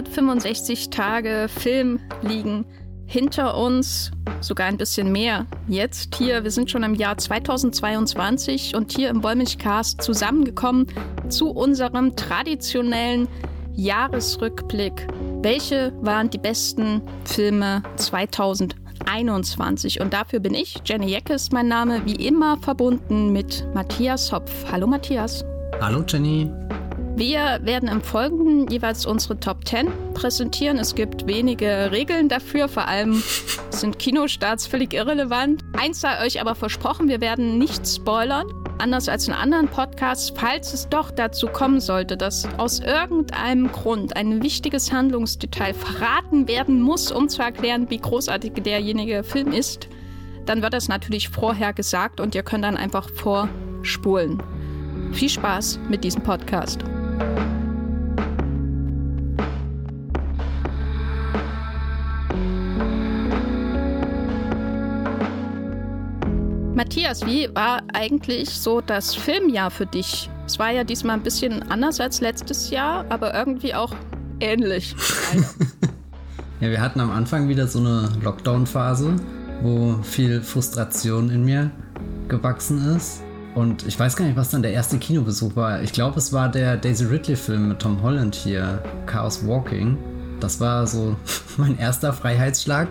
365 Tage Film liegen hinter uns, sogar ein bisschen mehr. Jetzt hier, wir sind schon im Jahr 2022 und hier im Wollmilchcast zusammengekommen zu unserem traditionellen Jahresrückblick. Welche waren die besten Filme 2021? Und dafür bin ich, Jenny Jeckes, mein Name, wie immer verbunden mit Matthias Hopf. Hallo Matthias. Hallo Jenny. Wir werden im Folgenden jeweils unsere Top 10 präsentieren. Es gibt wenige Regeln dafür, vor allem sind Kinostarts völlig irrelevant. Eins sei euch aber versprochen, wir werden nicht spoilern. Anders als in anderen Podcasts, falls es doch dazu kommen sollte, dass aus irgendeinem Grund ein wichtiges Handlungsdetail verraten werden muss, um zu erklären, wie großartig derjenige Film ist, dann wird das natürlich vorher gesagt und ihr könnt dann einfach vorspulen. Viel Spaß mit diesem Podcast. Matthias, wie war eigentlich so das Filmjahr für dich? Es war ja diesmal ein bisschen anders als letztes Jahr, aber irgendwie auch ähnlich. ja, wir hatten am Anfang wieder so eine Lockdown-Phase, wo viel Frustration in mir gewachsen ist. Und ich weiß gar nicht, was dann der erste Kinobesuch war. Ich glaube, es war der Daisy Ridley-Film mit Tom Holland hier, Chaos Walking. Das war so mein erster Freiheitsschlag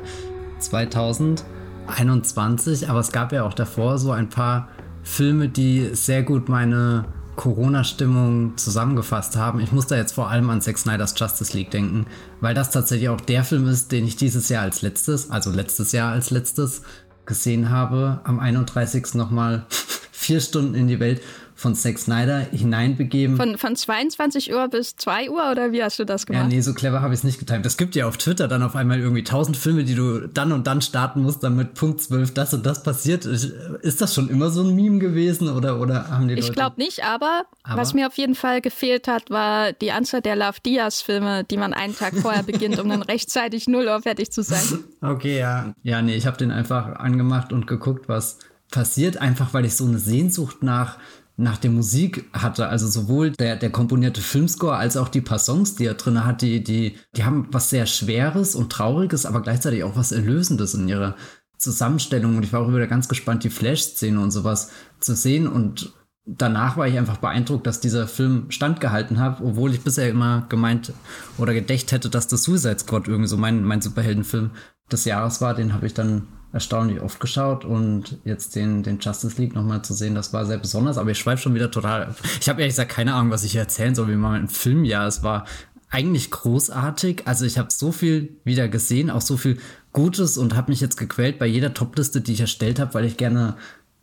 2021. Aber es gab ja auch davor so ein paar Filme, die sehr gut meine Corona-Stimmung zusammengefasst haben. Ich muss da jetzt vor allem an Zack Snyder's Justice League denken, weil das tatsächlich auch der Film ist, den ich dieses Jahr als letztes, also letztes Jahr als letztes gesehen habe. Am 31. nochmal vier Stunden in die Welt von Zack Snyder hineinbegeben. Von, von 22 Uhr bis 2 Uhr oder wie hast du das gemacht? Ja, nee, so clever habe ich es nicht getimt. Es gibt ja auf Twitter dann auf einmal irgendwie tausend Filme, die du dann und dann starten musst, damit Punkt 12 das und das passiert. Ist das schon immer so ein Meme gewesen oder, oder haben die Leute... Ich glaube nicht, aber, aber, was mir auf jeden Fall gefehlt hat, war die Anzahl der Love Diaz Filme, die man einen Tag vorher beginnt, um dann rechtzeitig 0 Uhr fertig zu sein. okay, ja. Ja, nee, ich habe den einfach angemacht und geguckt, was passiert, einfach weil ich so eine Sehnsucht nach nach der Musik hatte, also sowohl der, der komponierte Filmscore als auch die paar Songs, die er drin hat, die, die, die haben was sehr Schweres und Trauriges, aber gleichzeitig auch was Erlösendes in ihrer Zusammenstellung. Und ich war auch wieder ganz gespannt, die Flash-Szene und sowas zu sehen. Und danach war ich einfach beeindruckt, dass dieser Film standgehalten hat, obwohl ich bisher immer gemeint oder gedächt hätte, dass das Suicide Squad irgendwie so mein, mein Superheldenfilm des Jahres war. Den habe ich dann erstaunlich oft geschaut und jetzt den, den Justice League nochmal zu sehen, das war sehr besonders, aber ich schweife schon wieder total. Ich habe ehrlich gesagt keine Ahnung, was ich hier erzählen soll, wie mal ein Filmjahr. Es war eigentlich großartig. Also ich habe so viel wieder gesehen, auch so viel Gutes und habe mich jetzt gequält bei jeder Topliste, die ich erstellt habe, weil ich gerne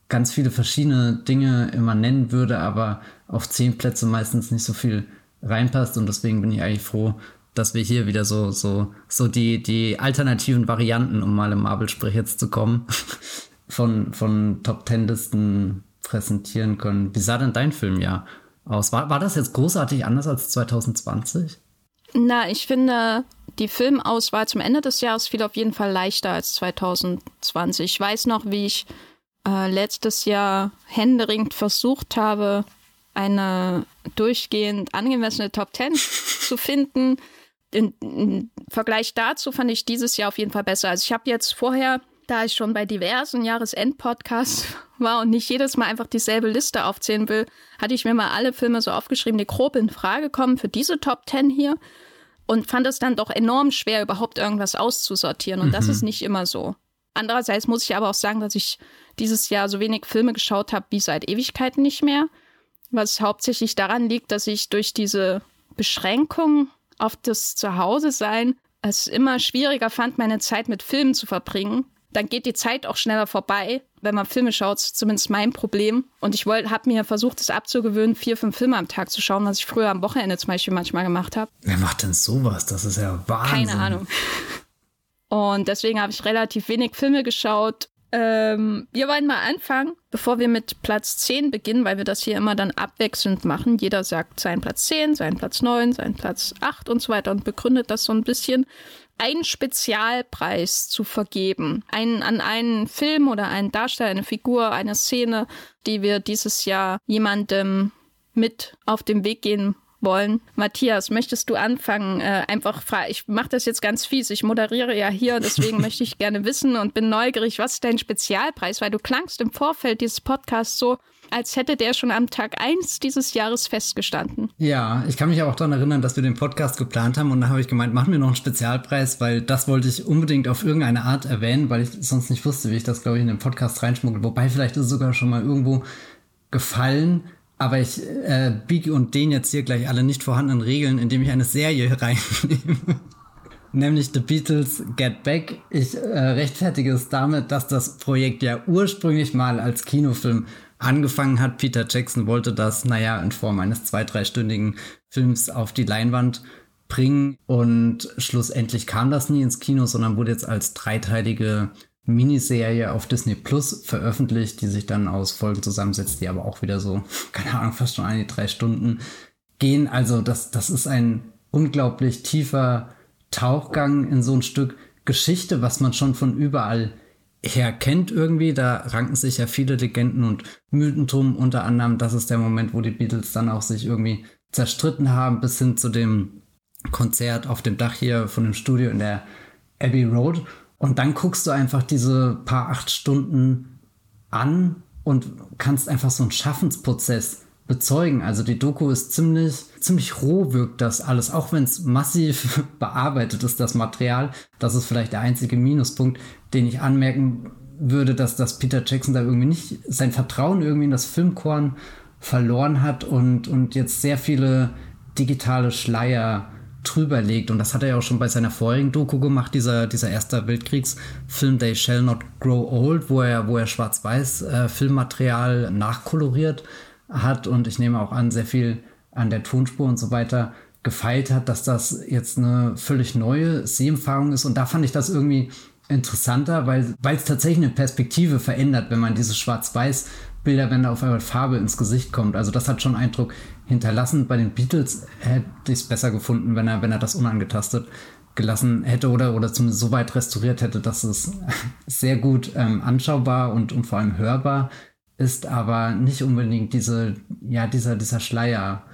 ganz viele verschiedene Dinge immer nennen würde, aber auf zehn Plätze meistens nicht so viel reinpasst und deswegen bin ich eigentlich froh, dass wir hier wieder so, so, so die, die alternativen Varianten, um mal im Marvel-Sprech jetzt zu kommen, von, von Top Ten-Listen präsentieren können. Wie sah denn dein Filmjahr aus? War, war das jetzt großartig anders als 2020? Na, ich finde, die Filmauswahl zum Ende des Jahres fiel auf jeden Fall leichter als 2020. Ich weiß noch, wie ich äh, letztes Jahr händeringend versucht habe, eine durchgehend angemessene Top Ten zu finden im Vergleich dazu fand ich dieses Jahr auf jeden Fall besser. Also ich habe jetzt vorher, da ich schon bei diversen Jahresend-Podcasts war und nicht jedes Mal einfach dieselbe Liste aufzählen will, hatte ich mir mal alle Filme so aufgeschrieben, die grob in Frage kommen für diese Top Ten hier und fand es dann doch enorm schwer, überhaupt irgendwas auszusortieren. Und mhm. das ist nicht immer so. Andererseits muss ich aber auch sagen, dass ich dieses Jahr so wenig Filme geschaut habe wie seit Ewigkeiten nicht mehr. Was hauptsächlich daran liegt, dass ich durch diese Beschränkung auf das Zuhause-Sein es immer schwieriger fand, meine Zeit mit Filmen zu verbringen. Dann geht die Zeit auch schneller vorbei, wenn man Filme schaut, zumindest mein Problem. Und ich habe mir versucht, es abzugewöhnen, vier, fünf Filme am Tag zu schauen, was ich früher am Wochenende zum Beispiel manchmal gemacht habe. Wer macht denn sowas? Das ist ja Wahnsinn. Keine Ahnung. Und deswegen habe ich relativ wenig Filme geschaut ähm, wir wollen mal anfangen, bevor wir mit Platz 10 beginnen, weil wir das hier immer dann abwechselnd machen. Jeder sagt seinen Platz 10, seinen Platz 9, seinen Platz 8 und so weiter und begründet das so ein bisschen. Einen Spezialpreis zu vergeben. Einen, an einen Film oder einen Darsteller, eine Figur, eine Szene, die wir dieses Jahr jemandem mit auf den Weg gehen wollen. Matthias, möchtest du anfangen? Äh, einfach frei. Ich mache das jetzt ganz fies. Ich moderiere ja hier, deswegen möchte ich gerne wissen und bin neugierig, was ist dein Spezialpreis? Weil du klangst im Vorfeld dieses Podcasts so, als hätte der schon am Tag 1 dieses Jahres festgestanden. Ja, ich kann mich auch daran erinnern, dass wir den Podcast geplant haben und da habe ich gemeint, machen wir noch einen Spezialpreis, weil das wollte ich unbedingt auf irgendeine Art erwähnen, weil ich sonst nicht wusste, wie ich das, glaube ich, in den Podcast reinschmuggle. Wobei vielleicht ist es sogar schon mal irgendwo gefallen. Aber ich äh, biege und den jetzt hier gleich alle nicht vorhandenen Regeln, indem ich eine Serie reinnehme. Nämlich The Beatles Get Back. Ich äh, rechtfertige es damit, dass das Projekt ja ursprünglich mal als Kinofilm angefangen hat. Peter Jackson wollte das, naja, in Form eines zwei-, dreistündigen Films auf die Leinwand bringen. Und schlussendlich kam das nie ins Kino, sondern wurde jetzt als dreiteilige Miniserie auf Disney Plus veröffentlicht, die sich dann aus Folgen zusammensetzt, die aber auch wieder so, keine Ahnung, fast schon eine, drei Stunden gehen. Also das, das ist ein unglaublich tiefer Tauchgang in so ein Stück Geschichte, was man schon von überall her kennt irgendwie. Da ranken sich ja viele Legenden und Mythen drum. Unter anderem, das ist der Moment, wo die Beatles dann auch sich irgendwie zerstritten haben, bis hin zu dem Konzert auf dem Dach hier von dem Studio in der Abbey Road. Und dann guckst du einfach diese paar acht Stunden an und kannst einfach so einen Schaffensprozess bezeugen. Also die Doku ist ziemlich, ziemlich roh wirkt das alles, auch wenn es massiv bearbeitet ist, das Material. Das ist vielleicht der einzige Minuspunkt, den ich anmerken würde, dass, dass Peter Jackson da irgendwie nicht sein Vertrauen irgendwie in das Filmkorn verloren hat und, und jetzt sehr viele digitale Schleier drüber legt. Und das hat er ja auch schon bei seiner vorigen Doku gemacht, dieser, dieser erste Weltkriegsfilm They Shall Not Grow Old, wo er, wo er schwarz-weiß äh, Filmmaterial nachkoloriert hat und ich nehme auch an, sehr viel an der Tonspur und so weiter gefeilt hat, dass das jetzt eine völlig neue Seherfahrung ist. Und da fand ich das irgendwie interessanter, weil es tatsächlich eine Perspektive verändert, wenn man diese Schwarz-Weiß-Bilder, wenn da auf einmal Farbe ins Gesicht kommt. Also das hat schon Eindruck hinterlassen. Bei den Beatles hätte ich es besser gefunden, wenn er, wenn er das unangetastet gelassen hätte oder, oder zumindest so weit restauriert hätte, dass es sehr gut ähm, anschaubar und, und vor allem hörbar ist, aber nicht unbedingt diese, ja, dieser, dieser Schleier.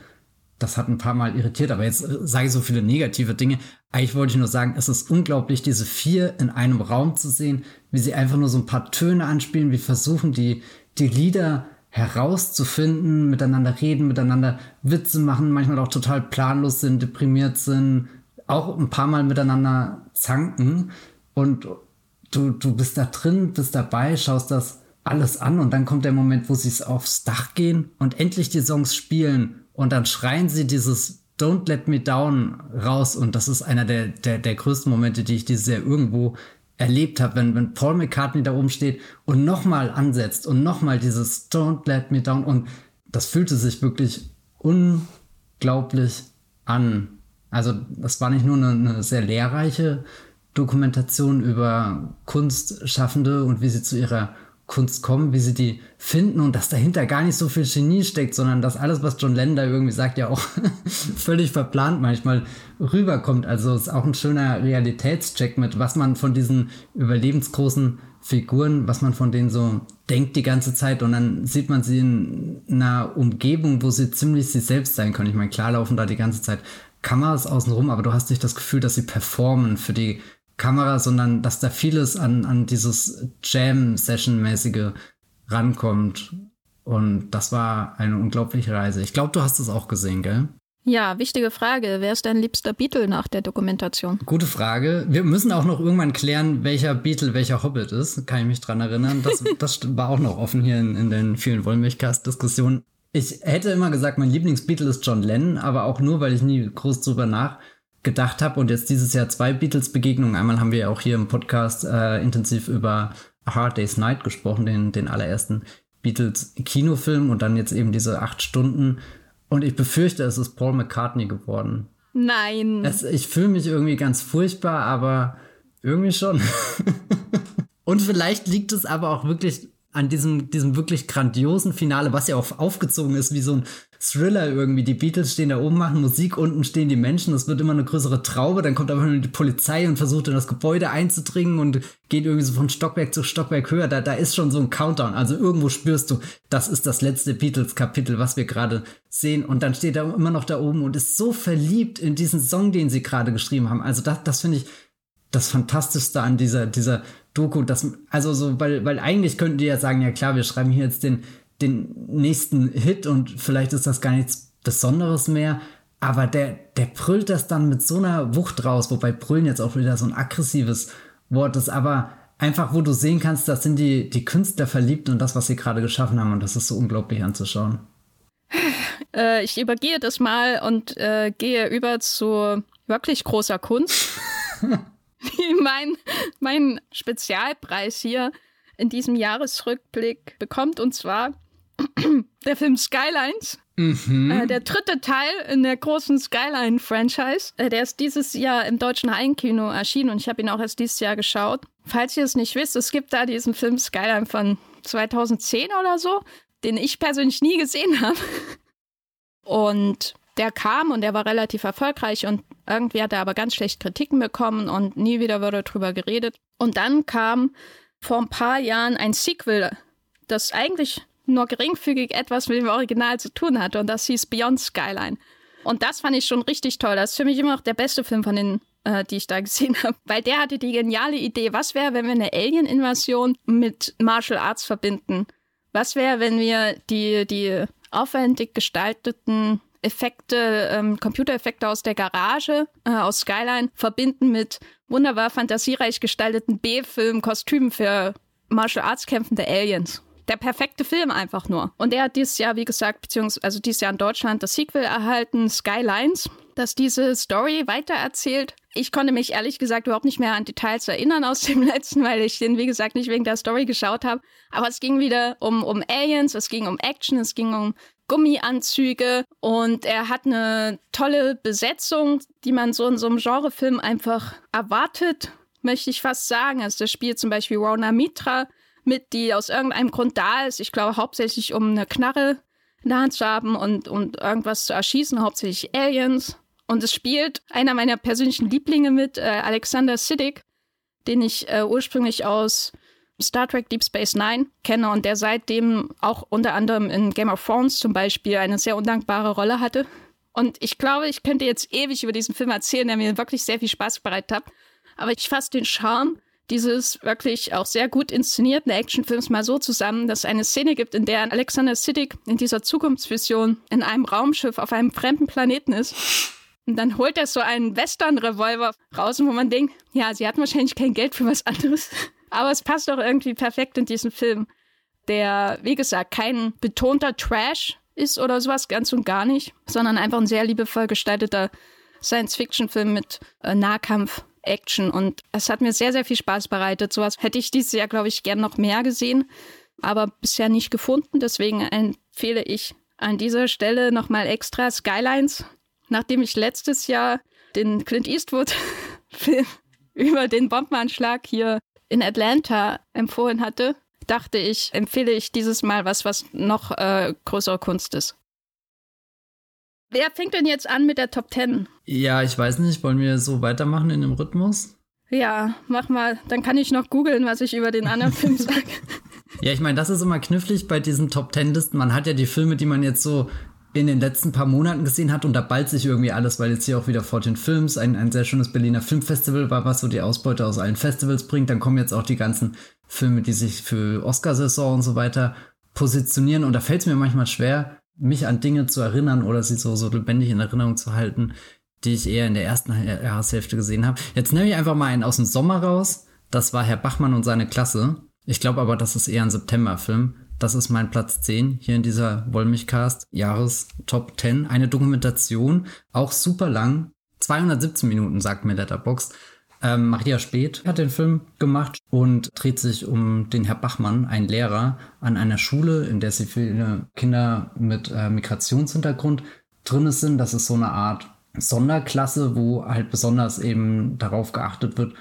Das hat ein paar Mal irritiert, aber jetzt äh, sage ich so viele negative Dinge. Eigentlich wollte ich nur sagen, es ist unglaublich, diese vier in einem Raum zu sehen, wie sie einfach nur so ein paar Töne anspielen, wie versuchen die, die Lieder herauszufinden, miteinander reden, miteinander Witze machen, manchmal auch total planlos sind, deprimiert sind, auch ein paar Mal miteinander zanken. Und du, du bist da drin, bist dabei, schaust das alles an und dann kommt der Moment, wo sie es aufs Dach gehen und endlich die Songs spielen. Und dann schreien sie dieses Don't Let Me Down raus. Und das ist einer der, der, der größten Momente, die ich dieses Jahr irgendwo erlebt habe, wenn, wenn Paul McCartney da oben steht und nochmal ansetzt und nochmal dieses Don't Let Me Down und das fühlte sich wirklich unglaublich an. Also das war nicht nur eine, eine sehr lehrreiche Dokumentation über Kunstschaffende und wie sie zu ihrer Kunst kommen, wie sie die finden und dass dahinter gar nicht so viel Genie steckt, sondern dass alles, was John da irgendwie sagt, ja auch völlig verplant manchmal rüberkommt. Also ist auch ein schöner Realitätscheck mit, was man von diesen überlebensgroßen Figuren, was man von denen so denkt die ganze Zeit und dann sieht man sie in einer Umgebung, wo sie ziemlich sie selbst sein können. Ich meine, klar laufen da die ganze Zeit Kameras außenrum, aber du hast nicht das Gefühl, dass sie performen für die Kamera, sondern dass da vieles an, an dieses Jam-Session-mäßige rankommt. Und das war eine unglaubliche Reise. Ich glaube, du hast es auch gesehen, gell? Ja, wichtige Frage. Wer ist dein liebster Beatle nach der Dokumentation? Gute Frage. Wir müssen auch noch irgendwann klären, welcher Beatle welcher Hobbit ist. Kann ich mich dran erinnern. Das, das war auch noch offen hier in, in den vielen Wollmilchcast-Diskussionen. Ich hätte immer gesagt, mein Lieblingsbeatle ist John Lennon, aber auch nur, weil ich nie groß drüber nach gedacht habe und jetzt dieses Jahr zwei Beatles-Begegnungen. Einmal haben wir ja auch hier im Podcast äh, intensiv über A Hard Day's Night gesprochen, den, den allerersten Beatles-Kinofilm und dann jetzt eben diese acht Stunden. Und ich befürchte, es ist Paul McCartney geworden. Nein. Es, ich fühle mich irgendwie ganz furchtbar, aber irgendwie schon. und vielleicht liegt es aber auch wirklich an diesem, diesem wirklich grandiosen Finale, was ja auch aufgezogen ist wie so ein Thriller irgendwie. Die Beatles stehen da oben, machen Musik, unten stehen die Menschen, es wird immer eine größere Traube, dann kommt aber die Polizei und versucht in das Gebäude einzudringen und geht irgendwie so von Stockwerk zu Stockwerk höher. Da, da ist schon so ein Countdown. Also irgendwo spürst du, das ist das letzte Beatles-Kapitel, was wir gerade sehen. Und dann steht er immer noch da oben und ist so verliebt in diesen Song, den sie gerade geschrieben haben. Also das, das finde ich das Fantastischste an dieser, dieser Doku. Das, also so, weil, weil eigentlich könnten die ja sagen, ja klar, wir schreiben hier jetzt den den nächsten Hit und vielleicht ist das gar nichts Besonderes mehr. Aber der, der brüllt das dann mit so einer Wucht raus, wobei brüllen jetzt auch wieder so ein aggressives Wort ist, aber einfach, wo du sehen kannst, das sind die, die Künstler verliebt und das, was sie gerade geschaffen haben und das ist so unglaublich anzuschauen. Äh, ich übergehe das mal und äh, gehe über zu wirklich großer Kunst. mein, mein Spezialpreis hier in diesem Jahresrückblick bekommt und zwar der Film Skylines. Mhm. Äh, der dritte Teil in der großen Skyline-Franchise. Äh, der ist dieses Jahr im deutschen Heimkino erschienen und ich habe ihn auch erst dieses Jahr geschaut. Falls ihr es nicht wisst, es gibt da diesen Film Skyline von 2010 oder so, den ich persönlich nie gesehen habe. Und der kam und der war relativ erfolgreich und irgendwie hat er aber ganz schlecht Kritiken bekommen und nie wieder wurde darüber geredet. Und dann kam vor ein paar Jahren ein Sequel, das eigentlich nur geringfügig etwas mit dem Original zu tun hatte und das hieß Beyond Skyline. Und das fand ich schon richtig toll. Das ist für mich immer noch der beste Film von den, äh, die ich da gesehen habe. Weil der hatte die geniale Idee, was wäre, wenn wir eine Alien-Invasion mit Martial Arts verbinden? Was wäre, wenn wir die, die aufwendig gestalteten Effekte, ähm, Computereffekte aus der Garage, äh, aus Skyline, verbinden mit wunderbar fantasiereich gestalteten B-Film-Kostümen für Martial Arts kämpfende Aliens der perfekte Film einfach nur. Und er hat dieses Jahr, wie gesagt, beziehungsweise also dieses Jahr in Deutschland das Sequel erhalten, Skylines, das diese Story weitererzählt. Ich konnte mich ehrlich gesagt überhaupt nicht mehr an Details erinnern aus dem letzten, weil ich den, wie gesagt, nicht wegen der Story geschaut habe. Aber es ging wieder um, um Aliens, es ging um Action, es ging um Gummianzüge und er hat eine tolle Besetzung, die man so in so einem Genrefilm einfach erwartet, möchte ich fast sagen. Also das spielt zum Beispiel Rona Mitra, mit, die aus irgendeinem Grund da ist. Ich glaube hauptsächlich, um eine Knarre in der Hand zu haben und, und irgendwas zu erschießen, hauptsächlich Aliens. Und es spielt einer meiner persönlichen Lieblinge mit, äh, Alexander Siddig, den ich äh, ursprünglich aus Star Trek Deep Space Nine kenne und der seitdem auch unter anderem in Game of Thrones zum Beispiel eine sehr undankbare Rolle hatte. Und ich glaube, ich könnte jetzt ewig über diesen Film erzählen, der mir wirklich sehr viel Spaß bereitet hat. Aber ich fasse den Charme dieses wirklich auch sehr gut inszenierten Actionfilms mal so zusammen, dass es eine Szene gibt, in der Alexander Siddig in dieser Zukunftsvision in einem Raumschiff auf einem fremden Planeten ist. Und dann holt er so einen Western-Revolver raus, wo man denkt, ja, sie hatten wahrscheinlich kein Geld für was anderes. Aber es passt doch irgendwie perfekt in diesen Film, der, wie gesagt, kein betonter Trash ist oder sowas, ganz und gar nicht, sondern einfach ein sehr liebevoll gestalteter Science-Fiction-Film mit äh, Nahkampf Action und es hat mir sehr, sehr viel Spaß bereitet. Sowas hätte ich dieses Jahr, glaube ich, gern noch mehr gesehen, aber bisher nicht gefunden. Deswegen empfehle ich an dieser Stelle nochmal extra Skylines, nachdem ich letztes Jahr den Clint Eastwood-Film über den Bombenanschlag hier in Atlanta empfohlen hatte, dachte ich, empfehle ich dieses Mal was, was noch äh, größere Kunst ist. Wer fängt denn jetzt an mit der Top 10? Ja, ich weiß nicht. Wollen wir so weitermachen in dem Rhythmus? Ja, mach mal. Dann kann ich noch googeln, was ich über den anderen Film sage. Ja, ich meine, das ist immer knifflig bei diesen Top Ten Listen. Man hat ja die Filme, die man jetzt so in den letzten paar Monaten gesehen hat und da ballt sich irgendwie alles, weil jetzt hier auch wieder 14 Films, ein, ein sehr schönes Berliner Filmfestival war, was so die Ausbeute aus allen Festivals bringt. Dann kommen jetzt auch die ganzen Filme, die sich für Oscarsaison und so weiter positionieren und da fällt es mir manchmal schwer, mich an Dinge zu erinnern oder sie so, so lebendig in Erinnerung zu halten, die ich eher in der ersten Jahreshälfte gesehen habe. Jetzt nehme ich einfach mal einen aus dem Sommer raus. Das war Herr Bachmann und seine Klasse. Ich glaube aber, das ist eher ein Septemberfilm. Das ist mein Platz 10 hier in dieser Wollmilchcast Jahres Top 10. Eine Dokumentation, auch super lang. 217 Minuten, sagt mir Letterboxd. Ähm, Maria Speth hat den Film gemacht und dreht sich um den Herr Bachmann, ein Lehrer an einer Schule, in der sie viele Kinder mit äh, Migrationshintergrund drin sind. Das ist so eine Art Sonderklasse, wo halt besonders eben darauf geachtet wird,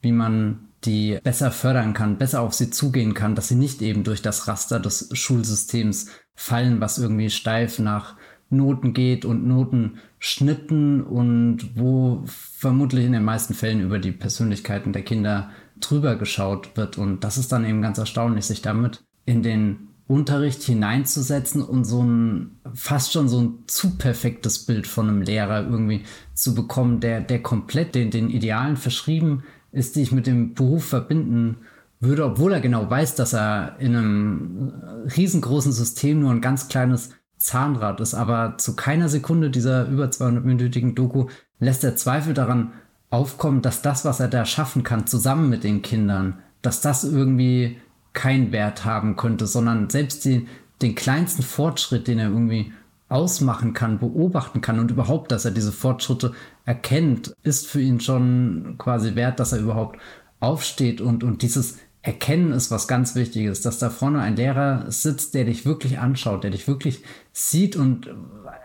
wie man die besser fördern kann, besser auf sie zugehen kann, dass sie nicht eben durch das Raster des Schulsystems fallen, was irgendwie steif nach Noten geht und Notenschnitten und wo vermutlich in den meisten Fällen über die Persönlichkeiten der Kinder drüber geschaut wird. Und das ist dann eben ganz erstaunlich, sich damit in den Unterricht hineinzusetzen und so ein fast schon so ein zu perfektes Bild von einem Lehrer irgendwie zu bekommen, der, der komplett den, den Idealen verschrieben ist, die ich mit dem Beruf verbinden würde, obwohl er genau weiß, dass er in einem riesengroßen System nur ein ganz kleines Zahnrad ist. Aber zu keiner Sekunde dieser über 200-minütigen Doku lässt er Zweifel daran aufkommen, dass das, was er da schaffen kann, zusammen mit den Kindern, dass das irgendwie keinen Wert haben könnte, sondern selbst die, den kleinsten Fortschritt, den er irgendwie ausmachen kann, beobachten kann und überhaupt, dass er diese Fortschritte erkennt, ist für ihn schon quasi wert, dass er überhaupt aufsteht und, und dieses Erkennen ist was ganz Wichtiges, dass da vorne ein Lehrer sitzt, der dich wirklich anschaut, der dich wirklich sieht und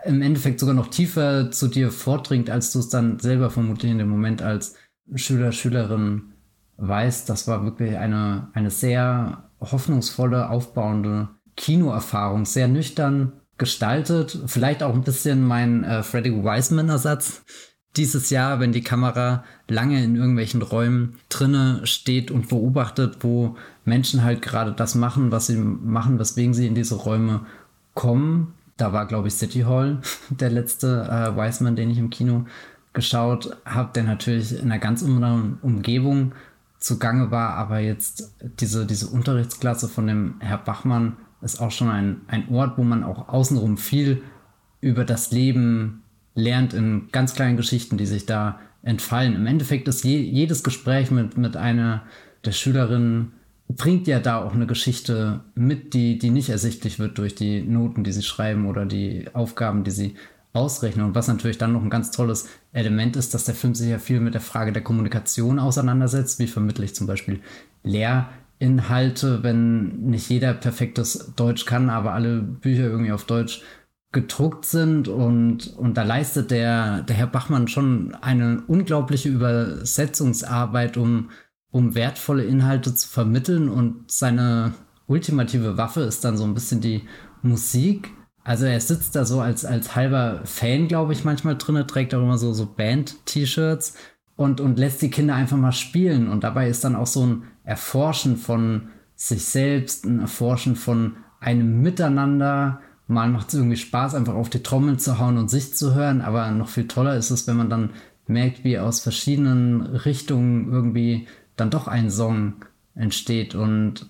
im Endeffekt sogar noch tiefer zu dir vordringt, als du es dann selber vermutlich in dem Moment als Schüler, Schülerin weiß, das war wirklich eine, eine sehr hoffnungsvolle, aufbauende Kinoerfahrung, sehr nüchtern gestaltet. Vielleicht auch ein bisschen mein äh, Freddy Wiseman-Ersatz dieses Jahr, wenn die Kamera lange in irgendwelchen Räumen drinne steht und beobachtet, wo Menschen halt gerade das machen, was sie machen, weswegen sie in diese Räume kommen. Da war, glaube ich, City Hall der letzte äh, Wiseman, den ich im Kino geschaut habe, der natürlich in einer ganz anderen Umgebung zugange war, aber jetzt diese, diese Unterrichtsklasse von dem Herr Bachmann ist auch schon ein, ein Ort, wo man auch außenrum viel über das Leben lernt in ganz kleinen Geschichten, die sich da entfallen. Im Endeffekt ist je, jedes Gespräch mit, mit einer der Schülerinnen bringt ja da auch eine Geschichte mit, die, die nicht ersichtlich wird durch die Noten, die sie schreiben oder die Aufgaben, die sie ausrechnen. Und was natürlich dann noch ein ganz tolles Element ist, dass der Film sich ja viel mit der Frage der Kommunikation auseinandersetzt. Wie vermittle ich zum Beispiel Lehrinhalte, wenn nicht jeder perfektes Deutsch kann, aber alle Bücher irgendwie auf Deutsch gedruckt sind und, und da leistet der, der Herr Bachmann schon eine unglaubliche Übersetzungsarbeit, um, um wertvolle Inhalte zu vermitteln und seine ultimative Waffe ist dann so ein bisschen die Musik also er sitzt da so als, als halber Fan, glaube ich, manchmal drin, trägt auch immer so, so Band-T-Shirts und, und lässt die Kinder einfach mal spielen. Und dabei ist dann auch so ein Erforschen von sich selbst, ein Erforschen von einem Miteinander. Mal macht es irgendwie Spaß, einfach auf die Trommel zu hauen und sich zu hören, aber noch viel toller ist es, wenn man dann merkt, wie aus verschiedenen Richtungen irgendwie dann doch ein Song entsteht. Und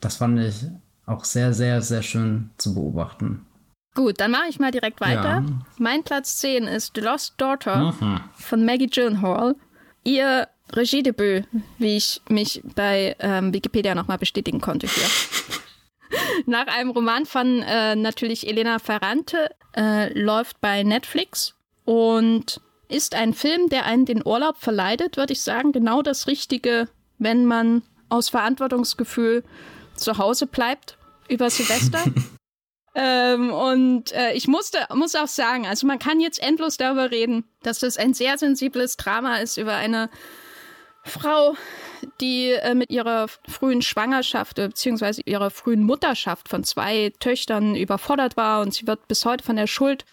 das fand ich auch sehr, sehr, sehr schön zu beobachten. Gut, dann mache ich mal direkt weiter. Ja. Mein Platz 10 ist The Lost Daughter mhm. von Maggie Gyllenhaal. Ihr Regiedebüt, wie ich mich bei ähm, Wikipedia nochmal bestätigen konnte hier. Nach einem Roman von äh, natürlich Elena Ferrante äh, läuft bei Netflix und ist ein Film, der einen den Urlaub verleidet, würde ich sagen. Genau das Richtige, wenn man aus Verantwortungsgefühl zu Hause bleibt über Silvester. Ähm, und äh, ich musste, muss auch sagen, also man kann jetzt endlos darüber reden, dass das ein sehr sensibles Drama ist über eine Frau, die äh, mit ihrer frühen Schwangerschaft äh, beziehungsweise ihrer frühen Mutterschaft von zwei Töchtern überfordert war und sie wird bis heute von der Schuld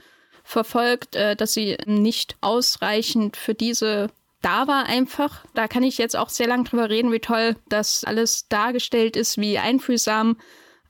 verfolgt, äh, dass sie nicht ausreichend für diese da war einfach. Da kann ich jetzt auch sehr lang drüber reden, wie toll das alles dargestellt ist, wie einfühlsam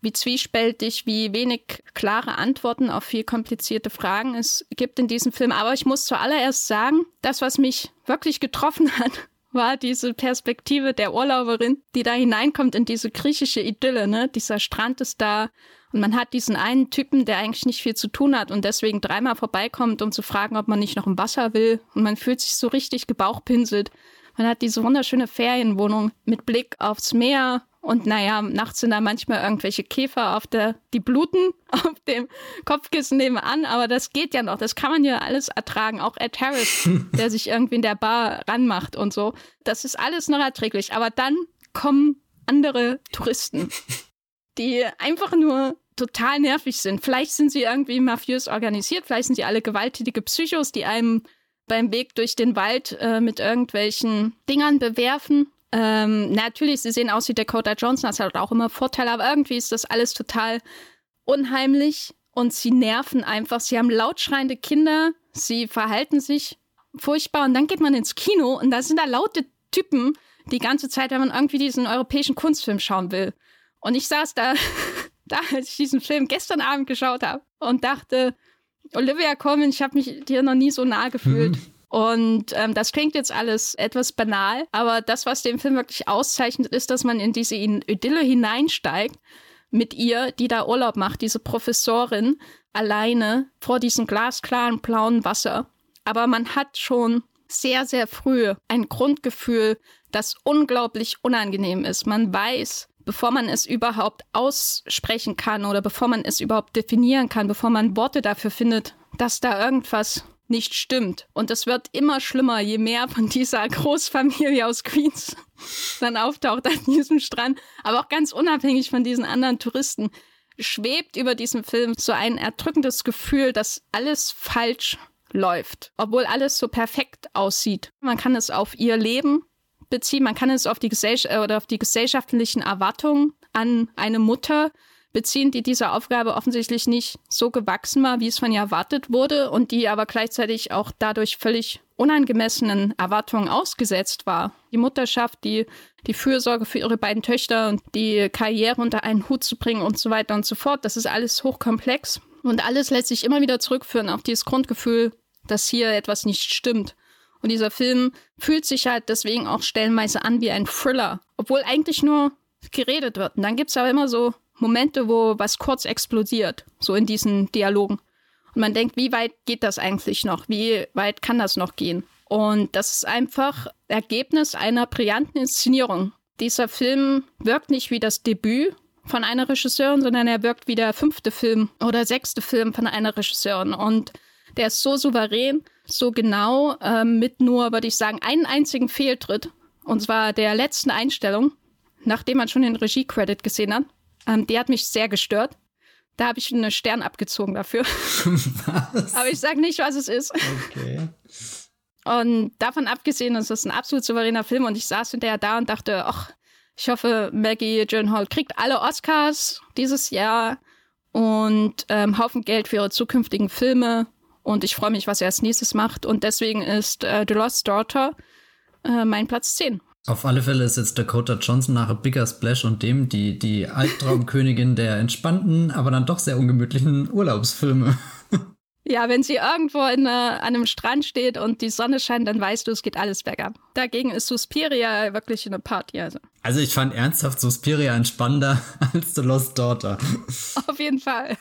wie zwiespältig, wie wenig klare Antworten auf viel komplizierte Fragen es gibt in diesem Film. Aber ich muss zuallererst sagen, das, was mich wirklich getroffen hat, war diese Perspektive der Urlauberin, die da hineinkommt in diese griechische Idylle, ne? Dieser Strand ist da und man hat diesen einen Typen, der eigentlich nicht viel zu tun hat und deswegen dreimal vorbeikommt, um zu fragen, ob man nicht noch ein Wasser will und man fühlt sich so richtig gebauchpinselt. Man hat diese wunderschöne Ferienwohnung mit Blick aufs Meer und naja, nachts sind da manchmal irgendwelche Käfer auf der, die bluten auf dem Kopfkissen nebenan, aber das geht ja noch. Das kann man ja alles ertragen. Auch Ed Harris, der sich irgendwie in der Bar ranmacht und so. Das ist alles noch erträglich. Aber dann kommen andere Touristen, die einfach nur total nervig sind. Vielleicht sind sie irgendwie mafiös organisiert, vielleicht sind sie alle gewalttätige Psychos, die einem beim Weg durch den Wald äh, mit irgendwelchen Dingern bewerfen Ähm, natürlich, sie sehen aus wie Dakota Johnson, das hat auch immer Vorteile, aber irgendwie ist das alles total unheimlich und sie nerven einfach. Sie haben lautschreiende Kinder, sie verhalten sich furchtbar und dann geht man ins Kino und da sind da laute Typen die ganze Zeit, wenn man irgendwie diesen europäischen Kunstfilm schauen will. Und ich saß da, da als ich diesen Film gestern Abend geschaut habe und dachte, Olivia Colman, ich habe mich dir noch nie so nah gefühlt. Mhm. Und ähm, das klingt jetzt alles etwas banal, aber das, was den Film wirklich auszeichnet, ist, dass man in diese Idylle hineinsteigt mit ihr, die da Urlaub macht, diese Professorin, alleine vor diesem glasklaren blauen Wasser. Aber man hat schon sehr, sehr früh ein Grundgefühl, das unglaublich unangenehm ist. Man weiß, bevor man es überhaupt aussprechen kann oder bevor man es überhaupt definieren kann, bevor man Worte dafür findet, dass da irgendwas nicht stimmt. Und es wird immer schlimmer, je mehr von dieser Großfamilie aus Queens dann auftaucht an diesem Strand. Aber auch ganz unabhängig von diesen anderen Touristen schwebt über diesem Film so ein erdrückendes Gefühl, dass alles falsch läuft, obwohl alles so perfekt aussieht. Man kann es auf ihr Leben beziehen, man kann es auf die Gesellschaft oder auf die gesellschaftlichen Erwartungen an eine Mutter beziehen, die dieser Aufgabe offensichtlich nicht so gewachsen war, wie es von ihr erwartet wurde und die aber gleichzeitig auch dadurch völlig unangemessenen Erwartungen ausgesetzt war. Die Mutterschaft, die, die Fürsorge für ihre beiden Töchter und die Karriere unter einen Hut zu bringen und so weiter und so fort, das ist alles hochkomplex und alles lässt sich immer wieder zurückführen auf dieses Grundgefühl, dass hier etwas nicht stimmt. Und dieser Film fühlt sich halt deswegen auch stellenweise an wie ein Thriller, obwohl eigentlich nur geredet wird. Und dann gibt es aber immer so Momente, wo was kurz explodiert, so in diesen Dialogen. Und man denkt, wie weit geht das eigentlich noch? Wie weit kann das noch gehen? Und das ist einfach Ergebnis einer brillanten Inszenierung. Dieser Film wirkt nicht wie das Debüt von einer Regisseurin, sondern er wirkt wie der fünfte Film oder sechste Film von einer Regisseurin. Und der ist so souverän, so genau, äh, mit nur, würde ich sagen, einen einzigen Fehltritt. Und zwar der letzten Einstellung, nachdem man schon den Regie-Credit gesehen hat. Ähm, die hat mich sehr gestört. Da habe ich einen Stern abgezogen dafür. Was? Aber ich sage nicht, was es ist. Okay. Und davon abgesehen, ist es ein absolut souveräner Film und ich saß hinterher da und dachte, ach, ich hoffe, Maggie Gyllenhaal kriegt alle Oscars dieses Jahr und ähm, Haufen Geld für ihre zukünftigen Filme. Und ich freue mich, was er als nächstes macht. Und deswegen ist äh, The Lost Daughter äh, mein Platz 10. Auf alle Fälle ist jetzt Dakota Johnson nach A Bigger Splash und dem die, die Albtraumkönigin der entspannten, aber dann doch sehr ungemütlichen Urlaubsfilme. Ja, wenn sie irgendwo in, uh, an einem Strand steht und die Sonne scheint, dann weißt du, es geht alles bergab. Dagegen ist Suspiria wirklich eine Party. Also, also ich fand ernsthaft Suspiria entspannender als The Lost Daughter. Auf jeden Fall.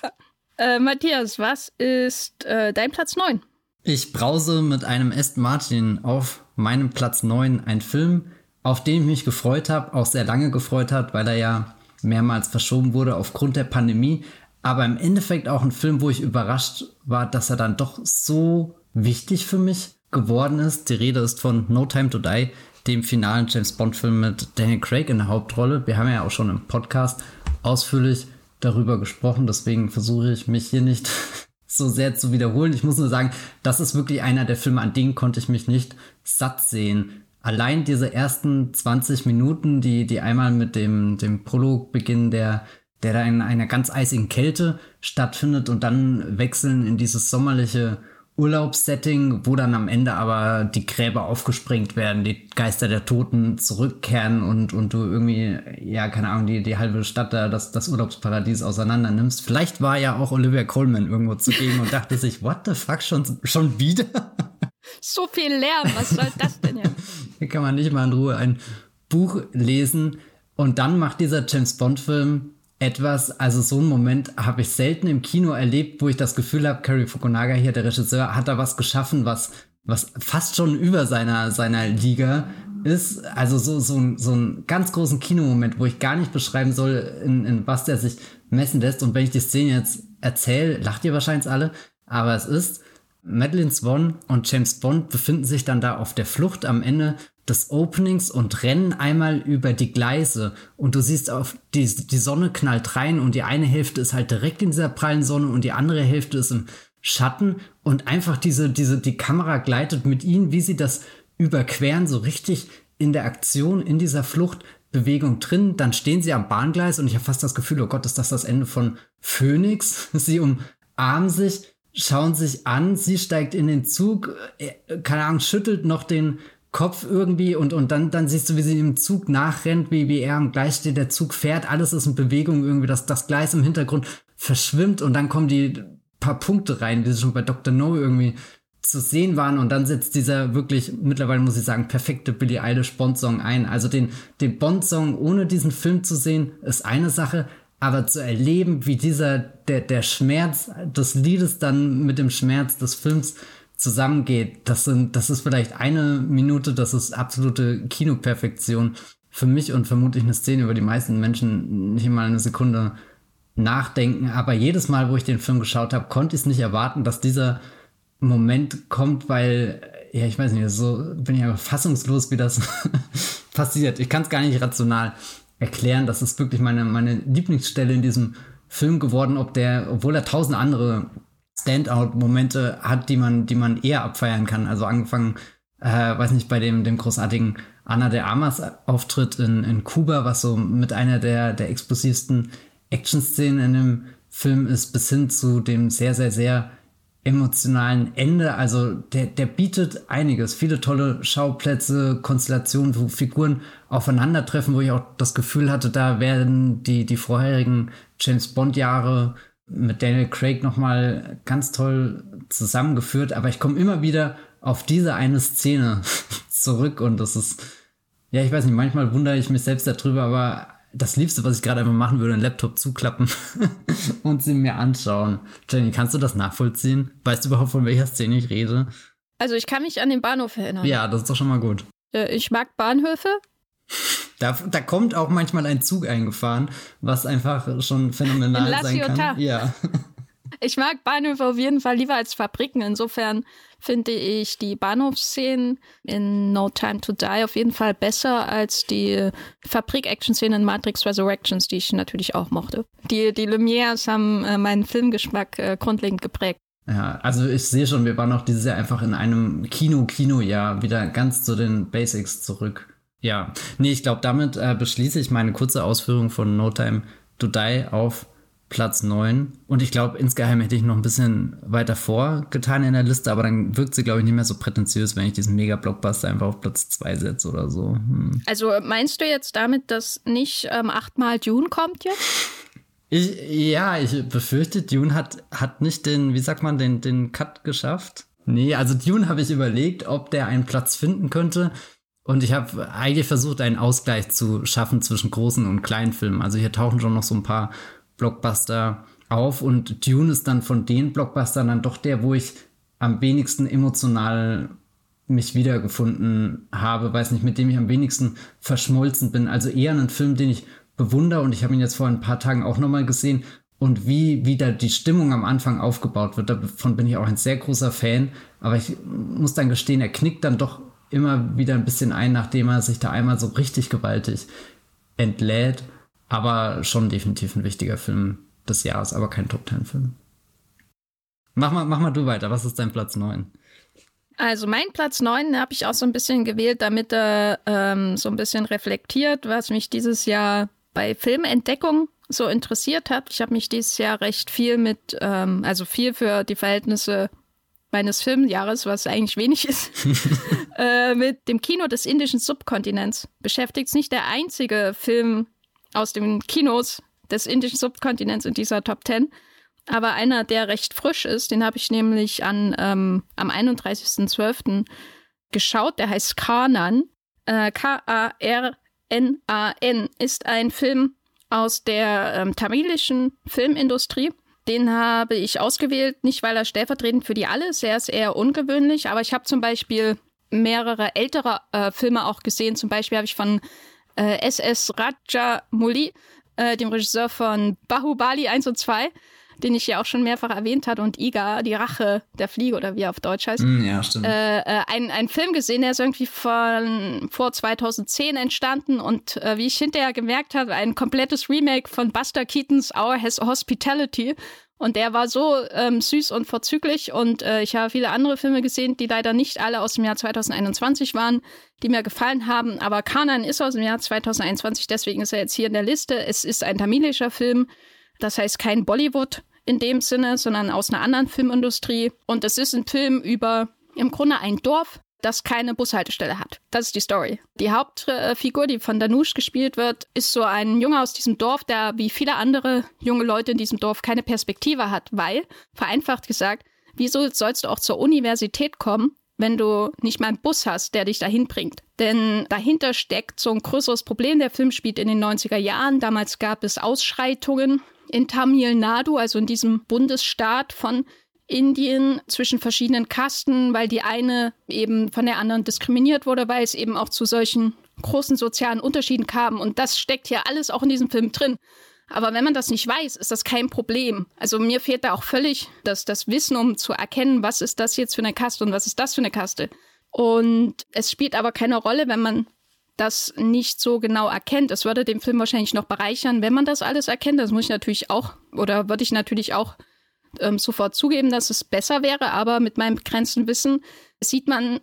Äh, Matthias, was ist äh, dein Platz 9? Ich brause mit einem Aston Martin auf meinem Platz 9 ein Film, auf den ich mich gefreut habe, auch sehr lange gefreut hat, weil er ja mehrmals verschoben wurde aufgrund der Pandemie. Aber im Endeffekt auch ein Film, wo ich überrascht war, dass er dann doch so wichtig für mich geworden ist. Die Rede ist von No Time to Die, dem finalen James Bond-Film mit Daniel Craig in der Hauptrolle. Wir haben ja auch schon im Podcast ausführlich darüber gesprochen, deswegen versuche ich mich hier nicht so sehr zu wiederholen. Ich muss nur sagen, das ist wirklich einer der Filme, an denen konnte ich mich nicht satt sehen allein diese ersten 20 Minuten, die, die einmal mit dem, dem Prolog beginnen, der, der da in einer ganz eisigen Kälte stattfindet und dann wechseln in dieses sommerliche Urlaubssetting, wo dann am Ende aber die Gräber aufgesprengt werden, die Geister der Toten zurückkehren und, und du irgendwie, ja, keine Ahnung, die, die halbe Stadt da, das, das Urlaubsparadies auseinander nimmst. Vielleicht war ja auch Olivia Coleman irgendwo zugegen und dachte sich, what the fuck, schon, schon wieder? So viel Lärm, was soll das denn jetzt? Hier kann man nicht mal in Ruhe ein Buch lesen. Und dann macht dieser James Bond-Film etwas, also so einen Moment habe ich selten im Kino erlebt, wo ich das Gefühl habe, Cary Fukunaga hier, der Regisseur, hat da was geschaffen, was, was fast schon über seiner, seiner Liga ist. Also so, so, so einen ganz großen Kinomoment, wo ich gar nicht beschreiben soll, in, in was der sich messen lässt. Und wenn ich die Szene jetzt erzähle, lacht ihr wahrscheinlich alle, aber es ist Madeline Swan und James Bond befinden sich dann da auf der Flucht am Ende des Openings und rennen einmal über die Gleise und du siehst auf die, die Sonne knallt rein und die eine Hälfte ist halt direkt in dieser prallen Sonne und die andere Hälfte ist im Schatten und einfach diese, diese, die Kamera gleitet mit ihnen, wie sie das überqueren, so richtig in der Aktion, in dieser Fluchtbewegung drin. Dann stehen sie am Bahngleis und ich habe fast das Gefühl, oh Gott, ist das das Ende von Phoenix? Sie umarmen sich, schauen sich an, sie steigt in den Zug, äh, keine Ahnung, schüttelt noch den Kopf irgendwie und, und dann, dann siehst du, wie sie im Zug nachrennt, wie, wie er am Gleis steht, der Zug fährt, alles ist in Bewegung irgendwie, das, das Gleis im Hintergrund verschwimmt und dann kommen die paar Punkte rein, wie sie schon bei Dr. No irgendwie zu sehen waren und dann setzt dieser wirklich, mittlerweile muss ich sagen, perfekte Billie Eilish Bond-Song ein. Also den, den Bond-Song ohne diesen Film zu sehen, ist eine Sache, aber zu erleben, wie dieser, der, der Schmerz des Liedes dann mit dem Schmerz des Films zusammengeht, das sind, das ist vielleicht eine Minute, das ist absolute Kinoperfektion für mich und vermutlich eine Szene, über die meisten Menschen nicht mal eine Sekunde nachdenken. Aber jedes Mal, wo ich den Film geschaut habe, konnte ich es nicht erwarten, dass dieser Moment kommt, weil, ja, ich weiß nicht, so bin ich einfach fassungslos, wie das passiert. Ich kann es gar nicht rational erklären. Das ist wirklich meine, meine Lieblingsstelle in diesem Film geworden, ob der, obwohl er tausend andere Standout-Momente hat, die man, die man eher abfeiern kann. Also angefangen, äh, weiß nicht, bei dem, dem großartigen Anna de Amas Auftritt in, in Kuba, was so mit einer der, der explosivsten Action-Szenen in dem Film ist, bis hin zu dem sehr, sehr, sehr emotionalen Ende. Also der, der bietet einiges, viele tolle Schauplätze, Konstellationen, wo Figuren aufeinandertreffen, wo ich auch das Gefühl hatte, da werden die, die vorherigen James Bond-Jahre mit Daniel Craig nochmal ganz toll zusammengeführt. Aber ich komme immer wieder auf diese eine Szene zurück und das ist, ja, ich weiß nicht, manchmal wundere ich mich selbst darüber, aber das Liebste, was ich gerade einfach machen würde, einen Laptop zuklappen und sie mir anschauen. Jenny, kannst du das nachvollziehen? Weißt du überhaupt, von welcher Szene ich rede? Also ich kann mich an den Bahnhof erinnern. Ja, das ist doch schon mal gut. Äh, ich mag Bahnhöfe. Da, da kommt auch manchmal ein Zug eingefahren, was einfach schon phänomenal sein kann. Ja. Ich mag Bahnhöfe auf jeden Fall lieber als Fabriken. Insofern finde ich die Bahnhofsszenen in No Time to Die auf jeden Fall besser als die Fabrik-Action-Szenen in Matrix Resurrections, die ich natürlich auch mochte. Die, die Lumières haben äh, meinen Filmgeschmack äh, grundlegend geprägt. Ja, also ich sehe schon, wir waren auch dieses Jahr einfach in einem Kino-Kino-Jahr wieder ganz zu den Basics zurück. Ja, nee, ich glaube, damit äh, beschließe ich meine kurze Ausführung von No Time to Die auf Platz 9. Und ich glaube, insgeheim hätte ich noch ein bisschen weiter vorgetan in der Liste, aber dann wirkt sie, glaube ich, nicht mehr so prätentiös, wenn ich diesen Mega-Blockbuster einfach auf Platz 2 setze oder so. Hm. Also meinst du jetzt damit, dass nicht ähm, achtmal Dune kommt jetzt? Ich, ja, ich befürchte, Dune hat, hat nicht den, wie sagt man, den, den Cut geschafft. Nee, also Dune habe ich überlegt, ob der einen Platz finden könnte. Und ich habe eigentlich versucht, einen Ausgleich zu schaffen zwischen großen und kleinen Filmen. Also hier tauchen schon noch so ein paar Blockbuster auf und Dune ist dann von den Blockbustern dann doch der, wo ich am wenigsten emotional mich wiedergefunden habe, weiß nicht, mit dem ich am wenigsten verschmolzen bin. Also eher ein Film, den ich bewundere und ich habe ihn jetzt vor ein paar Tagen auch nochmal gesehen und wie wieder die Stimmung am Anfang aufgebaut wird. Davon bin ich auch ein sehr großer Fan, aber ich muss dann gestehen, er knickt dann doch immer wieder ein bisschen ein, nachdem er sich da einmal so richtig gewaltig entlädt. Aber schon definitiv ein wichtiger Film des Jahres, aber kein Top Ten Film. Mach mal, mach mal du weiter. Was ist dein Platz 9? Also mein Platz 9 habe ich auch so ein bisschen gewählt, damit er ähm, so ein bisschen reflektiert, was mich dieses Jahr bei Filmentdeckung so interessiert hat. Ich habe mich dieses Jahr recht viel mit, ähm, also viel für die Verhältnisse meines Filmjahres, was eigentlich wenig ist, äh, mit dem Kino des indischen Subkontinents beschäftigt. Es nicht der einzige Film aus den Kinos des indischen Subkontinents in dieser Top 10. Aber einer, der recht frisch ist, den habe ich nämlich an, ähm, am 31.12. geschaut. Der heißt Kanan. Äh, K-A-R-N-A-N ist ein Film aus der ähm, tamilischen Filmindustrie. Den habe ich ausgewählt, nicht weil er stellvertretend für die alle ist, er ist eher ungewöhnlich, aber ich habe zum Beispiel mehrere ältere äh, Filme auch gesehen. Zum Beispiel habe ich von äh, SS Rajamouli, äh, dem Regisseur von Bahubali 1 und 2, den ich ja auch schon mehrfach erwähnt hatte, und Iga, die Rache der Fliege oder wie er auf Deutsch heißt. Mm, ja, stimmt. Äh, äh, ein, ein Film gesehen, der ist irgendwie von vor 2010 entstanden und äh, wie ich hinterher gemerkt habe, ein komplettes Remake von Buster Keatons Our Hospitality. Und der war so ähm, süß und vorzüglich. Und äh, ich habe viele andere Filme gesehen, die leider nicht alle aus dem Jahr 2021 waren, die mir gefallen haben. Aber Kanan ist aus dem Jahr 2021, deswegen ist er jetzt hier in der Liste. Es ist ein tamilischer Film, das heißt kein Bollywood in dem Sinne, sondern aus einer anderen Filmindustrie. Und es ist ein Film über im Grunde ein Dorf, das keine Bushaltestelle hat. Das ist die Story. Die Hauptfigur, die von Danush gespielt wird, ist so ein Junge aus diesem Dorf, der wie viele andere junge Leute in diesem Dorf keine Perspektive hat, weil, vereinfacht gesagt, wieso sollst du auch zur Universität kommen, wenn du nicht mal einen Bus hast, der dich dahin bringt. Denn dahinter steckt so ein größeres Problem. Der Film spielt in den 90er Jahren. Damals gab es Ausschreitungen in Tamil Nadu, also in diesem Bundesstaat von Indien zwischen verschiedenen Kasten, weil die eine eben von der anderen diskriminiert wurde, weil es eben auch zu solchen großen sozialen Unterschieden kam. Und das steckt hier alles auch in diesem Film drin. Aber wenn man das nicht weiß, ist das kein Problem. Also mir fehlt da auch völlig das, das Wissen, um zu erkennen, was ist das jetzt für eine Kaste und was ist das für eine Kaste. Und es spielt aber keine Rolle, wenn man das nicht so genau erkennt. Es würde den Film wahrscheinlich noch bereichern, wenn man das alles erkennt. Das muss ich natürlich auch, oder würde ich natürlich auch ähm, sofort zugeben, dass es besser wäre, aber mit meinem begrenzten Wissen sieht man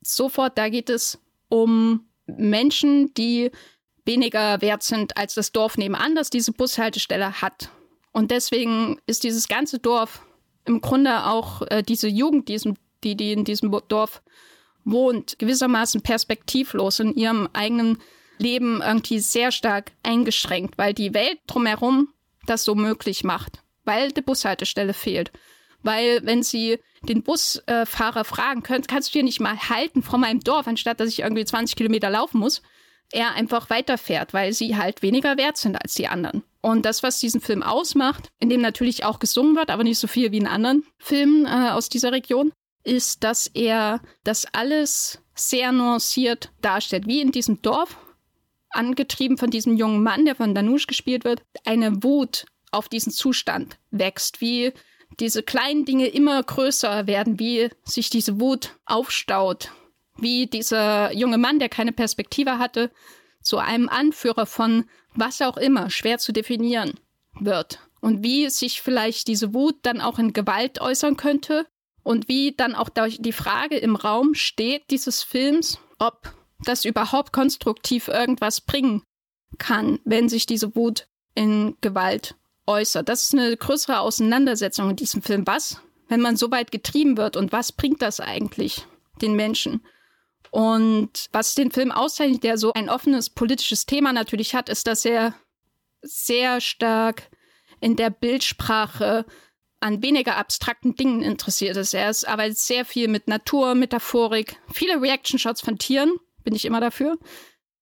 sofort, da geht es um Menschen, die weniger wert sind als das Dorf nebenan, das diese Bushaltestelle hat. Und deswegen ist dieses ganze Dorf im Grunde auch äh, diese Jugend, diesem, die, die in diesem Dorf wohnt, gewissermaßen perspektivlos in ihrem eigenen Leben irgendwie sehr stark eingeschränkt, weil die Welt drumherum das so möglich macht weil die Bushaltestelle fehlt. Weil wenn sie den Busfahrer fragen können, kannst du hier nicht mal halten vor meinem Dorf, anstatt dass ich irgendwie 20 Kilometer laufen muss, er einfach weiterfährt, weil sie halt weniger wert sind als die anderen. Und das, was diesen Film ausmacht, in dem natürlich auch gesungen wird, aber nicht so viel wie in anderen Filmen äh, aus dieser Region, ist, dass er das alles sehr nuanciert darstellt. Wie in diesem Dorf, angetrieben von diesem jungen Mann, der von Danush gespielt wird, eine Wut auf diesen Zustand wächst, wie diese kleinen Dinge immer größer werden, wie sich diese Wut aufstaut, wie dieser junge Mann, der keine Perspektive hatte, zu einem Anführer von was auch immer, schwer zu definieren wird. Und wie sich vielleicht diese Wut dann auch in Gewalt äußern könnte und wie dann auch die Frage im Raum steht dieses Films, ob das überhaupt konstruktiv irgendwas bringen kann, wenn sich diese Wut in Gewalt äußert. Das ist eine größere Auseinandersetzung in diesem Film. Was, wenn man so weit getrieben wird und was bringt das eigentlich den Menschen? Und was den Film auszeichnet, der so ein offenes politisches Thema natürlich hat, ist, dass er sehr stark in der Bildsprache an weniger abstrakten Dingen interessiert ist. Er ist, arbeitet sehr viel mit Natur, Metaphorik, viele Reaction-Shots von Tieren, bin ich immer dafür,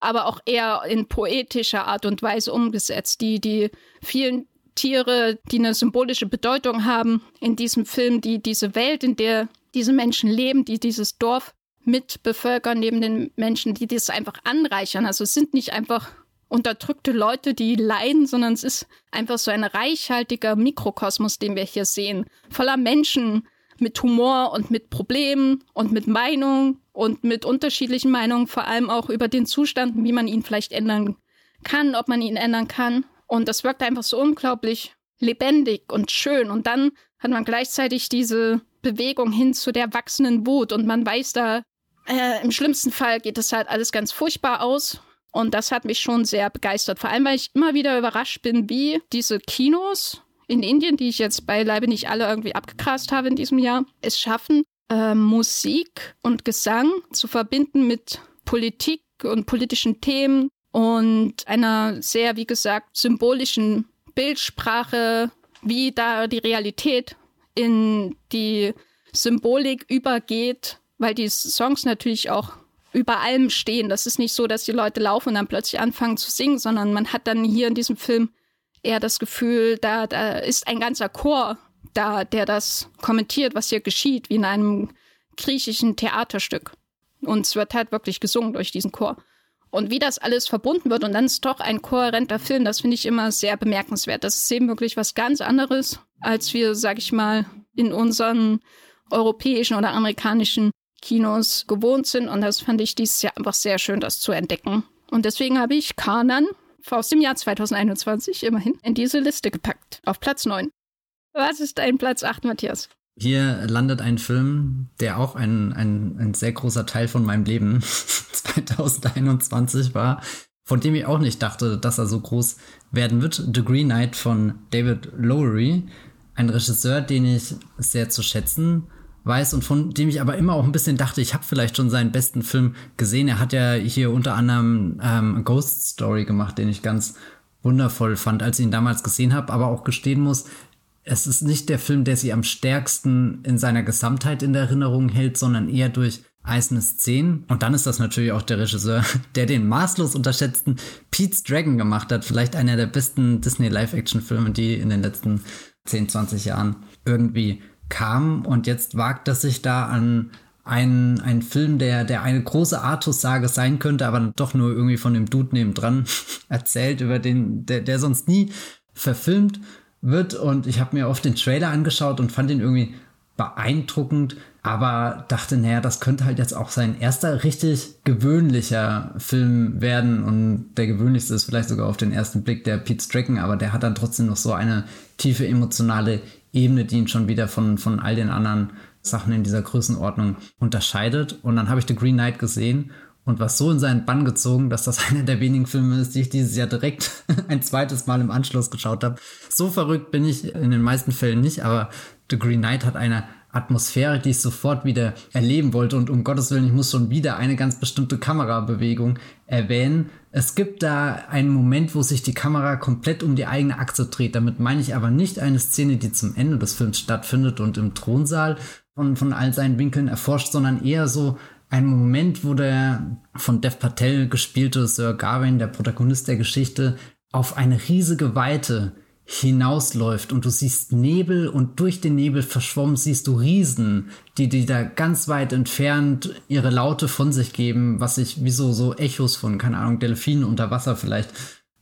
aber auch eher in poetischer Art und Weise umgesetzt, die die vielen Tiere, die eine symbolische Bedeutung haben in diesem Film, die diese Welt, in der diese Menschen leben, die dieses Dorf mit bevölkern neben den Menschen, die das einfach anreichern. Also es sind nicht einfach unterdrückte Leute, die leiden, sondern es ist einfach so ein reichhaltiger Mikrokosmos, den wir hier sehen, voller Menschen mit Humor und mit Problemen und mit Meinungen und mit unterschiedlichen Meinungen, vor allem auch über den Zustand, wie man ihn vielleicht ändern kann, ob man ihn ändern kann. Und das wirkt einfach so unglaublich lebendig und schön. Und dann hat man gleichzeitig diese Bewegung hin zu der wachsenden Wut. Und man weiß da, äh, im schlimmsten Fall geht es halt alles ganz furchtbar aus. Und das hat mich schon sehr begeistert. Vor allem, weil ich immer wieder überrascht bin, wie diese Kinos in Indien, die ich jetzt beileibe nicht alle irgendwie abgegrast habe in diesem Jahr, es schaffen, äh, Musik und Gesang zu verbinden mit Politik und politischen Themen und einer sehr, wie gesagt, symbolischen Bildsprache, wie da die Realität in die Symbolik übergeht, weil die Songs natürlich auch über allem stehen. Das ist nicht so, dass die Leute laufen und dann plötzlich anfangen zu singen, sondern man hat dann hier in diesem Film eher das Gefühl, da, da ist ein ganzer Chor da, der das kommentiert, was hier geschieht, wie in einem griechischen Theaterstück. Und es wird halt wirklich gesungen durch diesen Chor. Und wie das alles verbunden wird und dann ist doch ein kohärenter Film, das finde ich immer sehr bemerkenswert. Das ist eben wirklich was ganz anderes als wir, sag ich mal, in unseren europäischen oder amerikanischen Kinos gewohnt sind. Und das fand ich dieses Jahr einfach sehr schön, das zu entdecken. Und deswegen habe ich Kanan aus dem Jahr 2021 immerhin in diese Liste gepackt. Auf Platz 9. Was ist dein Platz 8, Matthias? Hier landet ein Film, der auch ein, ein, ein sehr großer Teil von meinem Leben 2021 war, von dem ich auch nicht dachte, dass er so groß werden wird. The Green Knight von David Lowery. Ein Regisseur, den ich sehr zu schätzen weiß und von dem ich aber immer auch ein bisschen dachte, ich habe vielleicht schon seinen besten Film gesehen. Er hat ja hier unter anderem ähm, Ghost Story gemacht, den ich ganz wundervoll fand, als ich ihn damals gesehen habe, aber auch gestehen muss, es ist nicht der Film, der sie am stärksten in seiner Gesamtheit in der Erinnerung hält, sondern eher durch einzelne Szenen. Und dann ist das natürlich auch der Regisseur, der den maßlos unterschätzten Pete's Dragon gemacht hat. Vielleicht einer der besten Disney Live-Action-Filme, die in den letzten 10, 20 Jahren irgendwie kam und jetzt wagt es sich da an einen, einen Film, der, der eine große Artus-Sage sein könnte, aber doch nur irgendwie von dem Dude nebendran erzählt, über den, der, der sonst nie verfilmt wird. Und ich habe mir oft den Trailer angeschaut und fand ihn irgendwie beeindruckend, aber dachte, naja, das könnte halt jetzt auch sein erster richtig gewöhnlicher Film werden. Und der gewöhnlichste ist vielleicht sogar auf den ersten Blick der Pete Stricken, aber der hat dann trotzdem noch so eine tiefe emotionale Ebene, die ihn schon wieder von, von all den anderen Sachen in dieser Größenordnung unterscheidet. Und dann habe ich The Green Knight gesehen und war so in seinen Bann gezogen, dass das einer der wenigen Filme ist, die ich dieses Jahr direkt ein zweites Mal im Anschluss geschaut habe. So verrückt bin ich in den meisten Fällen nicht, aber The Green Knight hat eine Atmosphäre, die ich sofort wieder erleben wollte. Und um Gottes Willen, ich muss schon wieder eine ganz bestimmte Kamerabewegung erwähnen. Es gibt da einen Moment, wo sich die Kamera komplett um die eigene Achse dreht. Damit meine ich aber nicht eine Szene, die zum Ende des Films stattfindet und im Thronsaal von, von all seinen Winkeln erforscht, sondern eher so ein Moment, wo der von Dev Patel gespielte Sir Gawain, der Protagonist der Geschichte, auf eine riesige Weite hinausläuft und du siehst Nebel und durch den Nebel verschwommen siehst du Riesen, die, die da ganz weit entfernt ihre Laute von sich geben, was sich wie so, so Echos von, keine Ahnung, Delfinen unter Wasser vielleicht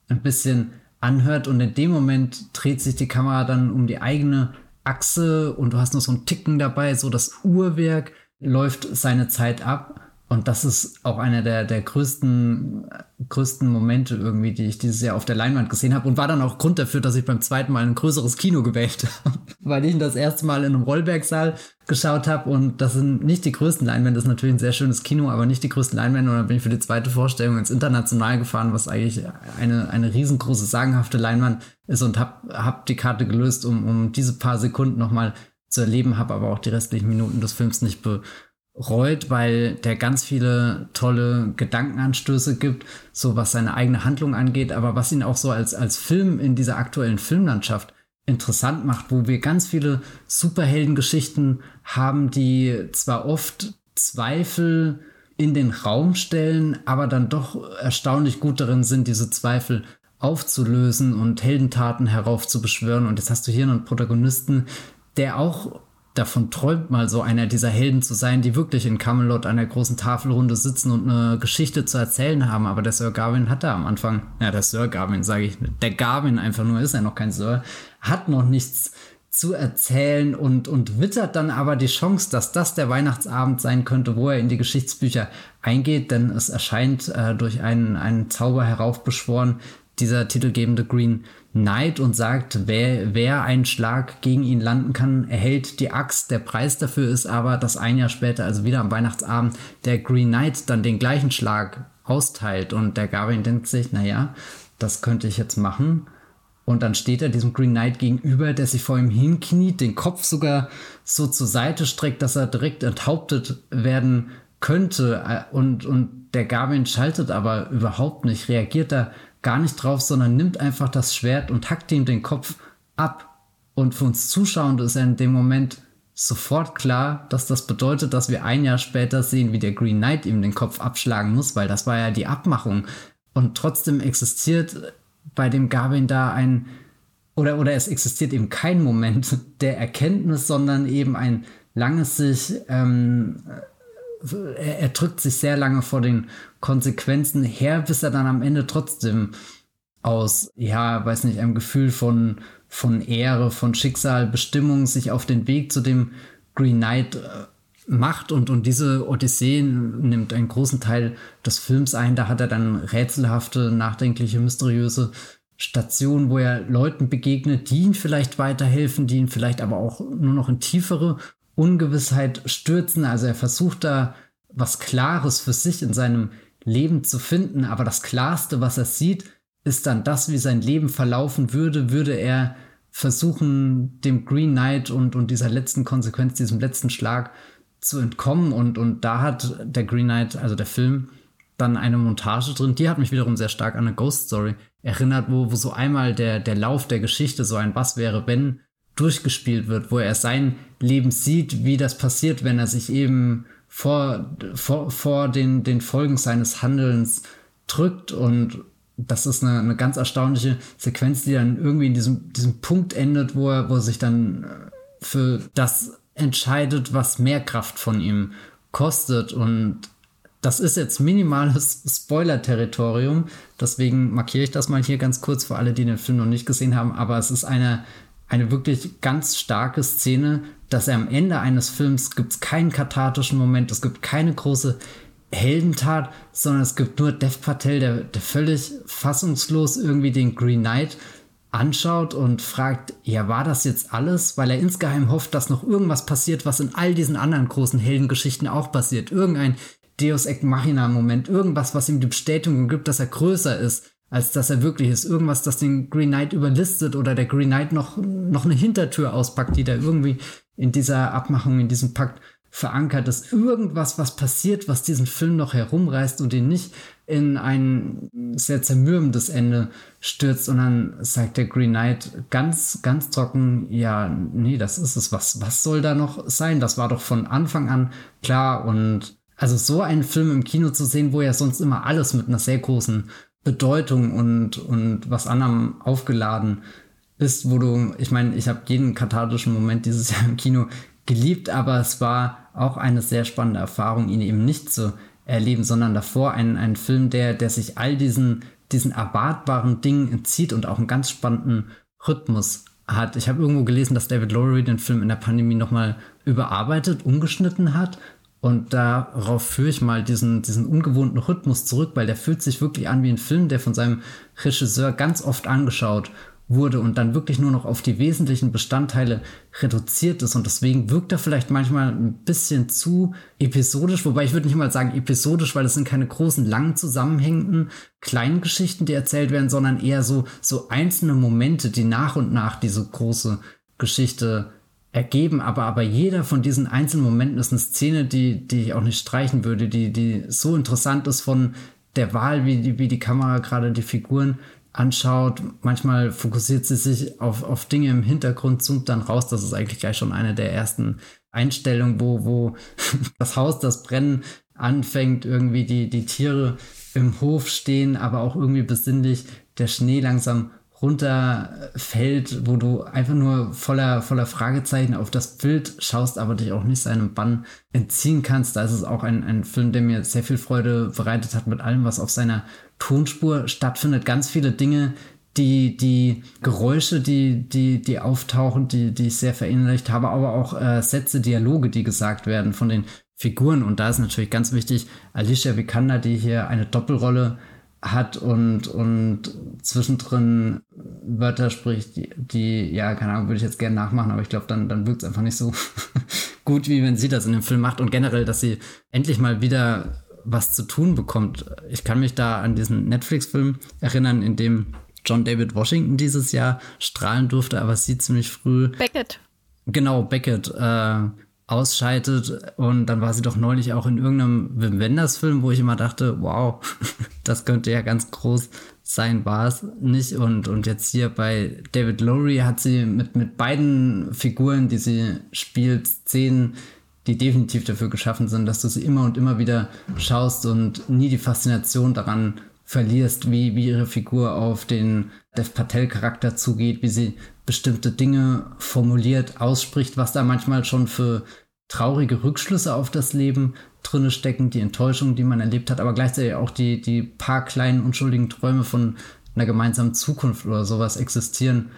ein bisschen anhört. Und in dem Moment dreht sich die Kamera dann um die eigene Achse und du hast noch so ein Ticken dabei, so das Uhrwerk läuft seine Zeit ab. Und das ist auch einer der, der größten, größten Momente irgendwie, die ich dieses Jahr auf der Leinwand gesehen habe. Und war dann auch Grund dafür, dass ich beim zweiten Mal ein größeres Kino gewählt habe, weil ich ihn das erste Mal in einem Rollbergsaal geschaut habe. Und das sind nicht die größten Leinwände, das ist natürlich ein sehr schönes Kino, aber nicht die größten Leinwände. Und dann bin ich für die zweite Vorstellung ins International gefahren, was eigentlich eine, eine riesengroße, sagenhafte Leinwand ist. Und habe hab die Karte gelöst, um, um diese paar Sekunden nochmal zu erleben, habe aber auch die restlichen Minuten des Films nicht be reut, weil der ganz viele tolle Gedankenanstöße gibt, so was seine eigene Handlung angeht, aber was ihn auch so als, als Film in dieser aktuellen Filmlandschaft interessant macht, wo wir ganz viele Superheldengeschichten haben, die zwar oft Zweifel in den Raum stellen, aber dann doch erstaunlich gut darin sind, diese Zweifel aufzulösen und Heldentaten heraufzubeschwören. Und jetzt hast du hier einen Protagonisten, der auch davon träumt, mal so einer dieser Helden zu sein, die wirklich in Camelot an der großen Tafelrunde sitzen und eine Geschichte zu erzählen haben. Aber der Sir Garwin hat da am Anfang, ja, der Sir Garwin, sage ich, der Garwin einfach nur, ist ja noch kein Sir, hat noch nichts zu erzählen und, und wittert dann aber die Chance, dass das der Weihnachtsabend sein könnte, wo er in die Geschichtsbücher eingeht, denn es erscheint äh, durch einen, einen Zauber heraufbeschworen, dieser titelgebende Green Knight und sagt, wer, wer einen Schlag gegen ihn landen kann, erhält die Axt. Der Preis dafür ist aber, dass ein Jahr später, also wieder am Weihnachtsabend, der Green Knight dann den gleichen Schlag austeilt. Und der Gawain denkt sich, naja, das könnte ich jetzt machen. Und dann steht er diesem Green Knight gegenüber, der sich vor ihm hinkniet, den Kopf sogar so zur Seite streckt, dass er direkt enthauptet werden könnte. Und, und der Gawain schaltet aber überhaupt nicht, reagiert da gar nicht drauf, sondern nimmt einfach das Schwert und hackt ihm den Kopf ab. Und für uns Zuschauer ist er in dem Moment sofort klar, dass das bedeutet, dass wir ein Jahr später sehen, wie der Green Knight ihm den Kopf abschlagen muss, weil das war ja die Abmachung. Und trotzdem existiert bei dem Gavin da ein, oder, oder es existiert eben kein Moment der Erkenntnis, sondern eben ein langes sich ähm, er, er drückt sich sehr lange vor den Konsequenzen her, bis er dann am Ende trotzdem aus, ja, weiß nicht, einem Gefühl von, von Ehre, von Schicksal, Bestimmung sich auf den Weg zu dem Green Knight äh, macht und, und diese Odyssee nimmt einen großen Teil des Films ein. Da hat er dann rätselhafte, nachdenkliche, mysteriöse Stationen, wo er Leuten begegnet, die ihm vielleicht weiterhelfen, die ihn vielleicht aber auch nur noch in tiefere Ungewissheit stürzen. Also er versucht da was Klares für sich in seinem Leben zu finden, aber das Klarste, was er sieht, ist dann das, wie sein Leben verlaufen würde, würde er versuchen, dem Green Knight und, und dieser letzten Konsequenz, diesem letzten Schlag zu entkommen. Und, und da hat der Green Knight, also der Film, dann eine Montage drin, die hat mich wiederum sehr stark an eine Ghost Story erinnert, wo, wo so einmal der, der Lauf der Geschichte, so ein Was wäre, wenn durchgespielt wird, wo er sein Leben sieht, wie das passiert, wenn er sich eben vor, vor, vor den, den Folgen seines Handelns drückt und das ist eine, eine ganz erstaunliche Sequenz, die dann irgendwie in diesem, diesem Punkt endet, wo er, wo er sich dann äh, für das entscheidet, was mehr Kraft von ihm kostet. Und das ist jetzt minimales Spoiler-Territorium. Deswegen markiere ich das mal hier ganz kurz für alle, die den Film noch nicht gesehen haben. Aber es ist eine, eine wirklich ganz starke Szene, dass er am Ende eines Films gibt es keinen kathartischen Moment, es gibt keine große Heldentat, sondern es gibt nur Dev Patel, der, der völlig fassungslos irgendwie den Green Knight anschaut und fragt, ja, war das jetzt alles? Weil er insgeheim hofft, dass noch irgendwas passiert, was in all diesen anderen großen Heldengeschichten auch passiert. Irgendein Deus Ex Machina Moment, irgendwas, was ihm die Bestätigung gibt, dass er größer ist, als dass er wirklich ist. Irgendwas, das den Green Knight überlistet oder der Green Knight noch, noch eine Hintertür auspackt, die da irgendwie in dieser Abmachung, in diesem Pakt verankert ist. Irgendwas, was passiert, was diesen Film noch herumreißt und ihn nicht in ein sehr zermürbendes Ende stürzt und dann sagt der Green Knight ganz, ganz trocken, ja, nee, das ist es. Was, was soll da noch sein? Das war doch von Anfang an klar und also so einen Film im Kino zu sehen, wo ja sonst immer alles mit einer sehr großen Bedeutung und, und was anderem aufgeladen ist, wo du, ich meine, ich habe jeden kathartischen Moment dieses Jahr im Kino geliebt, aber es war auch eine sehr spannende Erfahrung, ihn eben nicht zu erleben, sondern davor ein, ein Film, der, der sich all diesen, diesen erwartbaren Dingen entzieht und auch einen ganz spannenden Rhythmus hat. Ich habe irgendwo gelesen, dass David Lowery den Film in der Pandemie nochmal überarbeitet, umgeschnitten hat und darauf führe ich mal diesen, diesen ungewohnten Rhythmus zurück, weil der fühlt sich wirklich an wie ein Film, der von seinem Regisseur ganz oft angeschaut wurde und dann wirklich nur noch auf die wesentlichen Bestandteile reduziert ist. Und deswegen wirkt er vielleicht manchmal ein bisschen zu episodisch, wobei ich würde nicht mal sagen episodisch, weil es sind keine großen, langen, zusammenhängenden kleinen Geschichten, die erzählt werden, sondern eher so, so einzelne Momente, die nach und nach diese große Geschichte ergeben, aber, aber jeder von diesen einzelnen Momenten ist eine Szene, die, die ich auch nicht streichen würde, die, die so interessant ist von der Wahl, wie die, wie die Kamera gerade die Figuren anschaut. Manchmal fokussiert sie sich auf, auf Dinge im Hintergrund, zoomt dann raus. Das ist eigentlich gleich schon eine der ersten Einstellungen, wo, wo das Haus, das Brennen anfängt, irgendwie die, die Tiere im Hof stehen, aber auch irgendwie besinnlich der Schnee langsam runterfällt, wo du einfach nur voller, voller Fragezeichen auf das Bild schaust, aber dich auch nicht seinem Bann entziehen kannst. Da ist es auch ein, ein Film, der mir sehr viel Freude bereitet hat mit allem, was auf seiner Tonspur stattfindet. Ganz viele Dinge, die, die Geräusche, die, die, die auftauchen, die, die ich sehr verinnerlicht habe, aber auch äh, Sätze, Dialoge, die gesagt werden von den Figuren. Und da ist natürlich ganz wichtig, Alicia Vikander, die hier eine Doppelrolle hat und, und zwischendrin Wörter spricht, die, die, ja, keine Ahnung, würde ich jetzt gerne nachmachen, aber ich glaube, dann, dann wirkt es einfach nicht so gut, wie wenn sie das in dem Film macht und generell, dass sie endlich mal wieder was zu tun bekommt. Ich kann mich da an diesen Netflix-Film erinnern, in dem John David Washington dieses Jahr strahlen durfte, aber sie ziemlich früh. Beckett. Genau, Beckett. Äh, ausscheidet. Und dann war sie doch neulich auch in irgendeinem Wim Wenders Film, wo ich immer dachte, wow, das könnte ja ganz groß sein, war es nicht. Und, und jetzt hier bei David Lowry hat sie mit, mit beiden Figuren, die sie spielt, Szenen, die definitiv dafür geschaffen sind, dass du sie immer und immer wieder schaust und nie die Faszination daran verlierst, wie, wie ihre Figur auf den Dev Patel Charakter zugeht, wie sie bestimmte Dinge formuliert, ausspricht, was da manchmal schon für traurige Rückschlüsse auf das Leben drinne stecken, die Enttäuschung, die man erlebt hat, aber gleichzeitig auch die, die paar kleinen unschuldigen Träume von einer gemeinsamen Zukunft oder sowas existieren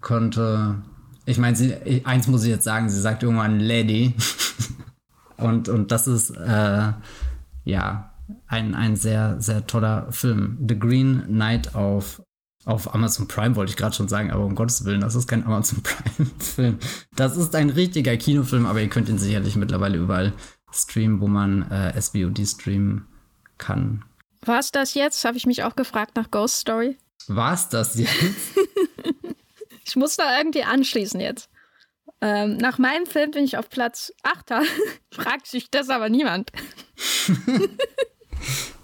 könnte. Ich meine, eins muss ich jetzt sagen, sie sagt irgendwann Lady. und, und das ist, äh, ja, ein, ein sehr, sehr toller Film. The Green Knight auf, auf Amazon Prime, wollte ich gerade schon sagen, aber um Gottes Willen, das ist kein Amazon Prime-Film. Das ist ein richtiger Kinofilm, aber ihr könnt ihn sicherlich mittlerweile überall streamen, wo man äh, SVOD streamen kann. War es das jetzt? Habe ich mich auch gefragt nach Ghost Story. War es das jetzt? ich muss da irgendwie anschließen jetzt. Ähm, nach meinem Film bin ich auf Platz 8. Fragt sich das aber niemand.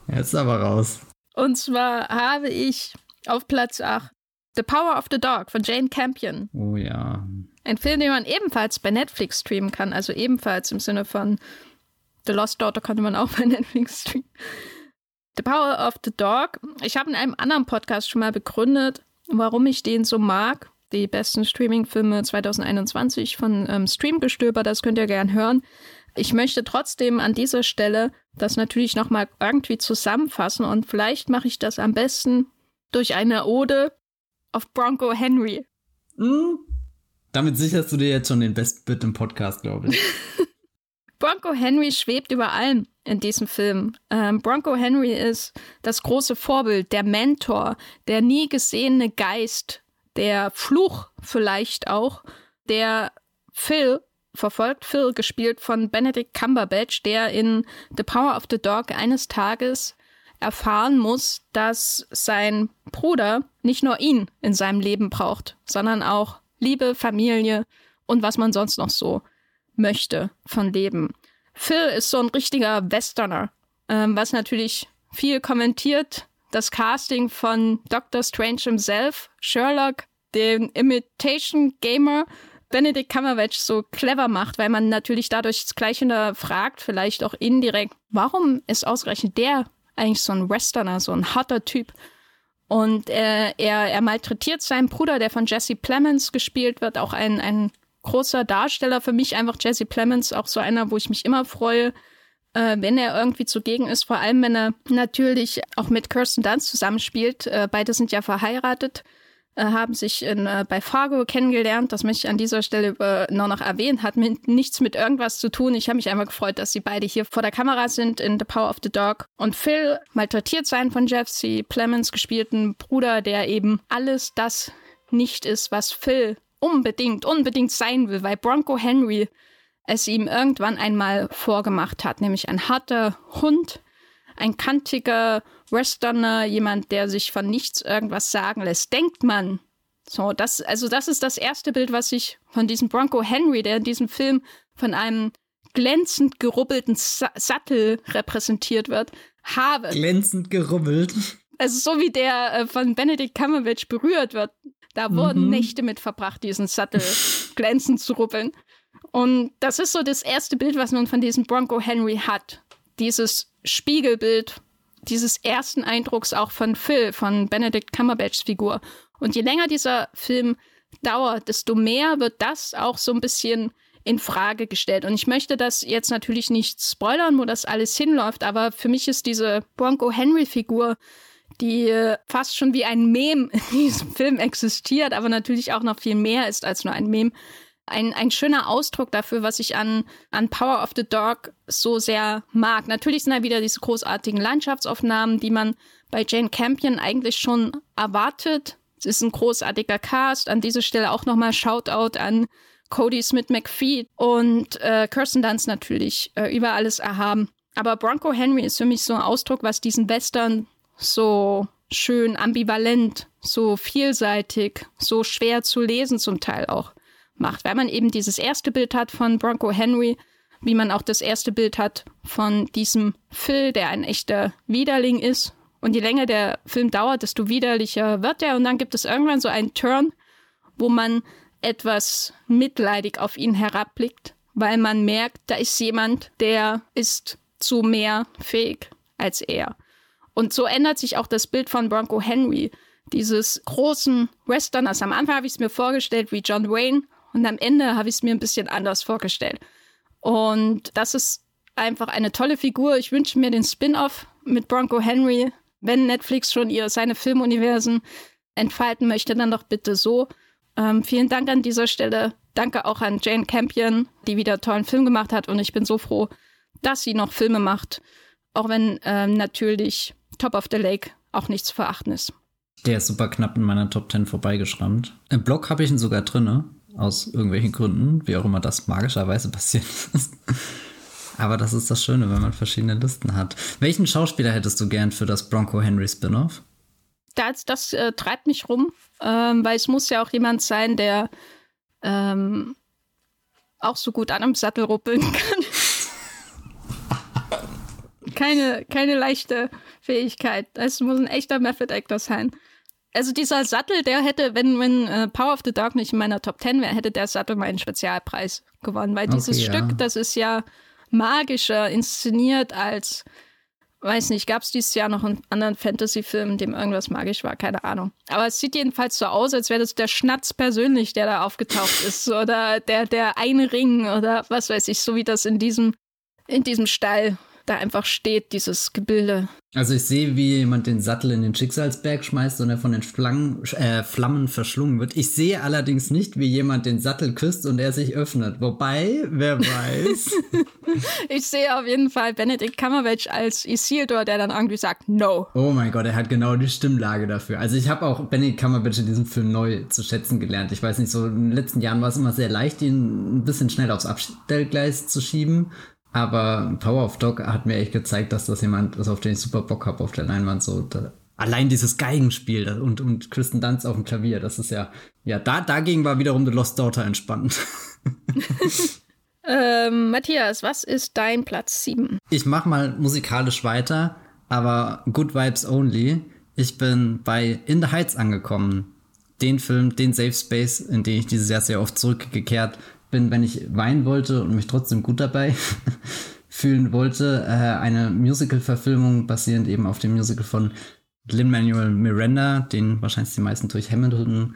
Jetzt aber raus. Und zwar habe ich auf Platz 8 The Power of the Dog von Jane Campion. Oh ja. Ein Film, den man ebenfalls bei Netflix streamen kann. Also ebenfalls im Sinne von The Lost Daughter konnte man auch bei Netflix streamen. The Power of the Dog. Ich habe in einem anderen Podcast schon mal begründet, warum ich den so mag. Die besten Streaming-Filme 2021 von ähm, Streamgestöber, das könnt ihr gern hören. Ich möchte trotzdem an dieser Stelle das natürlich nochmal irgendwie zusammenfassen und vielleicht mache ich das am besten durch eine Ode auf Bronco Henry. Mhm. Damit sicherst du dir jetzt schon den besten Bit im Podcast, glaube ich. Bronco Henry schwebt über allem in diesem Film. Ähm, Bronco Henry ist das große Vorbild, der Mentor, der nie gesehene Geist, der Fluch vielleicht auch, der Phil verfolgt. Phil, gespielt von Benedict Cumberbatch, der in The Power of the Dog eines Tages erfahren muss, dass sein Bruder nicht nur ihn in seinem Leben braucht, sondern auch Liebe, Familie und was man sonst noch so möchte von Leben. Phil ist so ein richtiger Westerner, ähm, was natürlich viel kommentiert. Das Casting von Doctor Strange himself, Sherlock, den Imitation Gamer, Benedict Cumberbatch so clever macht, weil man natürlich dadurch das Gleiche fragt, vielleicht auch indirekt, warum ist ausgerechnet der eigentlich so ein Westerner, so ein harter Typ? Und äh, er, er malträtiert seinen Bruder, der von Jesse Plemons gespielt wird, auch ein, ein großer Darsteller für mich, einfach Jesse Plemons, auch so einer, wo ich mich immer freue, äh, wenn er irgendwie zugegen ist, vor allem wenn er natürlich auch mit Kirsten Dunst zusammenspielt. Äh, beide sind ja verheiratet, haben sich in, äh, bei Fargo kennengelernt. Das möchte ich an dieser Stelle äh, nur noch erwähnen. Hat mit, nichts mit irgendwas zu tun. Ich habe mich einfach gefreut, dass sie beide hier vor der Kamera sind in The Power of the Dog. Und Phil malträtiert seinen von Jesse Plemons gespielten Bruder, der eben alles das nicht ist, was Phil unbedingt, unbedingt sein will, weil Bronco Henry es ihm irgendwann einmal vorgemacht hat, nämlich ein harter Hund, ein kantiger Westerner, jemand, der sich von nichts irgendwas sagen lässt, denkt man. So, das, also das ist das erste Bild, was ich von diesem Bronco Henry, der in diesem Film von einem glänzend gerubbelten Sa Sattel repräsentiert wird, habe. Glänzend gerubbelt. Also so wie der äh, von Benedict Cumberbatch berührt wird. Da wurden mhm. Nächte mit verbracht, diesen Sattel glänzend zu ruppeln. Und das ist so das erste Bild, was man von diesem Bronco Henry hat. Dieses Spiegelbild dieses ersten Eindrucks auch von Phil, von Benedict Cumberbatchs Figur. Und je länger dieser Film dauert, desto mehr wird das auch so ein bisschen in Frage gestellt. Und ich möchte das jetzt natürlich nicht spoilern, wo das alles hinläuft, aber für mich ist diese Bronco Henry Figur die äh, fast schon wie ein Mem in diesem Film existiert, aber natürlich auch noch viel mehr ist als nur ein Mem. Ein, ein schöner Ausdruck dafür, was ich an, an Power of the Dog so sehr mag. Natürlich sind da wieder diese großartigen Landschaftsaufnahmen, die man bei Jane Campion eigentlich schon erwartet. Es ist ein großartiger Cast. An dieser Stelle auch nochmal Shoutout an Cody Smith McPhee und äh, Kirsten Dunst natürlich äh, über alles erhaben. Aber Bronco Henry ist für mich so ein Ausdruck, was diesen Western so schön ambivalent, so vielseitig, so schwer zu lesen zum Teil auch macht, weil man eben dieses erste Bild hat von Bronco Henry, wie man auch das erste Bild hat von diesem Phil, der ein echter Widerling ist. Und je länger der Film dauert, desto widerlicher wird er. Und dann gibt es irgendwann so einen Turn, wo man etwas mitleidig auf ihn herabblickt, weil man merkt, da ist jemand, der ist zu mehr fähig als er. Und so ändert sich auch das Bild von Bronco Henry, dieses großen Westerners. Am Anfang habe ich es mir vorgestellt wie John Wayne und am Ende habe ich es mir ein bisschen anders vorgestellt. Und das ist einfach eine tolle Figur. Ich wünsche mir den Spin-off mit Bronco Henry, wenn Netflix schon ihr seine Filmuniversen entfalten möchte, dann doch bitte so. Ähm, vielen Dank an dieser Stelle. Danke auch an Jane Campion, die wieder tollen Film gemacht hat. Und ich bin so froh, dass sie noch Filme macht. Auch wenn ähm, natürlich Top of the Lake auch nichts zu verachten ist. Der ist super knapp in meiner Top 10 vorbeigeschrammt. Im Blog habe ich ihn sogar drinne, aus irgendwelchen Gründen, wie auch immer das magischerweise passiert ist. Aber das ist das Schöne, wenn man verschiedene Listen hat. Welchen Schauspieler hättest du gern für das Bronco Henry Spin-off? Das, das äh, treibt mich rum, ähm, weil es muss ja auch jemand sein, der ähm, auch so gut an einem Sattel ruppeln kann. keine, keine leichte Fähigkeit. Es muss ein echter Method Actor sein. Also dieser Sattel, der hätte, wenn, wenn äh, Power of the Dog nicht in meiner Top 10 wäre, hätte der Sattel meinen Spezialpreis gewonnen. Weil dieses okay, Stück, ja. das ist ja magischer inszeniert als, weiß nicht, gab es dieses Jahr noch einen anderen Fantasy-Film, in dem irgendwas magisch war, keine Ahnung. Aber es sieht jedenfalls so aus, als wäre das der Schnatz persönlich, der da aufgetaucht ist. Oder der, der eine Ring oder was weiß ich, so wie das in diesem, in diesem Stall da einfach steht, dieses Gebilde. Also ich sehe, wie jemand den Sattel in den Schicksalsberg schmeißt und er von den Flangen, äh, Flammen verschlungen wird. Ich sehe allerdings nicht, wie jemand den Sattel küsst und er sich öffnet. Wobei, wer weiß. ich sehe auf jeden Fall Benedict Cumberbatch als Isildur, der dann irgendwie sagt, no. Oh mein Gott, er hat genau die Stimmlage dafür. Also ich habe auch Benedict Cumberbatch in diesem Film neu zu schätzen gelernt. Ich weiß nicht, so in den letzten Jahren war es immer sehr leicht, ihn ein bisschen schnell aufs Abstellgleis zu schieben. Aber Power of Dog hat mir echt gezeigt, dass das jemand ist, auf den ich super Bock habe auf der Leinwand. So, da, allein dieses Geigenspiel und, und Kristen Dunst auf dem Klavier, das ist ja, ja, da, dagegen war wiederum The Lost Daughter entspannt. ähm, Matthias, was ist dein Platz 7? Ich mach mal musikalisch weiter, aber Good Vibes Only. Ich bin bei In the Heights angekommen. Den Film, den Safe Space, in den ich dieses Jahr sehr oft zurückgekehrt bin, wenn ich weinen wollte und mich trotzdem gut dabei fühlen wollte. Äh, eine Musical-Verfilmung basierend eben auf dem Musical von Lin-Manuel Miranda, den wahrscheinlich die meisten durch Hamilton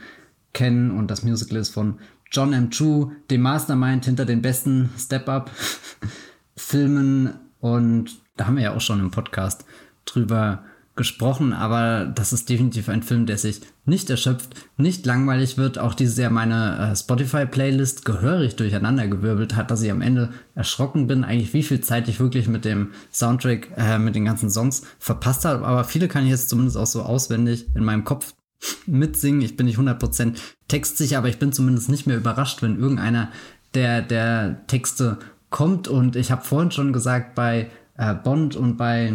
kennen. Und das Musical ist von John M. Chu, dem Mastermind hinter den besten Step-Up-Filmen. Und da haben wir ja auch schon im Podcast drüber gesprochen, aber das ist definitiv ein Film, der sich nicht erschöpft, nicht langweilig wird. Auch dieses Jahr meine äh, Spotify-Playlist gehörig durcheinandergewirbelt hat, dass ich am Ende erschrocken bin, eigentlich wie viel Zeit ich wirklich mit dem Soundtrack, äh, mit den ganzen Songs verpasst habe. Aber viele kann ich jetzt zumindest auch so auswendig in meinem Kopf mitsingen. Ich bin nicht 100% textsicher, aber ich bin zumindest nicht mehr überrascht, wenn irgendeiner der, der Texte kommt. Und ich habe vorhin schon gesagt, bei äh, Bond und bei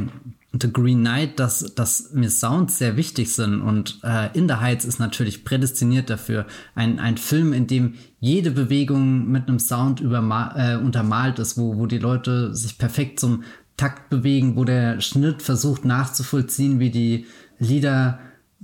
The Green Knight, dass, dass mir Sounds sehr wichtig sind und äh, In the Heights ist natürlich prädestiniert dafür. Ein, ein Film, in dem jede Bewegung mit einem Sound äh, untermalt ist, wo, wo die Leute sich perfekt zum Takt bewegen, wo der Schnitt versucht nachzuvollziehen, wie die Lieder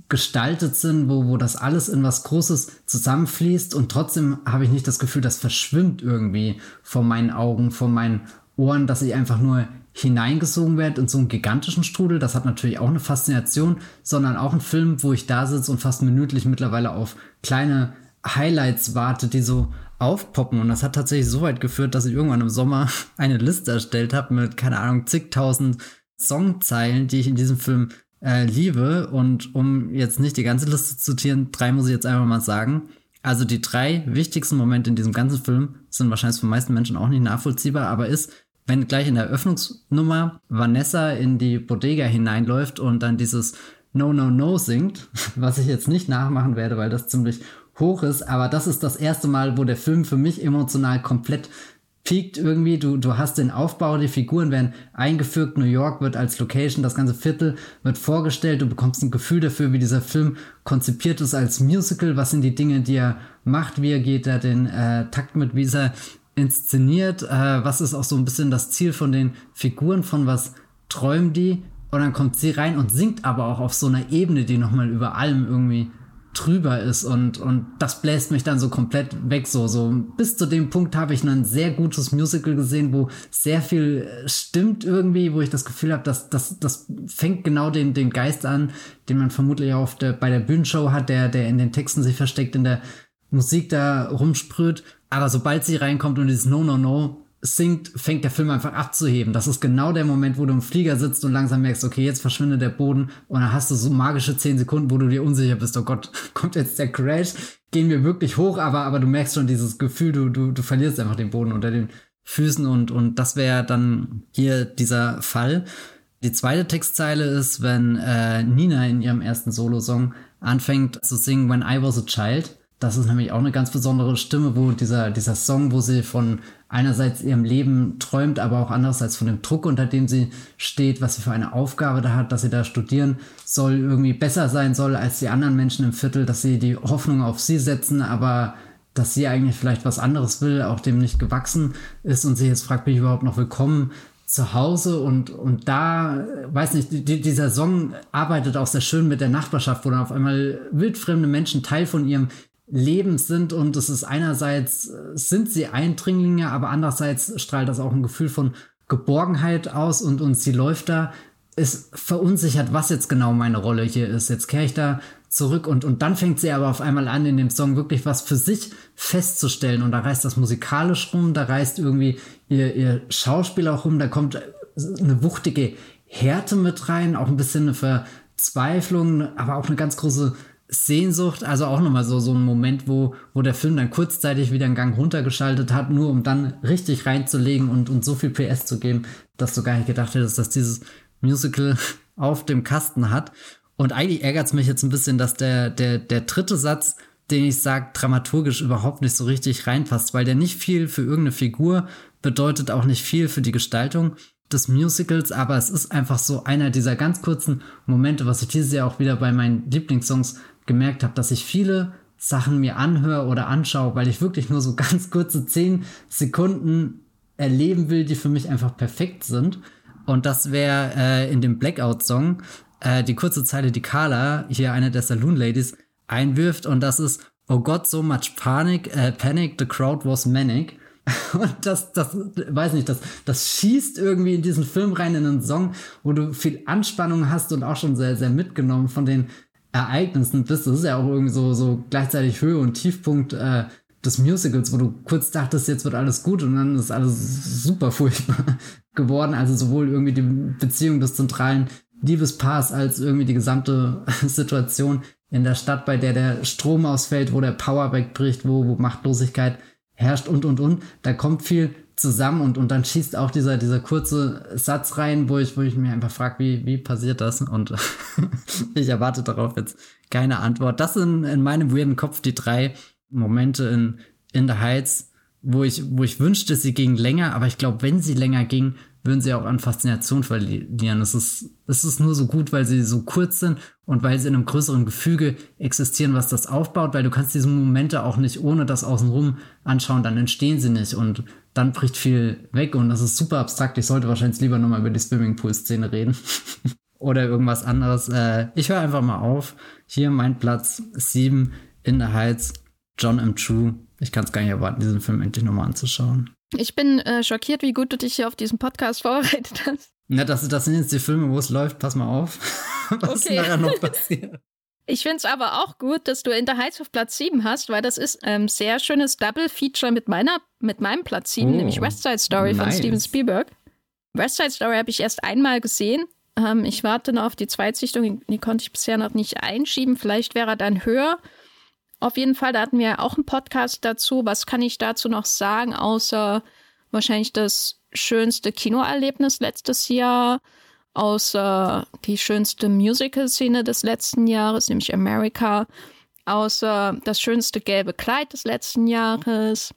gestaltet sind, wo, wo das alles in was Großes zusammenfließt und trotzdem habe ich nicht das Gefühl, das verschwimmt irgendwie vor meinen Augen, vor meinen Ohren, dass ich einfach nur hineingesogen werde in so einen gigantischen Strudel. Das hat natürlich auch eine Faszination, sondern auch ein Film, wo ich da sitze und fast minütlich mittlerweile auf kleine Highlights warte, die so aufpoppen. Und das hat tatsächlich so weit geführt, dass ich irgendwann im Sommer eine Liste erstellt habe mit, keine Ahnung, zigtausend Songzeilen, die ich in diesem Film äh, liebe. Und um jetzt nicht die ganze Liste zu zitieren, drei muss ich jetzt einfach mal sagen. Also die drei wichtigsten Momente in diesem ganzen Film sind wahrscheinlich für meisten Menschen auch nicht nachvollziehbar, aber ist, wenn gleich in der Eröffnungsnummer Vanessa in die Bodega hineinläuft und dann dieses No, No, No singt, was ich jetzt nicht nachmachen werde, weil das ziemlich hoch ist, aber das ist das erste Mal, wo der Film für mich emotional komplett piekt irgendwie. Du, du hast den Aufbau, die Figuren werden eingefügt, New York wird als Location, das ganze Viertel wird vorgestellt, du bekommst ein Gefühl dafür, wie dieser Film konzipiert ist als Musical, was sind die Dinge, die er macht, wie er geht er den äh, Takt mit, wie ist er inszeniert, äh, was ist auch so ein bisschen das Ziel von den Figuren, von was träumen die? Und dann kommt sie rein und singt aber auch auf so einer Ebene, die nochmal über allem irgendwie drüber ist. Und, und das bläst mich dann so komplett weg. So, so bis zu dem Punkt habe ich ein sehr gutes Musical gesehen, wo sehr viel stimmt irgendwie, wo ich das Gefühl habe, dass das, das fängt genau den, den Geist an, den man vermutlich auch auf der, bei der Bühnenshow hat, der, der in den Texten sich versteckt, in der Musik da rumsprüht aber sobald sie reinkommt und dieses No, No, No singt, fängt der Film einfach abzuheben. Das ist genau der Moment, wo du im Flieger sitzt und langsam merkst, okay, jetzt verschwindet der Boden und dann hast du so magische zehn Sekunden, wo du dir unsicher bist, oh Gott, kommt jetzt der Crash, gehen wir wirklich hoch, aber, aber du merkst schon dieses Gefühl, du, du, du verlierst einfach den Boden unter den Füßen und, und das wäre dann hier dieser Fall. Die zweite Textzeile ist, wenn äh, Nina in ihrem ersten Solo-Song anfängt zu singen When I Was a Child. Das ist nämlich auch eine ganz besondere Stimme, wo dieser, dieser Song, wo sie von einerseits ihrem Leben träumt, aber auch andererseits von dem Druck, unter dem sie steht, was sie für eine Aufgabe da hat, dass sie da studieren soll, irgendwie besser sein soll als die anderen Menschen im Viertel, dass sie die Hoffnung auf sie setzen, aber dass sie eigentlich vielleicht was anderes will, auch dem nicht gewachsen ist und sie jetzt fragt, bin ich überhaupt noch willkommen zu Hause? Und, und da, weiß nicht, die, dieser Song arbeitet auch sehr schön mit der Nachbarschaft, wo dann auf einmal wildfremde Menschen Teil von ihrem Lebens sind und es ist einerseits sind sie Eindringlinge, aber andererseits strahlt das auch ein Gefühl von Geborgenheit aus und, und sie läuft da, ist verunsichert, was jetzt genau meine Rolle hier ist. Jetzt kehre ich da zurück und, und dann fängt sie aber auf einmal an, in dem Song wirklich was für sich festzustellen und da reißt das musikalisch rum, da reißt irgendwie ihr, ihr Schauspiel auch rum, da kommt eine wuchtige Härte mit rein, auch ein bisschen eine Verzweiflung, aber auch eine ganz große Sehnsucht, also auch nochmal so, so ein Moment, wo, wo der Film dann kurzzeitig wieder einen Gang runtergeschaltet hat, nur um dann richtig reinzulegen und, und so viel PS zu geben, dass du gar nicht gedacht hättest, dass dieses Musical auf dem Kasten hat. Und eigentlich ärgert es mich jetzt ein bisschen, dass der, der, der dritte Satz, den ich sage, dramaturgisch überhaupt nicht so richtig reinpasst, weil der nicht viel für irgendeine Figur bedeutet, auch nicht viel für die Gestaltung des Musicals, aber es ist einfach so einer dieser ganz kurzen Momente, was ich dieses Jahr auch wieder bei meinen Lieblingssongs gemerkt habe, dass ich viele Sachen mir anhöre oder anschaue, weil ich wirklich nur so ganz kurze zehn Sekunden erleben will, die für mich einfach perfekt sind. Und das wäre äh, in dem Blackout-Song äh, die kurze Zeile, die Carla, hier eine der Saloon Ladies, einwirft. Und das ist, oh Gott, so much panic, äh, panic, the crowd was manic. Und das, das, weiß nicht, das, das schießt irgendwie in diesen Film rein, in einen Song, wo du viel Anspannung hast und auch schon sehr, sehr mitgenommen von den Ereignissen bist. Das ist ja auch irgendwie so, so gleichzeitig Höhe und Tiefpunkt äh, des Musicals, wo du kurz dachtest, jetzt wird alles gut und dann ist alles super furchtbar geworden. Also sowohl irgendwie die Beziehung des zentralen Liebespaars als irgendwie die gesamte Situation in der Stadt, bei der der Strom ausfällt, wo der Power wegbricht, wo, wo Machtlosigkeit herrscht und, und, und. Da kommt viel zusammen und, und dann schießt auch dieser, dieser kurze Satz rein, wo ich, wo ich mir einfach frage, wie, wie passiert das? Und ich erwarte darauf jetzt keine Antwort. Das sind in meinem weirden Kopf die drei Momente in, in The Heights, wo ich, wo ich wünschte, sie ging länger, aber ich glaube, wenn sie länger ging, würden sie auch an Faszination verlieren. Es ist, es ist nur so gut, weil sie so kurz sind und weil sie in einem größeren Gefüge existieren, was das aufbaut, weil du kannst diese Momente auch nicht ohne das außenrum anschauen, dann entstehen sie nicht und dann bricht viel weg und das ist super abstrakt. Ich sollte wahrscheinlich lieber nochmal über die Swimmingpool-Szene reden. Oder irgendwas anderes. Äh, ich höre einfach mal auf. Hier mein Platz 7 in the Heights, John M. True. Ich kann es gar nicht erwarten, diesen Film endlich nochmal anzuschauen. Ich bin äh, schockiert, wie gut du dich hier auf diesen Podcast vorbereitet hast. Na, das, das sind jetzt die Filme, wo es läuft. Pass mal auf, was okay. nachher noch passiert. Ich finde es aber auch gut, dass du In der Heights auf Platz 7 hast, weil das ist ein ähm, sehr schönes Double-Feature mit, mit meinem Platz 7, oh, nämlich West Side Story nice. von Steven Spielberg. West Side Story habe ich erst einmal gesehen. Ähm, ich warte noch auf die Zweitsichtung, die konnte ich bisher noch nicht einschieben. Vielleicht wäre er dann höher. Auf jeden Fall, da hatten wir auch einen Podcast dazu. Was kann ich dazu noch sagen, außer wahrscheinlich das schönste Kinoerlebnis letztes Jahr, außer die schönste Musical-Szene des letzten Jahres, nämlich America, außer das schönste gelbe Kleid des letzten Jahres,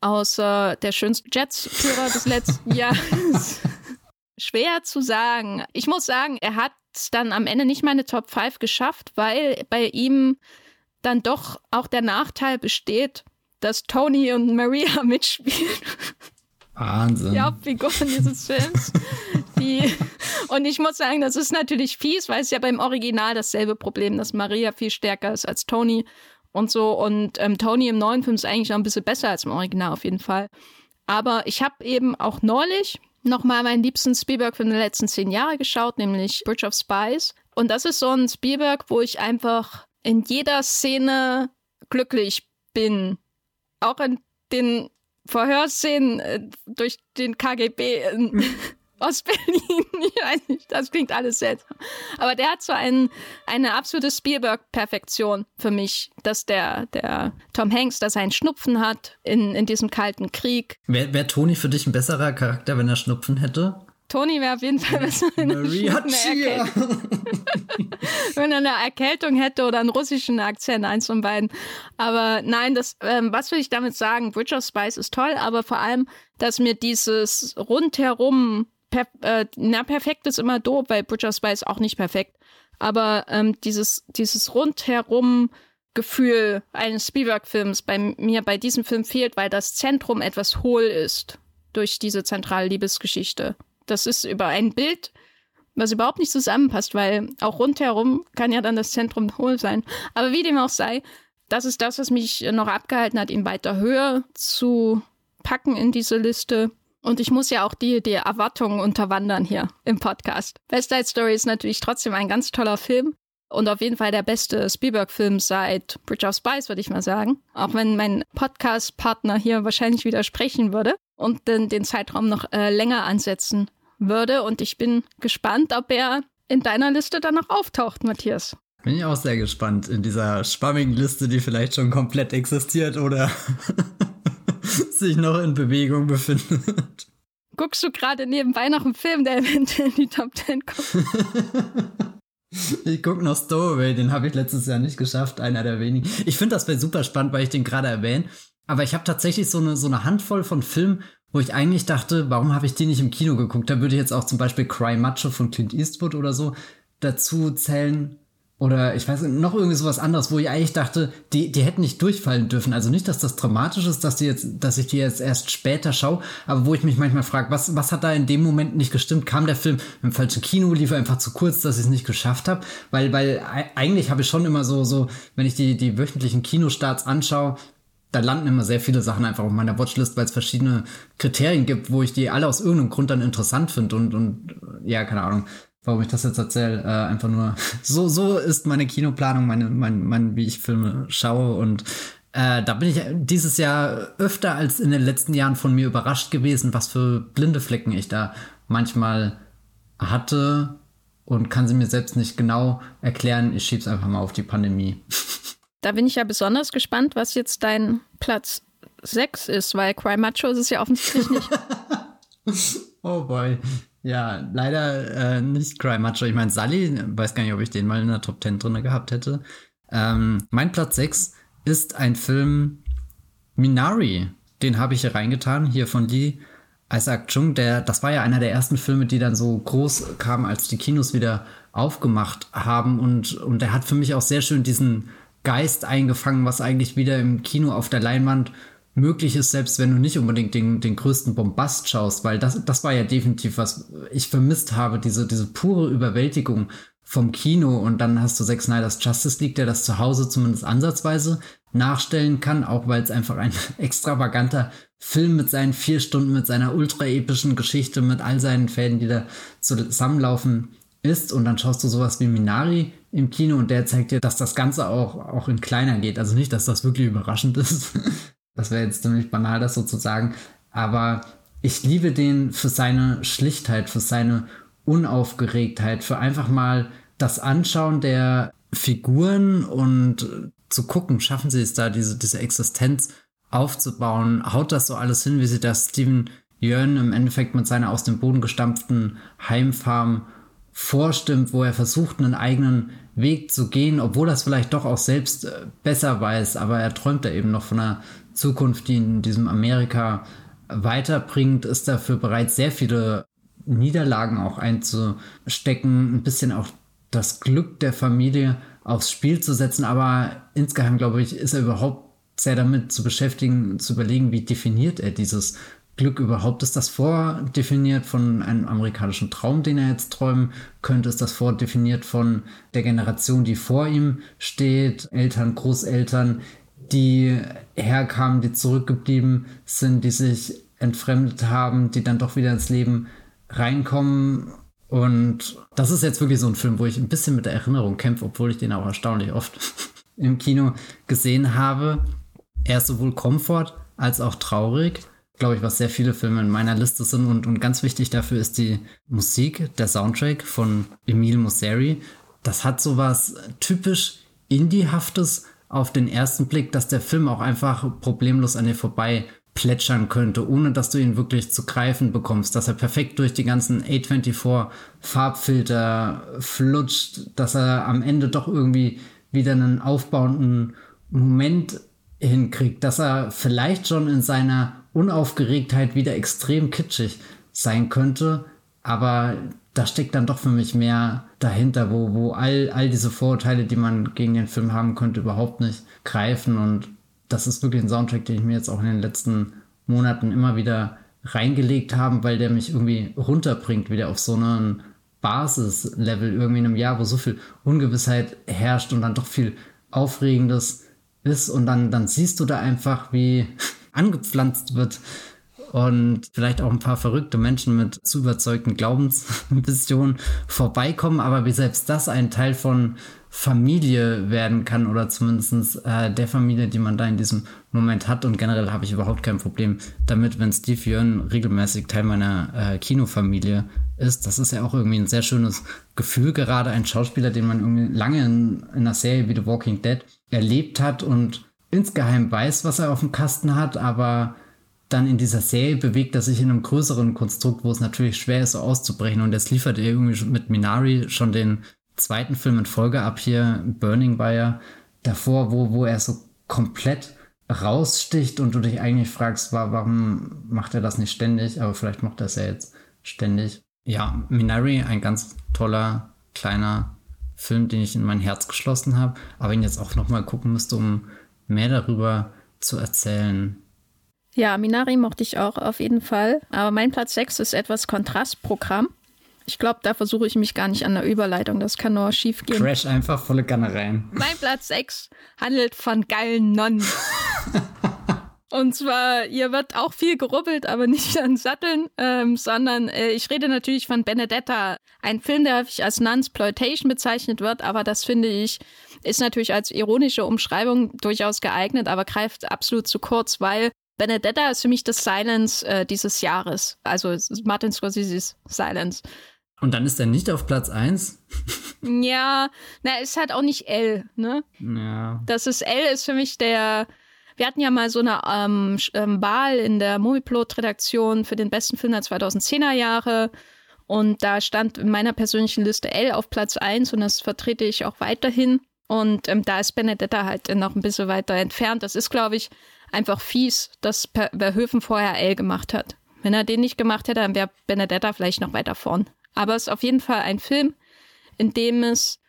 außer der schönste Jets-Führer des letzten Jahres. Schwer zu sagen. Ich muss sagen, er hat es dann am Ende nicht meine Top 5 geschafft, weil bei ihm dann doch auch der Nachteil besteht, dass Tony und Maria mitspielen. Wahnsinn. Die Hauptfiguren dieses Films. Die, und ich muss sagen, das ist natürlich fies, weil es ja beim Original dasselbe Problem, dass Maria viel stärker ist als Tony und so. Und ähm, Tony im neuen Film ist eigentlich noch ein bisschen besser als im Original auf jeden Fall. Aber ich habe eben auch neulich nochmal meinen liebsten Spielberg-Film der letzten zehn Jahre geschaut, nämlich Bridge of Spies. Und das ist so ein Spielberg, wo ich einfach in jeder Szene glücklich bin. Auch in den Verhörszenen äh, durch den KGB in Ostberlin. Ich weiß nicht, das klingt alles seltsam. Aber der hat so ein, eine absolute Spielberg-Perfektion für mich, dass der, der Tom Hanks, dass er einen Schnupfen hat in, in diesem kalten Krieg. Wäre wär Toni für dich ein besserer Charakter, wenn er Schnupfen hätte? Toni wäre auf jeden Fall besser, wenn er wenn er eine Erkältung hätte oder einen russischen Akzent, eins von beiden. Aber nein, das, ähm, was will ich damit sagen? Bridge of Spice ist toll, aber vor allem, dass mir dieses rundherum, per, äh, na, perfekt ist immer doof, weil Bridge of Spice auch nicht perfekt. Aber ähm, dieses, dieses rundherum Gefühl eines Spielberg-Films bei mir bei diesem Film fehlt, weil das Zentrum etwas hohl ist durch diese zentrale Liebesgeschichte. Das ist über ein Bild, was überhaupt nicht zusammenpasst, weil auch rundherum kann ja dann das Zentrum hohl sein. Aber wie dem auch sei, das ist das, was mich noch abgehalten hat, ihn weiter höher zu packen in diese Liste. Und ich muss ja auch die, die Erwartungen unterwandern hier im Podcast. Best Side Story ist natürlich trotzdem ein ganz toller Film und auf jeden Fall der beste Spielberg-Film seit Bridge of Spies, würde ich mal sagen. Auch wenn mein Podcast-Partner hier wahrscheinlich widersprechen würde und den, den Zeitraum noch äh, länger ansetzen würde. Und ich bin gespannt, ob er in deiner Liste dann noch auftaucht, Matthias. Bin ich auch sehr gespannt in dieser spammigen Liste, die vielleicht schon komplett existiert oder sich noch in Bewegung befindet. Guckst du gerade nebenbei noch einen Film, der eventuell in die Top 10 kommt? Ich gucke noch Stowaway, den habe ich letztes Jahr nicht geschafft, einer der wenigen. Ich finde das wäre super spannend, weil ich den gerade erwähne. Aber ich habe tatsächlich so eine, so eine Handvoll von Filmen, wo ich eigentlich dachte, warum habe ich die nicht im Kino geguckt? Da würde ich jetzt auch zum Beispiel Cry Macho von Clint Eastwood oder so dazu zählen. Oder ich weiß noch irgendwie sowas anderes, wo ich eigentlich dachte, die, die hätten nicht durchfallen dürfen. Also nicht, dass das dramatisch ist, dass die jetzt, dass ich die jetzt erst später schaue, aber wo ich mich manchmal frage, was, was hat da in dem Moment nicht gestimmt? Kam der Film im falschen Kino, lief einfach zu kurz, dass ich es nicht geschafft habe? Weil, weil eigentlich habe ich schon immer so, so, wenn ich die, die wöchentlichen Kinostarts anschaue, da landen immer sehr viele Sachen einfach auf meiner Watchlist, weil es verschiedene Kriterien gibt, wo ich die alle aus irgendeinem Grund dann interessant finde und, und ja, keine Ahnung, warum ich das jetzt erzähle. Äh, einfach nur, so, so ist meine Kinoplanung, meine, mein, mein, wie ich Filme schaue und äh, da bin ich dieses Jahr öfter als in den letzten Jahren von mir überrascht gewesen, was für blinde Flecken ich da manchmal hatte und kann sie mir selbst nicht genau erklären. Ich schieb's einfach mal auf die Pandemie. Da bin ich ja besonders gespannt, was jetzt dein Platz 6 ist, weil Cry Macho ist es ja offensichtlich nicht. oh boy. Ja, leider äh, nicht Cry Macho. Ich meine, Sully, weiß gar nicht, ob ich den mal in der Top 10 drin gehabt hätte. Ähm, mein Platz 6 ist ein Film Minari. Den habe ich hier reingetan, hier von Lee Isaac Chung. Der, das war ja einer der ersten Filme, die dann so groß kamen, als die Kinos wieder aufgemacht haben. Und, und er hat für mich auch sehr schön diesen Geist eingefangen, was eigentlich wieder im Kino auf der Leinwand möglich ist, selbst wenn du nicht unbedingt den, den größten Bombast schaust, weil das, das war ja definitiv, was ich vermisst habe, diese, diese pure Überwältigung vom Kino. Und dann hast du Zack Snyder's Justice League, der das zu Hause zumindest ansatzweise nachstellen kann, auch weil es einfach ein extravaganter Film mit seinen vier Stunden, mit seiner ultra epischen Geschichte, mit all seinen Fäden, die da zusammenlaufen ist. Und dann schaust du sowas wie Minari im Kino und der zeigt dir, dass das Ganze auch, auch in kleiner geht. Also nicht, dass das wirklich überraschend ist. Das wäre jetzt ziemlich banal, das sozusagen. Aber ich liebe den für seine Schlichtheit, für seine Unaufgeregtheit, für einfach mal das Anschauen der Figuren und zu gucken, schaffen sie es da, diese, diese Existenz aufzubauen? Haut das so alles hin, wie sie das Steven Yeun im Endeffekt mit seiner aus dem Boden gestampften Heimfarm vorstimmt, wo er versucht, einen eigenen Weg zu gehen, obwohl es vielleicht doch auch selbst äh, besser weiß, aber er träumt da eben noch von einer Zukunft, die in diesem Amerika weiterbringt, ist dafür bereit, sehr viele Niederlagen auch einzustecken, ein bisschen auch das Glück der Familie aufs Spiel zu setzen, aber insgeheim, glaube ich, ist er überhaupt sehr damit zu beschäftigen, zu überlegen, wie definiert er dieses Glück überhaupt? Ist das vordefiniert von einem amerikanischen Traum, den er jetzt träumen könnte? Ist das vordefiniert von der Generation, die vor ihm steht? Eltern, Großeltern, die herkamen, die zurückgeblieben sind, die sich entfremdet haben, die dann doch wieder ins Leben reinkommen. Und das ist jetzt wirklich so ein Film, wo ich ein bisschen mit der Erinnerung kämpfe, obwohl ich den auch erstaunlich oft im Kino gesehen habe. Er ist sowohl Komfort als auch traurig glaube ich, was sehr viele Filme in meiner Liste sind. Und, und ganz wichtig dafür ist die Musik, der Soundtrack von Emile Mosseri. Das hat sowas typisch Indiehaftes auf den ersten Blick, dass der Film auch einfach problemlos an dir vorbei plätschern könnte, ohne dass du ihn wirklich zu greifen bekommst, dass er perfekt durch die ganzen A24 Farbfilter flutscht, dass er am Ende doch irgendwie wieder einen aufbauenden Moment hinkriegt, dass er vielleicht schon in seiner Unaufgeregtheit wieder extrem kitschig sein könnte, aber da steckt dann doch für mich mehr dahinter, wo, wo all, all diese Vorurteile, die man gegen den Film haben könnte, überhaupt nicht greifen. Und das ist wirklich ein Soundtrack, den ich mir jetzt auch in den letzten Monaten immer wieder reingelegt habe, weil der mich irgendwie runterbringt, wieder auf so einen Basislevel irgendwie in einem Jahr, wo so viel Ungewissheit herrscht und dann doch viel Aufregendes ist. Und dann, dann siehst du da einfach, wie angepflanzt wird und vielleicht auch ein paar verrückte Menschen mit zu überzeugten Glaubensvisionen vorbeikommen, aber wie selbst das ein Teil von Familie werden kann oder zumindest äh, der Familie, die man da in diesem Moment hat. Und generell habe ich überhaupt kein Problem damit, wenn Steve Yeun regelmäßig Teil meiner äh, Kinofamilie ist. Das ist ja auch irgendwie ein sehr schönes Gefühl, gerade ein Schauspieler, den man irgendwie lange in, in einer Serie wie The Walking Dead erlebt hat und insgeheim weiß, was er auf dem Kasten hat, aber dann in dieser Serie bewegt er sich in einem größeren Konstrukt, wo es natürlich schwer ist, so auszubrechen. Und jetzt liefert er irgendwie mit Minari schon den zweiten Film in Folge ab hier, Burning ja davor, wo, wo er so komplett raussticht und du dich eigentlich fragst, warum macht er das nicht ständig? Aber vielleicht macht er es ja jetzt ständig. Ja, Minari, ein ganz toller, kleiner Film, den ich in mein Herz geschlossen habe, aber ihn jetzt auch nochmal gucken müsste, um mehr darüber zu erzählen. Ja, Minari mochte ich auch auf jeden Fall. Aber mein Platz 6 ist etwas Kontrastprogramm. Ich glaube, da versuche ich mich gar nicht an der Überleitung. Das kann nur schief gehen. Crash einfach volle Ganne rein. Mein Platz 6 handelt von geilen Nonnen. Und zwar, ihr wird auch viel gerubbelt, aber nicht an Satteln, ähm, sondern äh, ich rede natürlich von Benedetta. Ein Film, der häufig als Nunsploitation bezeichnet wird, aber das finde ich, ist natürlich als ironische Umschreibung durchaus geeignet, aber greift absolut zu kurz, weil Benedetta ist für mich das Silence äh, dieses Jahres. Also Martin Scorsese's Silence. Und dann ist er nicht auf Platz 1? ja, na, ist halt auch nicht L, ne? Ja. Das ist L ist für mich der. Wir hatten ja mal so eine ähm, ähm, Wahl in der Movieplot-Redaktion für den besten Film der 2010er Jahre. Und da stand in meiner persönlichen Liste L auf Platz 1 und das vertrete ich auch weiterhin. Und ähm, da ist Benedetta halt noch ein bisschen weiter entfernt. Das ist, glaube ich, einfach fies, dass Verhöfen vorher L gemacht hat. Wenn er den nicht gemacht hätte, dann wäre Benedetta vielleicht noch weiter vorn. Aber es ist auf jeden Fall ein Film, in dem es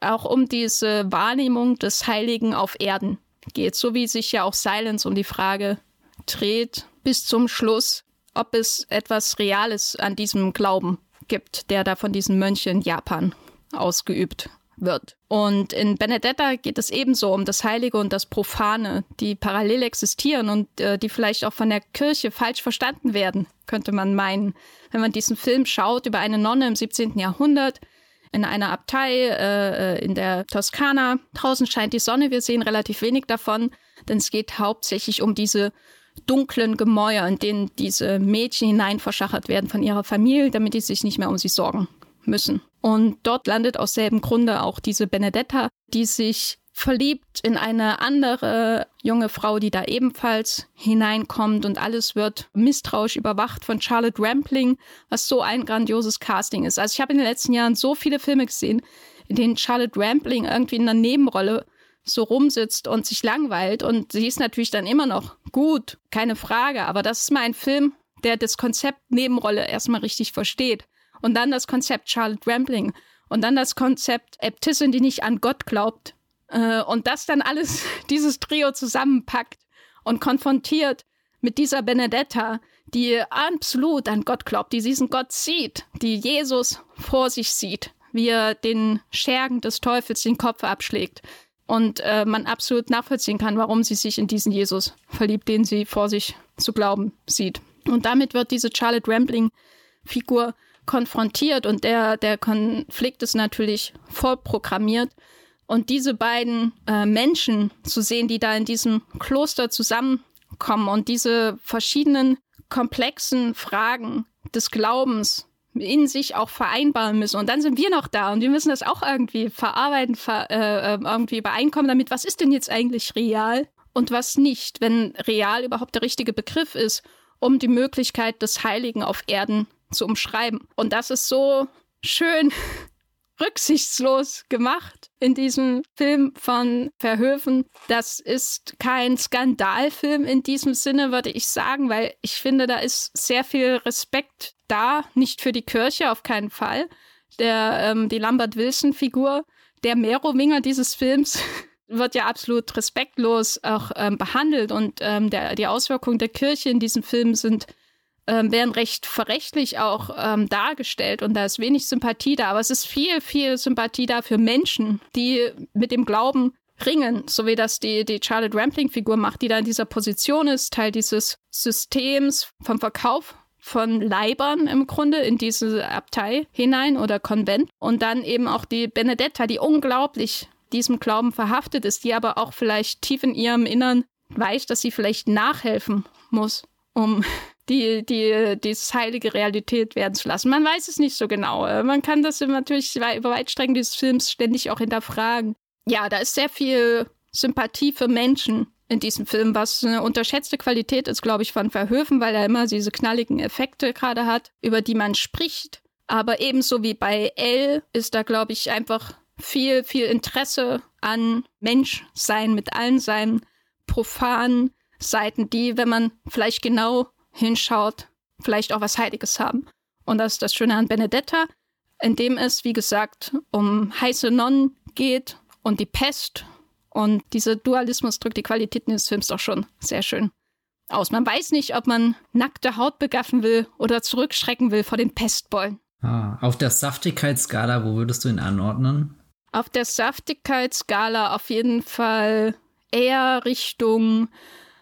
auch um diese Wahrnehmung des Heiligen auf Erden geht, so wie sich ja auch Silence um die Frage dreht bis zum Schluss, ob es etwas Reales an diesem Glauben gibt, der da von diesen Mönchen in Japan ausgeübt wird. Und in Benedetta geht es ebenso um das Heilige und das Profane, die parallel existieren und äh, die vielleicht auch von der Kirche falsch verstanden werden, könnte man meinen. Wenn man diesen Film schaut über eine Nonne im 17. Jahrhundert, in einer Abtei äh, äh, in der Toskana. Draußen scheint die Sonne, wir sehen relativ wenig davon, denn es geht hauptsächlich um diese dunklen Gemäuer, in denen diese Mädchen hinein verschachert werden von ihrer Familie, damit die sich nicht mehr um sie sorgen müssen. Und dort landet aus selben Grunde auch diese Benedetta, die sich verliebt in eine andere junge Frau, die da ebenfalls hineinkommt und alles wird misstrauisch überwacht von Charlotte Rampling, was so ein grandioses Casting ist. Also ich habe in den letzten Jahren so viele Filme gesehen, in denen Charlotte Rampling irgendwie in einer Nebenrolle so rumsitzt und sich langweilt und sie ist natürlich dann immer noch gut, keine Frage, aber das ist mal ein Film, der das Konzept Nebenrolle erstmal richtig versteht und dann das Konzept Charlotte Rampling und dann das Konzept Äbtissin, die nicht an Gott glaubt. Äh, und das dann alles, dieses Trio zusammenpackt und konfrontiert mit dieser Benedetta, die absolut an Gott glaubt, die diesen Gott sieht, die Jesus vor sich sieht, wie er den Schergen des Teufels den Kopf abschlägt. Und äh, man absolut nachvollziehen kann, warum sie sich in diesen Jesus verliebt, den sie vor sich zu glauben sieht. Und damit wird diese Charlotte Rampling-Figur konfrontiert und der, der Konflikt ist natürlich vorprogrammiert. Und diese beiden äh, Menschen zu sehen, die da in diesem Kloster zusammenkommen und diese verschiedenen komplexen Fragen des Glaubens in sich auch vereinbaren müssen. Und dann sind wir noch da und wir müssen das auch irgendwie verarbeiten, ver, äh, ähm, irgendwie übereinkommen damit, was ist denn jetzt eigentlich real und was nicht, wenn real überhaupt der richtige Begriff ist, um die Möglichkeit des Heiligen auf Erden zu umschreiben. Und das ist so schön rücksichtslos gemacht in diesem Film von Verhöfen. Das ist kein Skandalfilm in diesem Sinne, würde ich sagen, weil ich finde, da ist sehr viel Respekt da, nicht für die Kirche, auf keinen Fall. Der, ähm, die Lambert-Wilson-Figur, der Merowinger dieses Films, wird ja absolut respektlos auch ähm, behandelt und ähm, der, die Auswirkungen der Kirche in diesem Film sind ähm, werden recht verrechtlich auch ähm, dargestellt und da ist wenig Sympathie da, aber es ist viel, viel Sympathie da für Menschen, die mit dem Glauben ringen, so wie das die, die Charlotte Rampling-Figur macht, die da in dieser Position ist, Teil dieses Systems vom Verkauf von Leibern im Grunde in diese Abtei hinein oder Konvent. Und dann eben auch die Benedetta, die unglaublich diesem Glauben verhaftet ist, die aber auch vielleicht tief in ihrem Innern weiß, dass sie vielleicht nachhelfen muss, um die, die, die heilige Realität werden zu lassen. Man weiß es nicht so genau. Man kann das natürlich über Weitstrecken dieses Films ständig auch hinterfragen. Ja, da ist sehr viel Sympathie für Menschen in diesem Film, was eine unterschätzte Qualität ist, glaube ich, von Verhöfen, weil er immer diese knalligen Effekte gerade hat, über die man spricht. Aber ebenso wie bei L ist da, glaube ich, einfach viel, viel Interesse an Menschsein mit allen seinen profanen Seiten, die, wenn man vielleicht genau hinschaut, vielleicht auch was Heiliges haben. Und das ist das Schöne an Benedetta, in dem es, wie gesagt, um heiße Nonnen geht und die Pest. Und dieser Dualismus drückt die Qualitäten des Films doch schon sehr schön aus. Man weiß nicht, ob man nackte Haut begaffen will oder zurückschrecken will vor den Pestbeulen. Ah, auf der Saftigkeitsskala, wo würdest du ihn anordnen? Auf der Saftigkeitsskala auf jeden Fall eher Richtung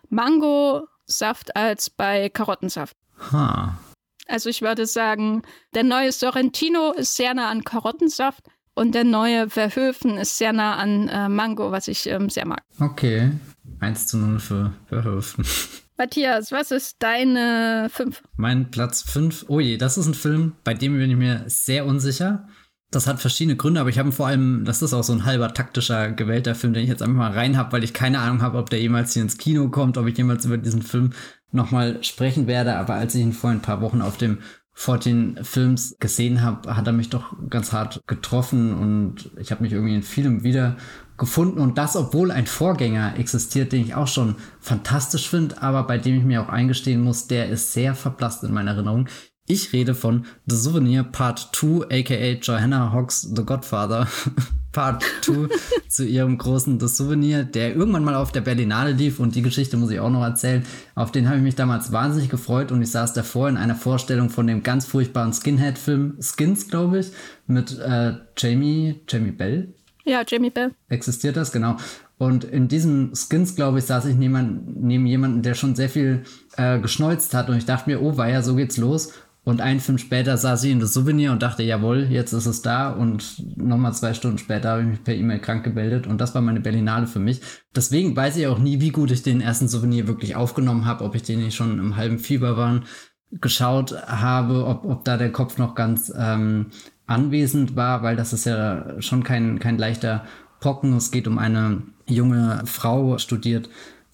Mango Saft als bei Karottensaft. Ha. Also ich würde sagen, der neue Sorrentino ist sehr nah an Karottensaft und der neue Verhöfen ist sehr nah an äh, Mango, was ich ähm, sehr mag. Okay. 1 zu 0 für Verhöfen. Matthias, was ist deine 5? Mein Platz 5. Oh je, das ist ein Film, bei dem bin ich mir sehr unsicher. Das hat verschiedene Gründe, aber ich habe vor allem, das ist auch so ein halber taktischer gewählter Film, den ich jetzt einfach mal rein habe, weil ich keine Ahnung habe, ob der jemals hier ins Kino kommt, ob ich jemals über diesen Film nochmal sprechen werde. Aber als ich ihn vor ein paar Wochen auf dem 14 Films gesehen habe, hat er mich doch ganz hart getroffen und ich habe mich irgendwie in vielem wieder gefunden und das, obwohl ein Vorgänger existiert, den ich auch schon fantastisch finde, aber bei dem ich mir auch eingestehen muss, der ist sehr verblasst in meiner Erinnerung. Ich rede von The Souvenir Part 2, aka Johanna Hawks The Godfather Part 2 zu ihrem großen The Souvenir, der irgendwann mal auf der Berlinale lief und die Geschichte muss ich auch noch erzählen. Auf den habe ich mich damals wahnsinnig gefreut und ich saß davor in einer Vorstellung von dem ganz furchtbaren Skinhead-Film Skins, glaube ich, mit äh, Jamie, Jamie Bell. Ja, Jamie Bell. Existiert das, genau. Und in diesem Skins, glaube ich, saß ich neben, neben jemanden, der schon sehr viel äh, geschneuzt hat und ich dachte mir, oh, war ja, so geht's los. Und einen Film später saß ich in das Souvenir und dachte, jawohl, jetzt ist es da. Und nochmal zwei Stunden später habe ich mich per E-Mail krank gemeldet. Und das war meine Berlinale für mich. Deswegen weiß ich auch nie, wie gut ich den ersten Souvenir wirklich aufgenommen habe, ob ich den nicht schon im halben Fieber waren geschaut habe, ob, ob da der Kopf noch ganz ähm, anwesend war, weil das ist ja schon kein, kein leichter Pocken. Es geht um eine junge Frau, studiert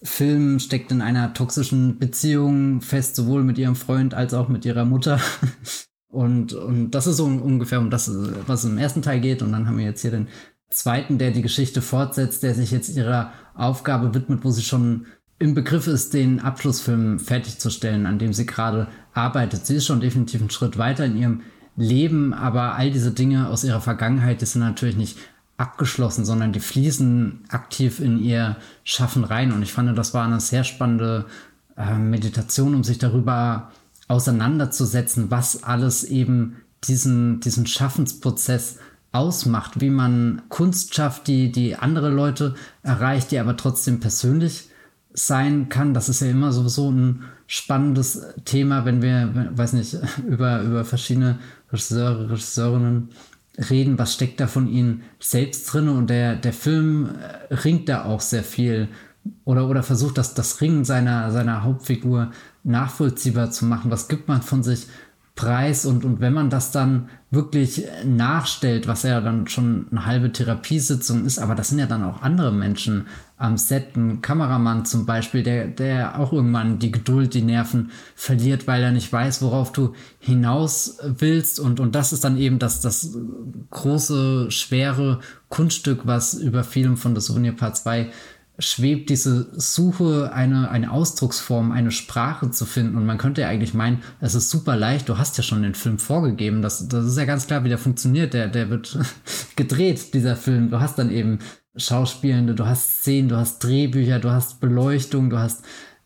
Film steckt in einer toxischen Beziehung fest, sowohl mit ihrem Freund als auch mit ihrer Mutter. Und, und das ist so ungefähr um das, was im ersten Teil geht. Und dann haben wir jetzt hier den zweiten, der die Geschichte fortsetzt, der sich jetzt ihrer Aufgabe widmet, wo sie schon im Begriff ist, den Abschlussfilm fertigzustellen, an dem sie gerade arbeitet. Sie ist schon definitiv einen Schritt weiter in ihrem Leben, aber all diese Dinge aus ihrer Vergangenheit, die sind natürlich nicht abgeschlossen, sondern die fließen aktiv in ihr Schaffen rein. Und ich fand, das war eine sehr spannende äh, Meditation, um sich darüber auseinanderzusetzen, was alles eben diesen, diesen Schaffensprozess ausmacht, wie man Kunst schafft, die, die andere Leute erreicht, die aber trotzdem persönlich sein kann. Das ist ja immer sowieso ein spannendes Thema, wenn wir, weiß nicht, über, über verschiedene Regisseure, Regisseurinnen reden, was steckt da von ihnen selbst drin und der, der Film äh, ringt da auch sehr viel. Oder, oder versucht, das, das Ringen seiner, seiner Hauptfigur nachvollziehbar zu machen. Was gibt man von sich preis? Und, und wenn man das dann wirklich nachstellt, was ja dann schon eine halbe Therapiesitzung ist, aber das sind ja dann auch andere Menschen am Set, ein Kameramann zum Beispiel, der, der auch irgendwann die Geduld, die Nerven verliert, weil er nicht weiß, worauf du hinaus willst. Und, und das ist dann eben das, das große, schwere Kunststück, was über Film von The Souvenir Part 2 schwebt diese Suche, eine, eine Ausdrucksform, eine Sprache zu finden. Und man könnte ja eigentlich meinen, es ist super leicht, du hast ja schon den Film vorgegeben. Das, das ist ja ganz klar, wie der funktioniert. Der, der wird gedreht, dieser Film. Du hast dann eben Schauspielende, du hast Szenen, du hast Drehbücher, du hast Beleuchtung, du hast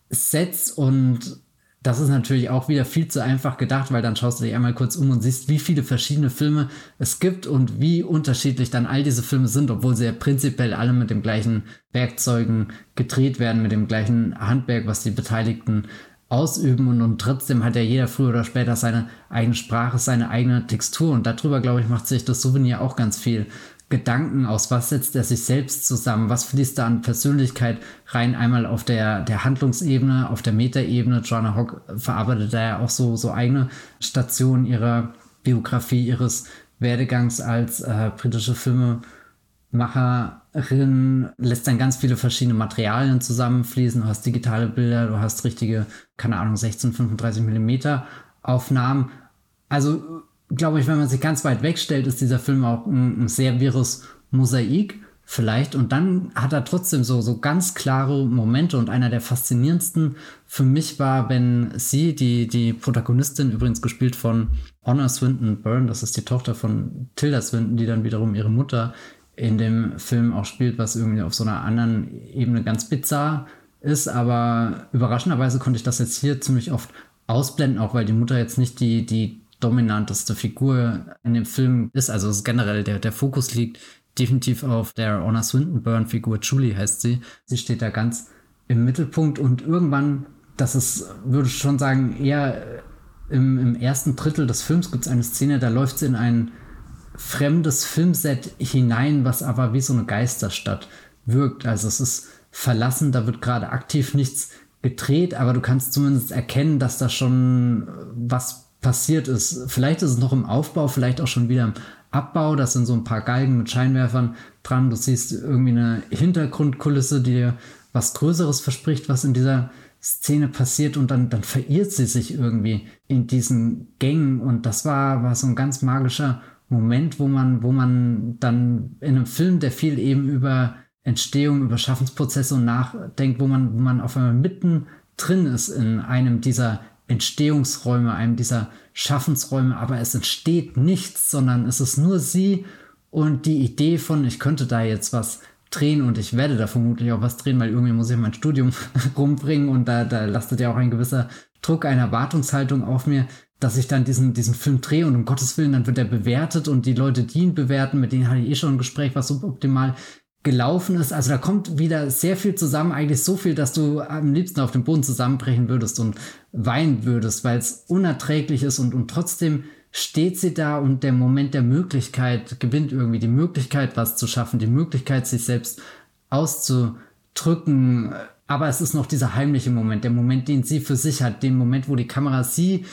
Sets und das ist natürlich auch wieder viel zu einfach gedacht, weil dann schaust du dich einmal kurz um und siehst, wie viele verschiedene Filme es gibt und wie unterschiedlich dann all diese Filme sind, obwohl sie ja prinzipiell alle mit den gleichen Werkzeugen gedreht werden, mit dem gleichen Handwerk, was die Beteiligten ausüben. Und, und trotzdem hat ja jeder früher oder später seine eigene Sprache, seine eigene Textur. Und darüber, glaube ich, macht sich das Souvenir auch ganz viel Gedanken aus? Was setzt er sich selbst zusammen? Was fließt da an Persönlichkeit rein? Einmal auf der, der Handlungsebene, auf der Metaebene. Joanna Hock verarbeitet da ja auch so, so eigene Stationen ihrer Biografie, ihres Werdegangs als äh, britische Filmemacherin, lässt dann ganz viele verschiedene Materialien zusammenfließen. Du hast digitale Bilder, du hast richtige, keine Ahnung, 16, 35 Millimeter Aufnahmen. Also glaube ich, wenn man sich ganz weit wegstellt, ist dieser Film auch ein, ein sehr wirres Mosaik vielleicht. Und dann hat er trotzdem so, so ganz klare Momente. Und einer der faszinierendsten für mich war, wenn sie, die, die Protagonistin, übrigens gespielt von Honor Swinton Byrne, das ist die Tochter von Tilda Swinton, die dann wiederum ihre Mutter in dem Film auch spielt, was irgendwie auf so einer anderen Ebene ganz bizarr ist. Aber überraschenderweise konnte ich das jetzt hier ziemlich oft ausblenden, auch weil die Mutter jetzt nicht die, die dominanteste Figur in dem Film ist. Also generell der, der Fokus liegt definitiv auf der Honor Swinton-Burn-Figur. Julie heißt sie. Sie steht da ganz im Mittelpunkt und irgendwann, das ist, würde ich schon sagen, eher im, im ersten Drittel des Films gibt es eine Szene, da läuft sie in ein fremdes Filmset hinein, was aber wie so eine Geisterstadt wirkt. Also es ist verlassen, da wird gerade aktiv nichts gedreht, aber du kannst zumindest erkennen, dass da schon was passiert ist. Vielleicht ist es noch im Aufbau, vielleicht auch schon wieder im Abbau. Das sind so ein paar Galgen mit Scheinwerfern dran. Du siehst irgendwie eine Hintergrundkulisse, die dir was Größeres verspricht, was in dieser Szene passiert und dann, dann verirrt sie sich irgendwie in diesen Gängen und das war, war so ein ganz magischer Moment, wo man, wo man dann in einem Film, der viel eben über Entstehung, über Schaffensprozesse und nachdenkt, wo man, wo man auf einmal mitten drin ist in einem dieser Entstehungsräume, einem dieser Schaffensräume, aber es entsteht nichts, sondern es ist nur sie und die Idee von, ich könnte da jetzt was drehen und ich werde da vermutlich auch was drehen, weil irgendwie muss ich mein Studium rumbringen und da, da lastet ja auch ein gewisser Druck, eine Erwartungshaltung auf mir, dass ich dann diesen, diesen Film drehe und um Gottes Willen, dann wird er bewertet und die Leute, die ihn bewerten, mit denen hatte ich eh schon ein Gespräch, was suboptimal gelaufen ist. Also da kommt wieder sehr viel zusammen, eigentlich so viel, dass du am liebsten auf dem Boden zusammenbrechen würdest und weinen würdest, weil es unerträglich ist und, und trotzdem steht sie da und der Moment der Möglichkeit gewinnt irgendwie die Möglichkeit, was zu schaffen, die Möglichkeit, sich selbst auszudrücken. Aber es ist noch dieser heimliche Moment, der Moment, den sie für sich hat, den Moment, wo die Kamera sie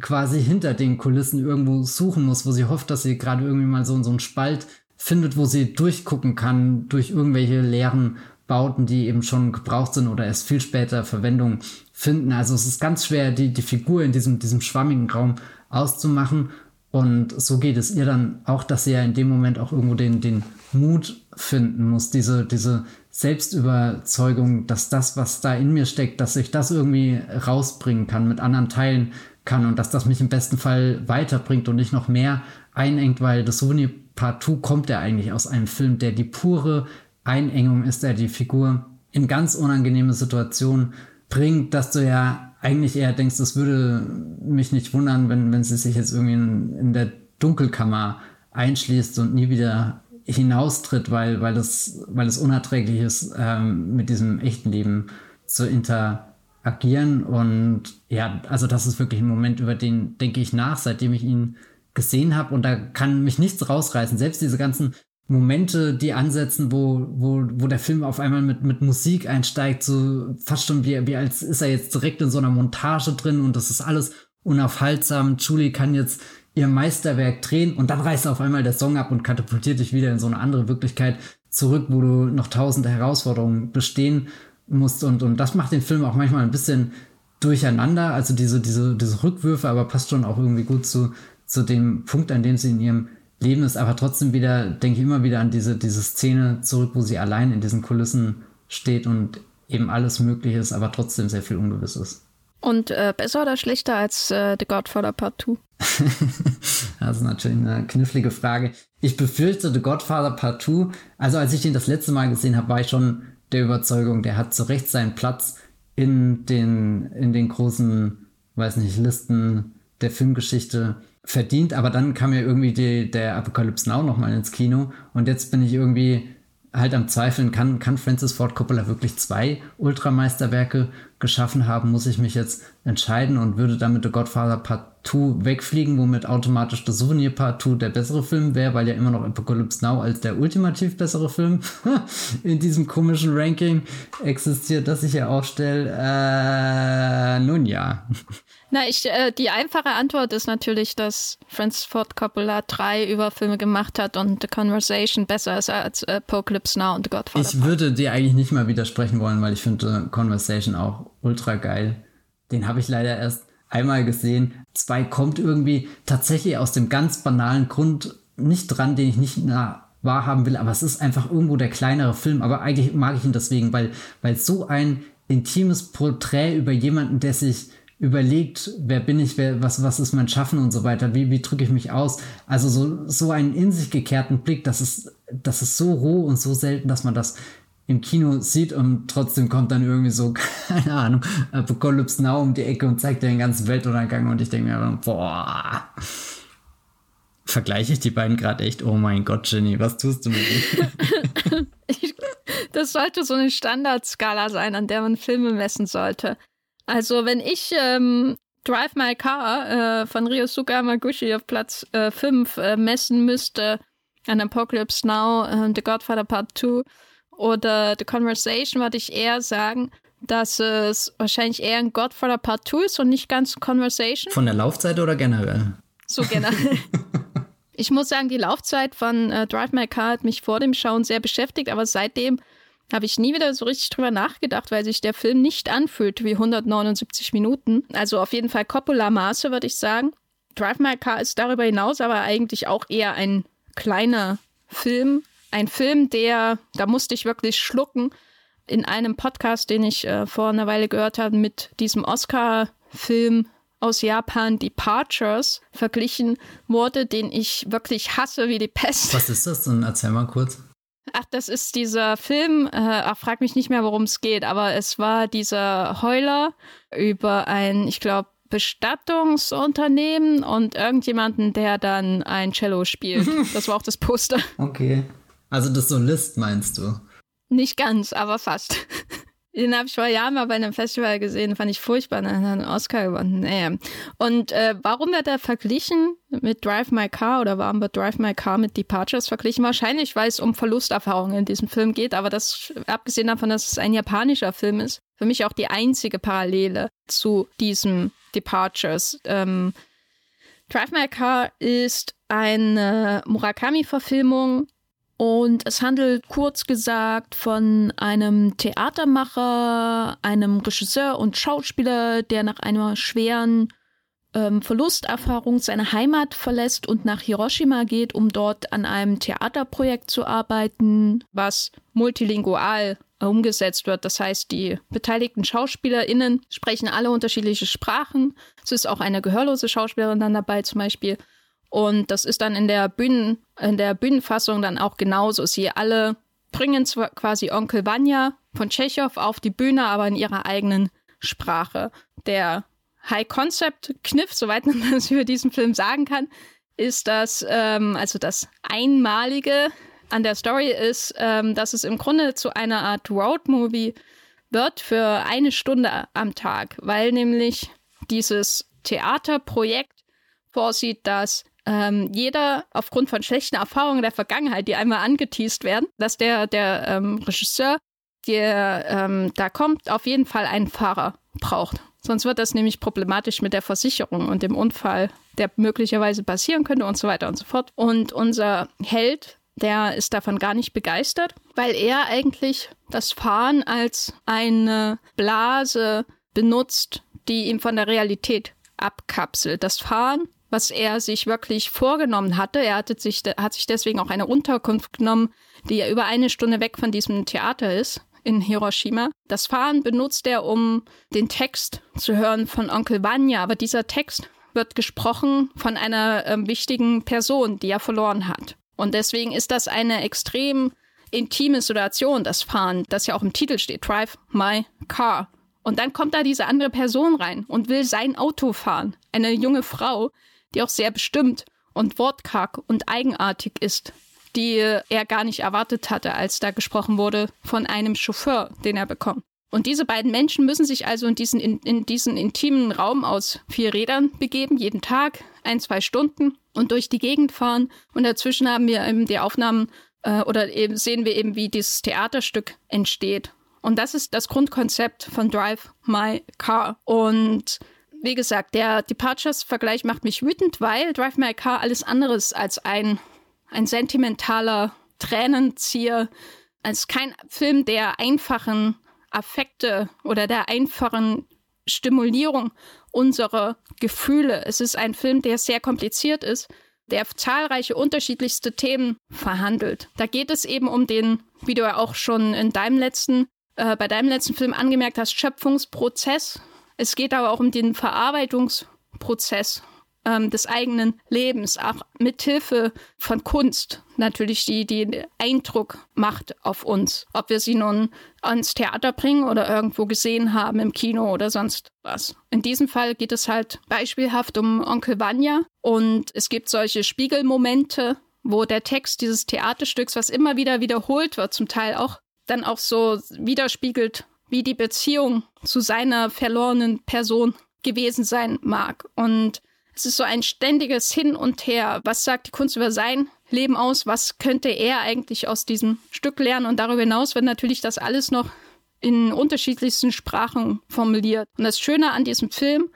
quasi hinter den Kulissen irgendwo suchen muss, wo sie hofft, dass sie gerade irgendwie mal so, so einen Spalt findet, wo sie durchgucken kann durch irgendwelche leeren Bauten, die eben schon gebraucht sind oder erst viel später Verwendung finden. Also es ist ganz schwer, die, die Figur in diesem, diesem schwammigen Raum auszumachen. Und so geht es ihr dann auch, dass sie ja in dem Moment auch irgendwo den, den Mut finden muss, diese, diese Selbstüberzeugung, dass das, was da in mir steckt, dass ich das irgendwie rausbringen kann, mit anderen teilen kann und dass das mich im besten Fall weiterbringt und nicht noch mehr einengt, weil das Souvenir partout kommt er eigentlich aus einem Film, der die pure Einengung ist, der die Figur in ganz unangenehme Situationen bringt, dass du ja eigentlich eher denkst, es würde mich nicht wundern, wenn, wenn sie sich jetzt irgendwie in, in der Dunkelkammer einschließt und nie wieder hinaustritt, weil, weil, das, weil es unerträglich ist, ähm, mit diesem echten Leben zu interagieren. Und ja, also das ist wirklich ein Moment, über den denke ich nach, seitdem ich ihn gesehen habe und da kann mich nichts rausreißen. Selbst diese ganzen Momente, die ansetzen, wo, wo, wo der Film auf einmal mit, mit Musik einsteigt, so fast schon wie, wie als ist er jetzt direkt in so einer Montage drin und das ist alles unaufhaltsam. Julie kann jetzt ihr Meisterwerk drehen und dann reißt auf einmal der Song ab und katapultiert dich wieder in so eine andere Wirklichkeit zurück, wo du noch tausende Herausforderungen bestehen musst und, und das macht den Film auch manchmal ein bisschen durcheinander, also diese, diese, diese Rückwürfe, aber passt schon auch irgendwie gut zu, zu dem Punkt, an dem sie in ihrem Leben ist, aber trotzdem wieder, denke ich immer wieder an diese, diese Szene zurück, wo sie allein in diesen Kulissen steht und eben alles möglich ist, aber trotzdem sehr viel ungewiss ist. Und äh, besser oder schlechter als äh, The Godfather Part 2? das ist natürlich eine knifflige Frage. Ich befürchte The Godfather Part 2, also als ich den das letzte Mal gesehen habe, war ich schon der Überzeugung, der hat zu Recht seinen Platz in den, in den großen, weiß nicht, Listen der Filmgeschichte verdient, aber dann kam ja irgendwie die, der Apocalypse Now nochmal ins Kino und jetzt bin ich irgendwie halt am Zweifeln, kann, kann Francis Ford Coppola wirklich zwei Ultrameisterwerke geschaffen haben, muss ich mich jetzt entscheiden und würde damit The Godfather Part 2 wegfliegen, womit automatisch The Souvenir Part 2 der bessere Film wäre, weil ja immer noch Apocalypse Now als der ultimativ bessere Film in diesem komischen Ranking existiert, das ich hier aufstelle. Äh, nun ja. Na, ich, äh, die einfache Antwort ist natürlich, dass Francis Ford Coppola drei Überfilme gemacht hat und The Conversation besser ist als äh, Apocalypse Now und The Godfather. Ich würde dir eigentlich nicht mal widersprechen wollen, weil ich finde The Conversation auch ultra geil. Den habe ich leider erst einmal gesehen. Zwei kommt irgendwie tatsächlich aus dem ganz banalen Grund nicht dran, den ich nicht nah wahrhaben will, aber es ist einfach irgendwo der kleinere Film, aber eigentlich mag ich ihn deswegen, weil, weil so ein intimes Porträt über jemanden, der sich überlegt, wer bin ich, wer, was, was ist mein Schaffen und so weiter, wie, wie drücke ich mich aus. Also so, so einen in sich gekehrten Blick, das ist, das ist so roh und so selten, dass man das im Kino sieht und trotzdem kommt dann irgendwie so, keine Ahnung, Apocalypse Now um die Ecke und zeigt dir den ganzen Weltuntergang und ich denke mir, boah. Vergleiche ich die beiden gerade echt? Oh mein Gott, Jenny, was tust du mit mir? das sollte so eine Standardskala sein, an der man Filme messen sollte. Also wenn ich ähm, Drive My Car äh, von Ryosuke Hamaguchi auf Platz 5 äh, äh, messen müsste an Apocalypse Now, äh, The Godfather Part 2 oder The Conversation, würde ich eher sagen, dass es wahrscheinlich eher ein Godfather Part 2 ist und nicht ganz Conversation. Von der Laufzeit oder generell? So generell. ich muss sagen, die Laufzeit von äh, Drive My Car hat mich vor dem Schauen sehr beschäftigt, aber seitdem habe ich nie wieder so richtig drüber nachgedacht, weil sich der Film nicht anfühlt wie 179 Minuten. Also auf jeden Fall Coppola-Maße, würde ich sagen. Drive My Car ist darüber hinaus aber eigentlich auch eher ein kleiner Film. Ein Film, der, da musste ich wirklich schlucken, in einem Podcast, den ich äh, vor einer Weile gehört habe, mit diesem Oscar-Film aus Japan, Departures, verglichen wurde, den ich wirklich hasse wie die Pest. Was ist das denn? Erzähl mal kurz. Ach, das ist dieser Film, äh, ach, frag mich nicht mehr, worum es geht, aber es war dieser Heuler über ein, ich glaube, Bestattungsunternehmen und irgendjemanden, der dann ein Cello spielt. Das war auch das Poster. Okay. Also das Solist meinst du? Nicht ganz, aber fast. Den habe ich vor Jahren mal bei einem Festival gesehen, fand ich furchtbar, dann hat er einen Oscar gewonnen. Naja. Und äh, warum wird er verglichen mit Drive My Car oder warum wird Drive My Car mit Departures verglichen? Wahrscheinlich, weil es um Verlusterfahrungen in diesem Film geht, aber das, abgesehen davon, dass es ein japanischer Film ist, für mich auch die einzige Parallele zu diesem Departures. Ähm, Drive My Car ist eine Murakami-Verfilmung und es handelt kurz gesagt von einem Theatermacher, einem Regisseur und Schauspieler, der nach einer schweren ähm, Verlusterfahrung seine Heimat verlässt und nach Hiroshima geht, um dort an einem Theaterprojekt zu arbeiten, was multilingual umgesetzt wird. Das heißt, die beteiligten SchauspielerInnen sprechen alle unterschiedliche Sprachen. Es ist auch eine gehörlose Schauspielerin dann dabei zum Beispiel. Und das ist dann in der Bühnen, in der Bühnenfassung dann auch genauso. Sie alle bringen zwar quasi Onkel Vanya von Tschechow auf die Bühne, aber in ihrer eigenen Sprache. Der High-Concept-Kniff, soweit man das über diesen Film sagen kann, ist das, ähm, also das Einmalige an der Story ist, ähm, dass es im Grunde zu einer Art Road-Movie wird für eine Stunde am Tag, weil nämlich dieses Theaterprojekt vorsieht, dass ähm, jeder aufgrund von schlechten Erfahrungen der Vergangenheit, die einmal angeteased werden, dass der, der ähm, Regisseur, der ähm, da kommt, auf jeden Fall einen Fahrer braucht. Sonst wird das nämlich problematisch mit der Versicherung und dem Unfall, der möglicherweise passieren könnte und so weiter und so fort. Und unser Held, der ist davon gar nicht begeistert, weil er eigentlich das Fahren als eine Blase benutzt, die ihm von der Realität abkapselt. Das Fahren, was er sich wirklich vorgenommen hatte, er hatte sich, hat sich deswegen auch eine Unterkunft genommen, die ja über eine Stunde weg von diesem Theater ist in Hiroshima. Das Fahren benutzt er, um den Text zu hören von Onkel Vanya, aber dieser Text wird gesprochen von einer äh, wichtigen Person, die er verloren hat. Und deswegen ist das eine extrem intime Situation, das Fahren, das ja auch im Titel steht, Drive My Car. Und dann kommt da diese andere Person rein und will sein Auto fahren. Eine junge Frau, die auch sehr bestimmt und wortkarg und eigenartig ist, die er gar nicht erwartet hatte, als da gesprochen wurde von einem Chauffeur, den er bekommt. Und diese beiden Menschen müssen sich also in diesen, in, in diesen intimen Raum aus vier Rädern begeben, jeden Tag, ein, zwei Stunden und durch die Gegend fahren. Und dazwischen haben wir eben die Aufnahmen äh, oder eben sehen wir eben, wie dieses Theaterstück entsteht. Und das ist das Grundkonzept von Drive My Car. Und wie gesagt, der Departures-Vergleich macht mich wütend, weil Drive My Car alles anderes als ein, ein sentimentaler Tränenzieher, als kein Film der einfachen Affekte oder der einfachen Stimulierung unserer Gefühle. Es ist ein Film, der sehr kompliziert ist, der zahlreiche unterschiedlichste Themen verhandelt. Da geht es eben um den, wie du ja auch schon in deinem letzten äh, bei deinem letzten Film angemerkt hast, Schöpfungsprozess. Es geht aber auch um den Verarbeitungsprozess ähm, des eigenen Lebens, auch mithilfe von Kunst natürlich, die, die Eindruck macht auf uns. Ob wir sie nun ans Theater bringen oder irgendwo gesehen haben im Kino oder sonst was. In diesem Fall geht es halt beispielhaft um Onkel Vanya und es gibt solche Spiegelmomente, wo der Text dieses Theaterstücks, was immer wieder wiederholt wird, zum Teil auch dann auch so widerspiegelt, wie die Beziehung zu seiner verlorenen Person gewesen sein mag. Und es ist so ein ständiges Hin und Her. Was sagt die Kunst über sein Leben aus? Was könnte er eigentlich aus diesem Stück lernen? Und darüber hinaus wird natürlich das alles noch in unterschiedlichsten Sprachen formuliert. Und das Schöne an diesem Film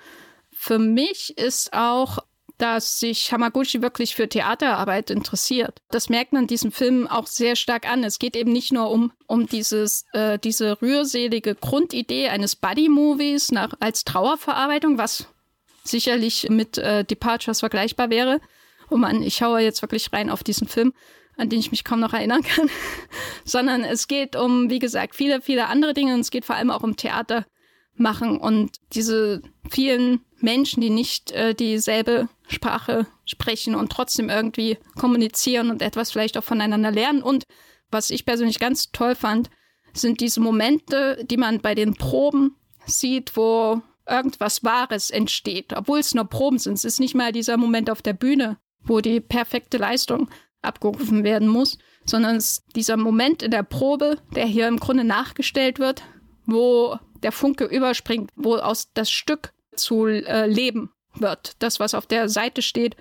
für mich ist auch, dass sich Hamaguchi wirklich für Theaterarbeit interessiert. Das merkt man diesem Film auch sehr stark an. Es geht eben nicht nur um, um dieses, äh, diese rührselige Grundidee eines Buddy-Movies als Trauerverarbeitung, was sicherlich mit äh, Departures vergleichbar wäre. Oh Mann, ich schaue jetzt wirklich rein auf diesen Film, an den ich mich kaum noch erinnern kann. Sondern es geht um, wie gesagt, viele, viele andere Dinge und es geht vor allem auch um Theater machen und diese vielen Menschen, die nicht äh, dieselbe Sprache sprechen und trotzdem irgendwie kommunizieren und etwas vielleicht auch voneinander lernen. Und was ich persönlich ganz toll fand, sind diese Momente, die man bei den Proben sieht, wo irgendwas Wahres entsteht, obwohl es nur Proben sind. Es ist nicht mal dieser Moment auf der Bühne, wo die perfekte Leistung abgerufen werden muss, sondern es ist dieser Moment in der Probe, der hier im Grunde nachgestellt wird, wo der Funke überspringt, wo aus das Stück zu äh, leben wird. Das, was auf der Seite steht,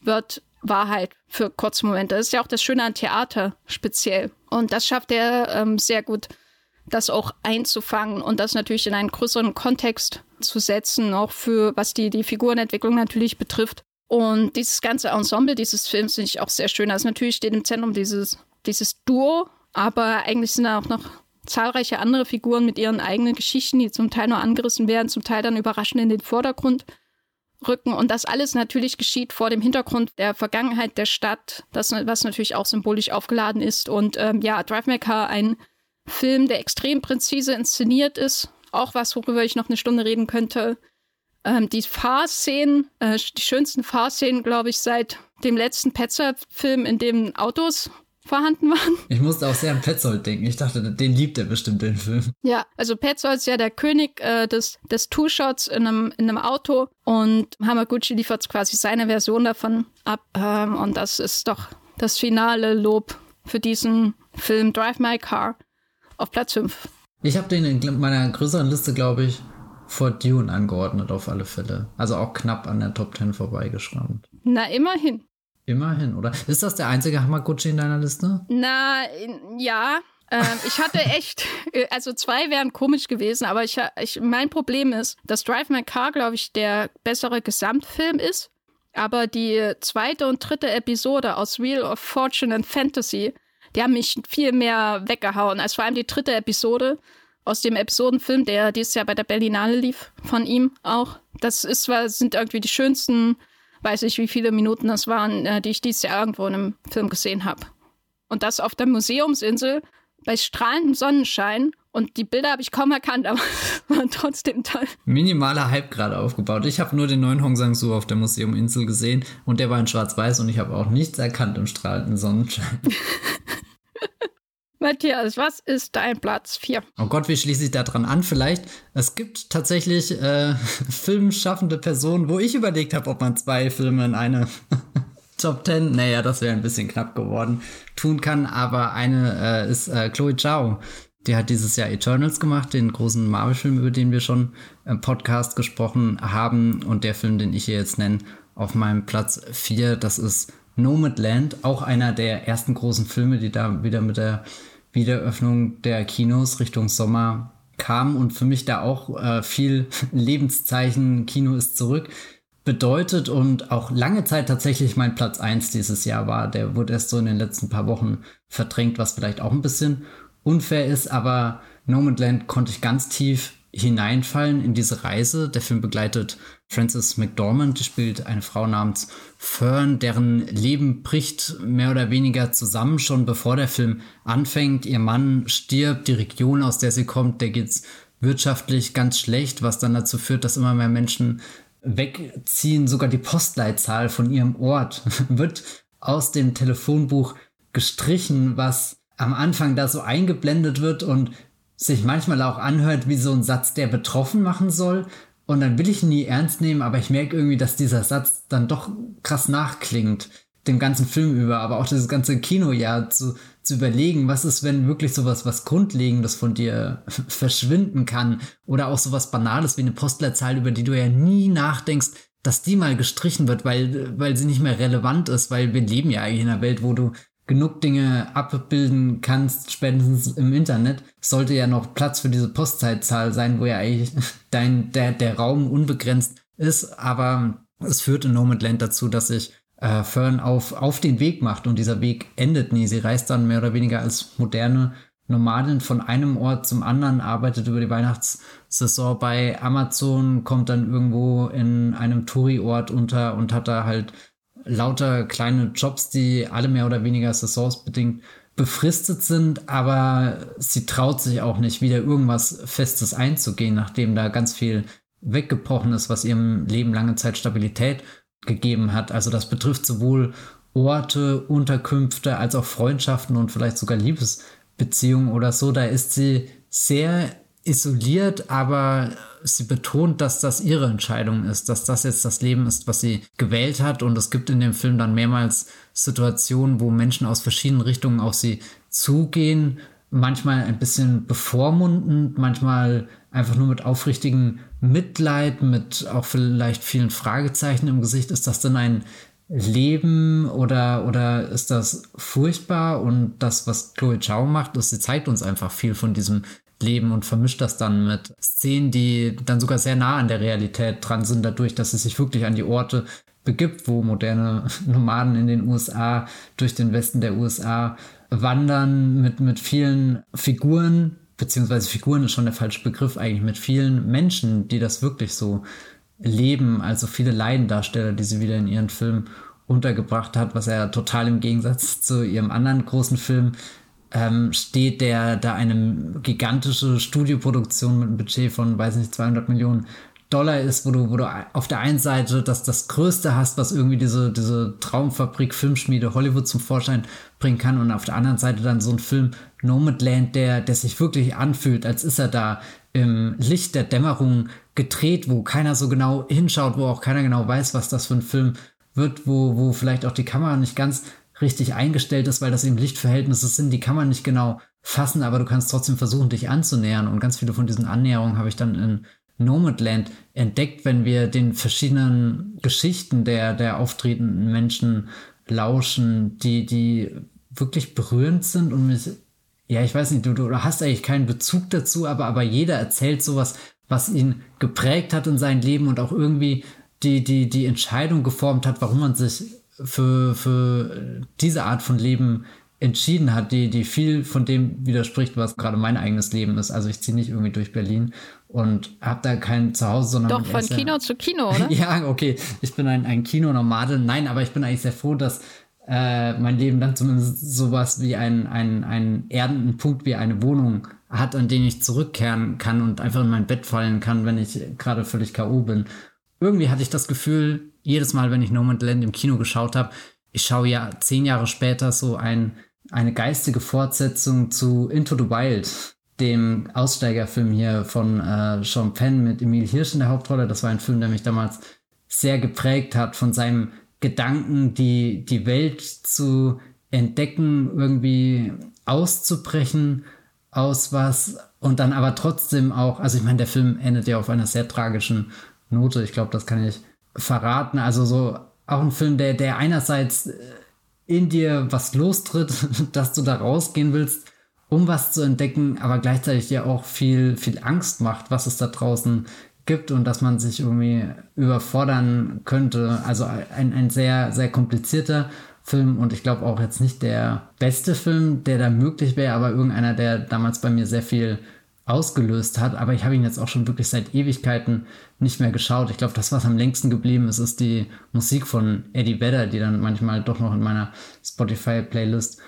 wird Wahrheit für kurze Momente. Das ist ja auch das Schöne an Theater speziell. Und das schafft er ähm, sehr gut, das auch einzufangen und das natürlich in einen größeren Kontext zu setzen, auch für was die, die Figurenentwicklung natürlich betrifft. Und dieses ganze Ensemble dieses Films finde ich auch sehr schön. Also natürlich steht im Zentrum dieses, dieses Duo, aber eigentlich sind da auch noch zahlreiche andere Figuren mit ihren eigenen Geschichten, die zum Teil nur angerissen werden, zum Teil dann überraschend in den Vordergrund rücken. Und das alles natürlich geschieht vor dem Hintergrund der Vergangenheit der Stadt, das, was natürlich auch symbolisch aufgeladen ist. Und ähm, ja, Drive My Car, ein Film, der extrem präzise inszeniert ist. Auch was, worüber ich noch eine Stunde reden könnte. Ähm, die Fahrszenen, äh, die schönsten Fahrszenen, glaube ich, seit dem letzten Petzer-Film, in dem Autos vorhanden waren. Ich musste auch sehr an Petzold denken. Ich dachte, den liebt er bestimmt, den Film. Ja, also Petzold ist ja der König äh, des, des Two-Shots in einem, in einem Auto und Hamaguchi liefert quasi seine Version davon ab. Ähm, und das ist doch das finale Lob für diesen Film Drive My Car auf Platz 5. Ich habe den in meiner größeren Liste, glaube ich, vor Dune angeordnet, auf alle Fälle. Also auch knapp an der Top 10 vorbeigeschrammt. Na, immerhin. Immerhin, oder? Ist das der einzige Hamaguchi in deiner Liste? Na, ja. Ähm, ich hatte echt, äh, also zwei wären komisch gewesen, aber ich, ich, mein Problem ist, dass Drive My Car, glaube ich, der bessere Gesamtfilm ist. Aber die zweite und dritte Episode aus Wheel of Fortune and Fantasy, die haben mich viel mehr weggehauen, als vor allem die dritte Episode aus dem Episodenfilm, der dieses Jahr bei der Berlinale lief, von ihm auch. Das ist sind irgendwie die schönsten weiß ich, wie viele Minuten das waren, äh, die ich dieses Jahr irgendwo in einem Film gesehen habe. Und das auf der Museumsinsel bei strahlendem Sonnenschein. Und die Bilder habe ich kaum erkannt, aber waren trotzdem toll. Minimaler Hype gerade aufgebaut. Ich habe nur den neuen Hong Sang-soo auf der Museuminsel gesehen und der war in schwarz-weiß und ich habe auch nichts erkannt im strahlenden Sonnenschein. Matthias, was ist dein Platz 4? Oh Gott, wie schließe ich da dran an? Vielleicht, es gibt tatsächlich äh, filmschaffende Personen, wo ich überlegt habe, ob man zwei Filme in eine Top 10, naja, das wäre ein bisschen knapp geworden, tun kann. Aber eine äh, ist äh, Chloe Zhao. Die hat dieses Jahr Eternals gemacht, den großen Marvel-Film, über den wir schon im Podcast gesprochen haben. Und der Film, den ich hier jetzt nenne, auf meinem Platz 4, das ist Nomadland, auch einer der ersten großen Filme, die da wieder mit der Wiederöffnung der Kinos Richtung Sommer kam und für mich da auch äh, viel Lebenszeichen Kino ist zurück bedeutet und auch lange Zeit tatsächlich mein Platz 1 dieses Jahr war. Der wurde erst so in den letzten paar Wochen verdrängt, was vielleicht auch ein bisschen unfair ist, aber Nomadland konnte ich ganz tief hineinfallen in diese Reise. Der Film begleitet Frances McDormand, die spielt eine Frau namens Fern, deren Leben bricht mehr oder weniger zusammen, schon bevor der Film anfängt. Ihr Mann stirbt, die Region, aus der sie kommt, der geht's wirtschaftlich ganz schlecht, was dann dazu führt, dass immer mehr Menschen wegziehen. Sogar die Postleitzahl von ihrem Ort wird aus dem Telefonbuch gestrichen, was am Anfang da so eingeblendet wird und sich manchmal auch anhört wie so ein Satz, der betroffen machen soll. Und dann will ich ihn nie ernst nehmen, aber ich merke irgendwie, dass dieser Satz dann doch krass nachklingt, dem ganzen Film über, aber auch das ganze Kinojahr zu, zu überlegen, was ist, wenn wirklich sowas, was Grundlegendes von dir verschwinden kann oder auch sowas Banales wie eine Postleitzahl, über die du ja nie nachdenkst, dass die mal gestrichen wird, weil, weil sie nicht mehr relevant ist, weil wir leben ja eigentlich in einer Welt, wo du genug Dinge abbilden kannst, spätestens im Internet, sollte ja noch Platz für diese Postzeitzahl sein, wo ja eigentlich dein, der, der Raum unbegrenzt ist. Aber es führt in Nomadland dazu, dass sich äh, Fern auf, auf den Weg macht und dieser Weg endet nie. Sie reist dann mehr oder weniger als moderne Nomadin von einem Ort zum anderen, arbeitet über die Weihnachtssaison bei Amazon, kommt dann irgendwo in einem Touri-Ort unter und hat da halt lauter kleine Jobs, die alle mehr oder weniger saisonsbedingt befristet sind, aber sie traut sich auch nicht, wieder irgendwas Festes einzugehen, nachdem da ganz viel weggebrochen ist, was ihrem Leben lange Zeit Stabilität gegeben hat. Also das betrifft sowohl Orte, Unterkünfte als auch Freundschaften und vielleicht sogar Liebesbeziehungen oder so. Da ist sie sehr isoliert, aber sie betont, dass das ihre Entscheidung ist, dass das jetzt das Leben ist, was sie gewählt hat. Und es gibt in dem Film dann mehrmals Situationen, wo Menschen aus verschiedenen Richtungen auf sie zugehen, manchmal ein bisschen bevormundend, manchmal einfach nur mit aufrichtigem Mitleid, mit auch vielleicht vielen Fragezeichen im Gesicht. Ist das denn ein Leben oder, oder ist das furchtbar? Und das, was Chloe Chao macht, ist, sie zeigt uns einfach viel von diesem leben und vermischt das dann mit Szenen, die dann sogar sehr nah an der Realität dran sind, dadurch, dass es sich wirklich an die Orte begibt, wo moderne Nomaden in den USA durch den Westen der USA wandern mit, mit vielen Figuren, beziehungsweise Figuren ist schon der falsche Begriff, eigentlich mit vielen Menschen, die das wirklich so leben, also viele Laiendarsteller, die sie wieder in ihren Film untergebracht hat, was ja total im Gegensatz zu ihrem anderen großen Film ähm, steht, der da eine gigantische Studioproduktion mit einem Budget von, weiß nicht, 200 Millionen Dollar ist, wo du, wo du auf der einen Seite das, das Größte hast, was irgendwie diese, diese Traumfabrik, Filmschmiede Hollywood zum Vorschein bringen kann und auf der anderen Seite dann so ein Film Nomadland, der, der sich wirklich anfühlt, als ist er da im Licht der Dämmerung gedreht, wo keiner so genau hinschaut, wo auch keiner genau weiß, was das für ein Film wird, wo, wo vielleicht auch die Kamera nicht ganz richtig eingestellt ist, weil das eben Lichtverhältnisse sind, die kann man nicht genau fassen, aber du kannst trotzdem versuchen, dich anzunähern. Und ganz viele von diesen Annäherungen habe ich dann in Nomadland entdeckt, wenn wir den verschiedenen Geschichten der, der auftretenden Menschen lauschen, die, die wirklich berührend sind und mich, ja, ich weiß nicht, du, du hast eigentlich keinen Bezug dazu, aber, aber jeder erzählt sowas, was ihn geprägt hat in seinem Leben und auch irgendwie die, die, die Entscheidung geformt hat, warum man sich für, für diese Art von Leben entschieden hat, die, die viel von dem widerspricht, was gerade mein eigenes Leben ist. Also ich ziehe nicht irgendwie durch Berlin und habe da kein Zuhause, sondern. Doch, von Kino zu Kino, oder? ja, okay. Ich bin ein, ein Kinonomade. Nein, aber ich bin eigentlich sehr froh, dass äh, mein Leben dann zumindest sowas wie einen, einen, einen erdenden Punkt wie eine Wohnung hat, an den ich zurückkehren kann und einfach in mein Bett fallen kann, wenn ich gerade völlig K.O. bin. Irgendwie hatte ich das Gefühl, jedes Mal, wenn ich No Man's Land im Kino geschaut habe, ich schaue ja zehn Jahre später so ein eine geistige Fortsetzung zu Into the Wild, dem Aussteigerfilm hier von äh, Sean Penn mit Emil Hirsch in der Hauptrolle. Das war ein Film, der mich damals sehr geprägt hat von seinem Gedanken, die, die Welt zu entdecken, irgendwie auszubrechen aus was und dann aber trotzdem auch, also ich meine, der Film endet ja auf einer sehr tragischen Note. Ich glaube, das kann ich verraten. Also so auch ein Film, der, der einerseits in dir was lostritt, dass du da rausgehen willst, um was zu entdecken, aber gleichzeitig dir auch viel, viel Angst macht, was es da draußen gibt und dass man sich irgendwie überfordern könnte. Also ein, ein sehr, sehr komplizierter Film und ich glaube auch jetzt nicht der beste Film, der da möglich wäre, aber irgendeiner, der damals bei mir sehr viel ausgelöst hat. Aber ich habe ihn jetzt auch schon wirklich seit Ewigkeiten nicht mehr geschaut. Ich glaube, das, was am längsten geblieben ist, ist die Musik von Eddie Vedder, die dann manchmal doch noch in meiner Spotify-Playlist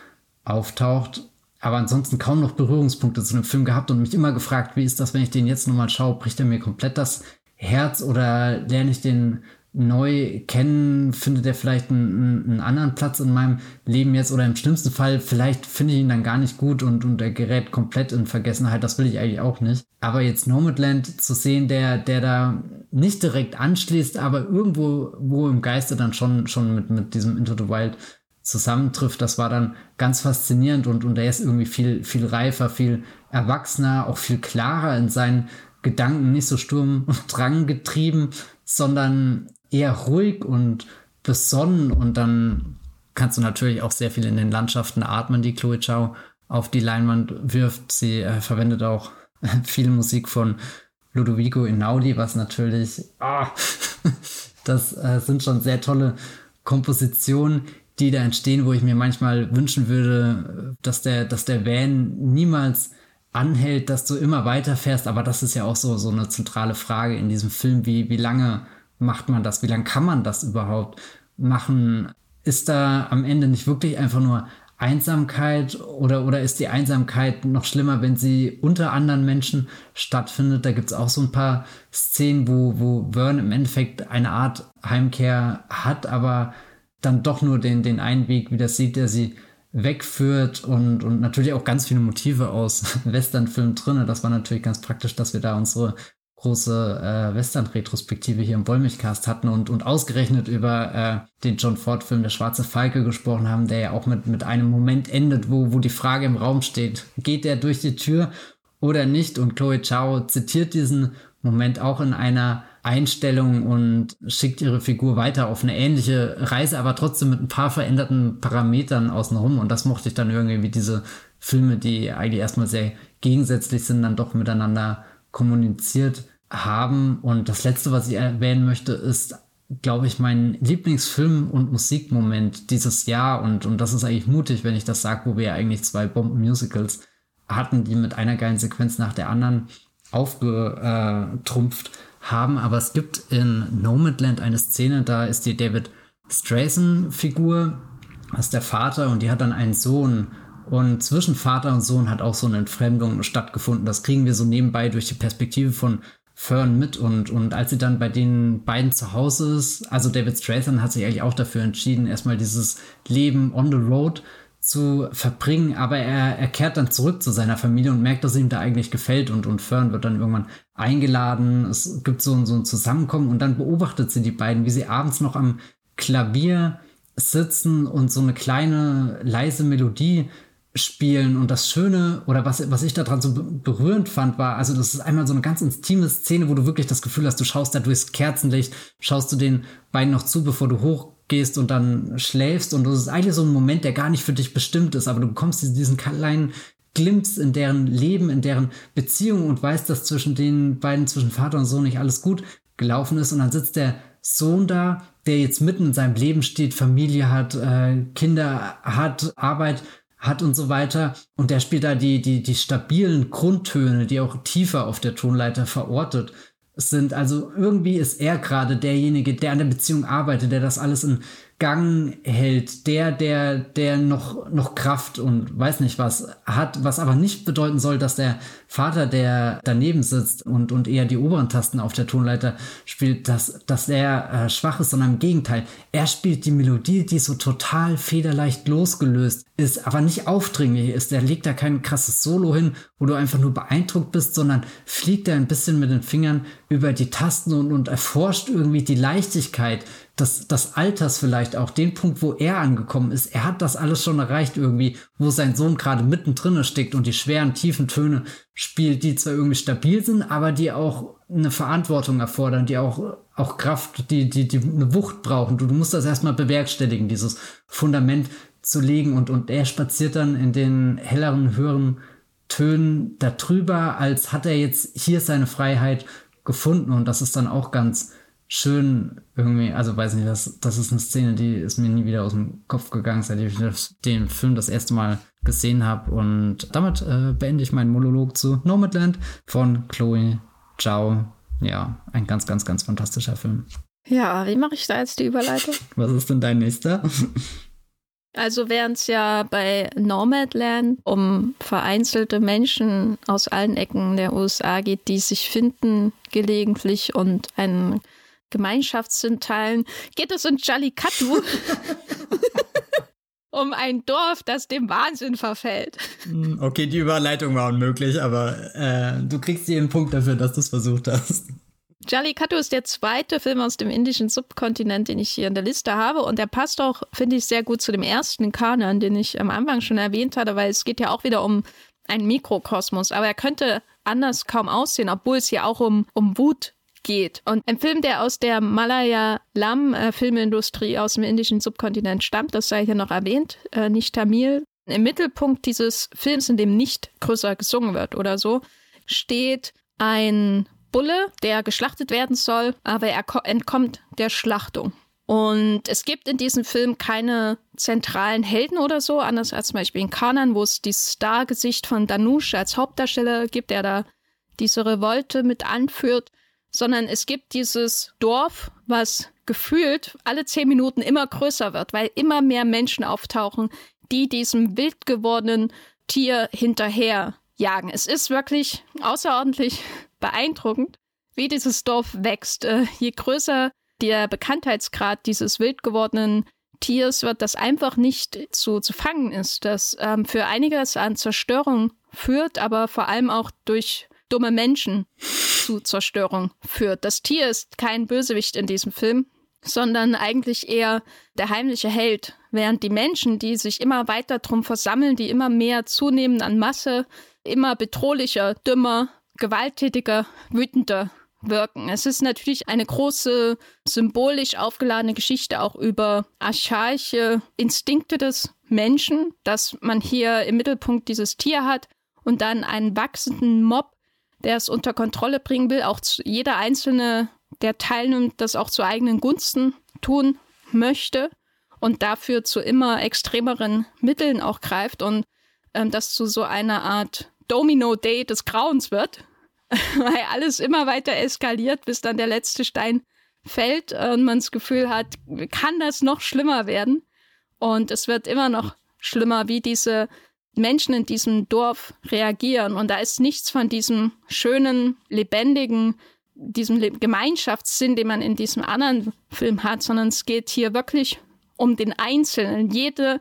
auftaucht. Aber ansonsten kaum noch Berührungspunkte zu dem Film gehabt und mich immer gefragt, wie ist das, wenn ich den jetzt nochmal schaue? Bricht er mir komplett das Herz oder lerne ich den neu kennen, findet er vielleicht einen, einen, anderen Platz in meinem Leben jetzt oder im schlimmsten Fall, vielleicht finde ich ihn dann gar nicht gut und, und er gerät komplett in Vergessenheit. Das will ich eigentlich auch nicht. Aber jetzt Nomadland zu sehen, der, der da nicht direkt anschließt, aber irgendwo, wo im Geiste dann schon, schon mit, mit diesem Into the Wild zusammentrifft, das war dann ganz faszinierend und, und er ist irgendwie viel, viel reifer, viel erwachsener, auch viel klarer in seinen Gedanken, nicht so Sturm und Drang getrieben, sondern eher ruhig und besonnen und dann kannst du natürlich auch sehr viel in den Landschaften atmen, die Chloe Chow auf die Leinwand wirft. Sie äh, verwendet auch viel Musik von Ludovico Inaudi, was natürlich, ah, das äh, sind schon sehr tolle Kompositionen, die da entstehen, wo ich mir manchmal wünschen würde, dass der, dass der Van niemals anhält, dass du immer weiterfährst. Aber das ist ja auch so, so eine zentrale Frage in diesem Film, wie, wie lange macht man das? Wie lange kann man das überhaupt machen? Ist da am Ende nicht wirklich einfach nur Einsamkeit oder, oder ist die Einsamkeit noch schlimmer, wenn sie unter anderen Menschen stattfindet? Da gibt es auch so ein paar Szenen, wo, wo Vern im Endeffekt eine Art Heimkehr hat, aber dann doch nur den, den einen Weg wieder sieht, der sie wegführt und, und natürlich auch ganz viele Motive aus Westernfilmen drin. Das war natürlich ganz praktisch, dass wir da unsere große äh, Western-Retrospektive hier im Wollmilchcast hatten und, und ausgerechnet über äh, den John Ford-Film Der Schwarze Falke gesprochen haben, der ja auch mit, mit einem Moment endet, wo, wo die Frage im Raum steht, geht er durch die Tür oder nicht? Und Chloe Chao zitiert diesen Moment auch in einer Einstellung und schickt ihre Figur weiter auf eine ähnliche Reise, aber trotzdem mit ein paar veränderten Parametern außenrum. Und das mochte ich dann irgendwie, wie diese Filme, die eigentlich erstmal sehr gegensätzlich sind, dann doch miteinander kommuniziert haben. Und das Letzte, was ich erwähnen möchte, ist, glaube ich, mein Lieblingsfilm- und Musikmoment dieses Jahr. Und, und das ist eigentlich mutig, wenn ich das sage, wo wir ja eigentlich zwei Bomben-Musicals hatten, die mit einer geilen Sequenz nach der anderen aufgetrumpft haben. Aber es gibt in Nomadland eine Szene, da ist die David Strazen-Figur, das ist der Vater und die hat dann einen Sohn und zwischen Vater und Sohn hat auch so eine Entfremdung stattgefunden. Das kriegen wir so nebenbei durch die Perspektive von Fern mit. Und, und als sie dann bei den beiden zu Hause ist, also David Strathairn hat sich eigentlich auch dafür entschieden, erstmal dieses Leben on the road zu verbringen, aber er, er kehrt dann zurück zu seiner Familie und merkt, dass ihm da eigentlich gefällt und, und Fern wird dann irgendwann eingeladen. Es gibt so, so ein Zusammenkommen und dann beobachtet sie die beiden, wie sie abends noch am Klavier sitzen und so eine kleine leise Melodie spielen. Und das Schöne, oder was, was ich daran so berührend fand, war, also das ist einmal so eine ganz intime Szene, wo du wirklich das Gefühl hast, du schaust da durchs Kerzenlicht, schaust du den beiden noch zu, bevor du hoch gehst und dann schläfst. Und das ist eigentlich so ein Moment, der gar nicht für dich bestimmt ist, aber du bekommst diesen kleinen Glimps in deren Leben, in deren Beziehung und weißt, dass zwischen den beiden, zwischen Vater und Sohn nicht alles gut gelaufen ist. Und dann sitzt der Sohn da, der jetzt mitten in seinem Leben steht, Familie hat, äh, Kinder hat, Arbeit hat und so weiter. Und der spielt da die, die, die stabilen Grundtöne, die auch tiefer auf der Tonleiter verortet sind. Also irgendwie ist er gerade derjenige, der an der Beziehung arbeitet, der das alles in Gang hält, der, der, der noch, noch Kraft und weiß nicht was hat, was aber nicht bedeuten soll, dass der Vater, der daneben sitzt und, und eher die oberen Tasten auf der Tonleiter spielt, dass, dass er äh, schwach ist, sondern im Gegenteil. Er spielt die Melodie, die so total federleicht losgelöst ist, aber nicht aufdringlich ist. Er legt da kein krasses Solo hin, wo du einfach nur beeindruckt bist, sondern fliegt da ein bisschen mit den Fingern über die Tasten und, und erforscht irgendwie die Leichtigkeit des, des Alters vielleicht auch, den Punkt, wo er angekommen ist. Er hat das alles schon erreicht irgendwie, wo sein Sohn gerade mittendrin steckt und die schweren, tiefen Töne spielt, die zwar irgendwie stabil sind, aber die auch eine Verantwortung erfordern, die auch, auch Kraft, die, die, die eine Wucht brauchen. Du, du musst das erstmal bewerkstelligen, dieses Fundament zu legen und, und er spaziert dann in den helleren, höheren Tönen darüber, als hat er jetzt hier seine Freiheit gefunden und das ist dann auch ganz schön irgendwie, also weiß nicht, das, das ist eine Szene, die ist mir nie wieder aus dem Kopf gegangen, seit ich den Film das erste Mal gesehen habe. Und damit äh, beende ich meinen Monolog zu Nomadland von Chloe Zhao. Ja, ein ganz, ganz, ganz fantastischer Film. Ja, wie mache ich da jetzt die Überleitung? Was ist denn dein nächster? Also während es ja bei Nomadland um vereinzelte Menschen aus allen Ecken der USA geht, die sich finden gelegentlich und einen Gemeinschaftssinn teilen, geht es in Jallikattu um ein Dorf, das dem Wahnsinn verfällt. Hm, okay, die Überleitung war unmöglich, aber äh, du kriegst jeden Punkt dafür, dass du es versucht hast. Jallikattu ist der zweite Film aus dem indischen Subkontinent, den ich hier in der Liste habe. Und der passt auch, finde ich, sehr gut zu dem ersten Kanon, den ich am Anfang schon erwähnt hatte, weil es geht ja auch wieder um einen Mikrokosmos. Aber er könnte anders kaum aussehen, obwohl es hier auch um, um Wut geht. Und ein Film, der aus der Malayalam-Filmindustrie äh, aus dem indischen Subkontinent stammt, das sei hier noch erwähnt, äh, nicht Tamil. Im Mittelpunkt dieses Films, in dem nicht größer gesungen wird oder so, steht ein Bulle, der geschlachtet werden soll, aber er entkommt der Schlachtung. Und es gibt in diesem Film keine zentralen Helden oder so, anders als zum Beispiel in Kanan, wo es dieses Stargesicht von Danush als Hauptdarsteller gibt, der da diese Revolte mit anführt sondern es gibt dieses Dorf, was gefühlt alle zehn Minuten immer größer wird, weil immer mehr Menschen auftauchen, die diesem wild gewordenen Tier hinterher jagen. Es ist wirklich außerordentlich beeindruckend, wie dieses Dorf wächst. Äh, je größer der Bekanntheitsgrad dieses wild gewordenen Tiers wird, das einfach nicht zu, zu fangen ist, das ähm, für einiges an Zerstörung führt, aber vor allem auch durch dumme Menschen zu Zerstörung führt. Das Tier ist kein Bösewicht in diesem Film, sondern eigentlich eher der heimliche Held, während die Menschen, die sich immer weiter drum versammeln, die immer mehr zunehmen an Masse, immer bedrohlicher, dümmer, gewalttätiger, wütender wirken. Es ist natürlich eine große symbolisch aufgeladene Geschichte auch über archaische Instinkte des Menschen, dass man hier im Mittelpunkt dieses Tier hat und dann einen wachsenden Mob der es unter Kontrolle bringen will, auch jeder Einzelne, der teilnimmt, das auch zu eigenen Gunsten tun möchte und dafür zu immer extremeren Mitteln auch greift und ähm, das zu so einer Art Domino-Day des Grauens wird, weil alles immer weiter eskaliert, bis dann der letzte Stein fällt und man das Gefühl hat, kann das noch schlimmer werden? Und es wird immer noch schlimmer, wie diese Menschen in diesem Dorf reagieren. Und da ist nichts von diesem schönen, lebendigen, diesem Gemeinschaftssinn, den man in diesem anderen Film hat, sondern es geht hier wirklich um den Einzelnen. Jede,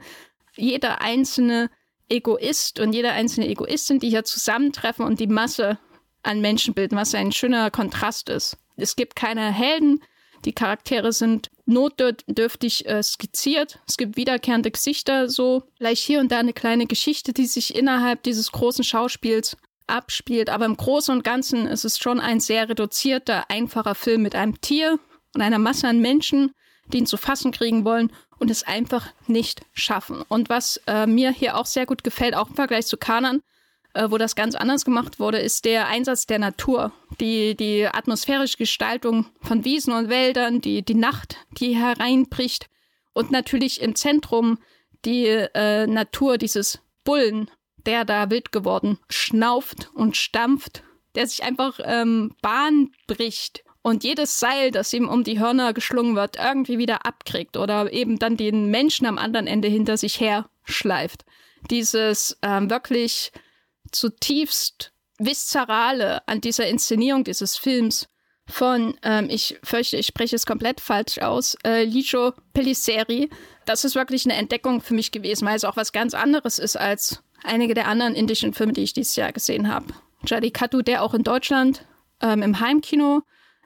jeder einzelne Egoist und jede einzelne Egoistin, die hier zusammentreffen und die Masse an Menschen bilden, was ein schöner Kontrast ist. Es gibt keine Helden, die Charaktere sind notdürftig äh, skizziert. Es gibt wiederkehrende Gesichter, so vielleicht hier und da eine kleine Geschichte, die sich innerhalb dieses großen Schauspiels abspielt. Aber im Großen und Ganzen ist es schon ein sehr reduzierter, einfacher Film mit einem Tier und einer Masse an Menschen, die ihn zu fassen kriegen wollen und es einfach nicht schaffen. Und was äh, mir hier auch sehr gut gefällt, auch im Vergleich zu Kanan, wo das ganz anders gemacht wurde, ist der Einsatz der Natur, die, die atmosphärische Gestaltung von Wiesen und Wäldern, die, die Nacht, die hereinbricht und natürlich im Zentrum die äh, Natur dieses Bullen, der da wild geworden schnauft und stampft, der sich einfach ähm, Bahn bricht und jedes Seil, das ihm um die Hörner geschlungen wird, irgendwie wieder abkriegt oder eben dann den Menschen am anderen Ende hinter sich her schleift. Dieses ähm, wirklich zutiefst Viszerale an dieser Inszenierung dieses Films von, ähm, ich fürchte, ich spreche es komplett falsch aus, äh, Licio Pelliceri. Das ist wirklich eine Entdeckung für mich gewesen, weil es auch was ganz anderes ist als einige der anderen indischen Filme, die ich dieses Jahr gesehen habe. Jallikattu, der auch in Deutschland ähm, im Heimkino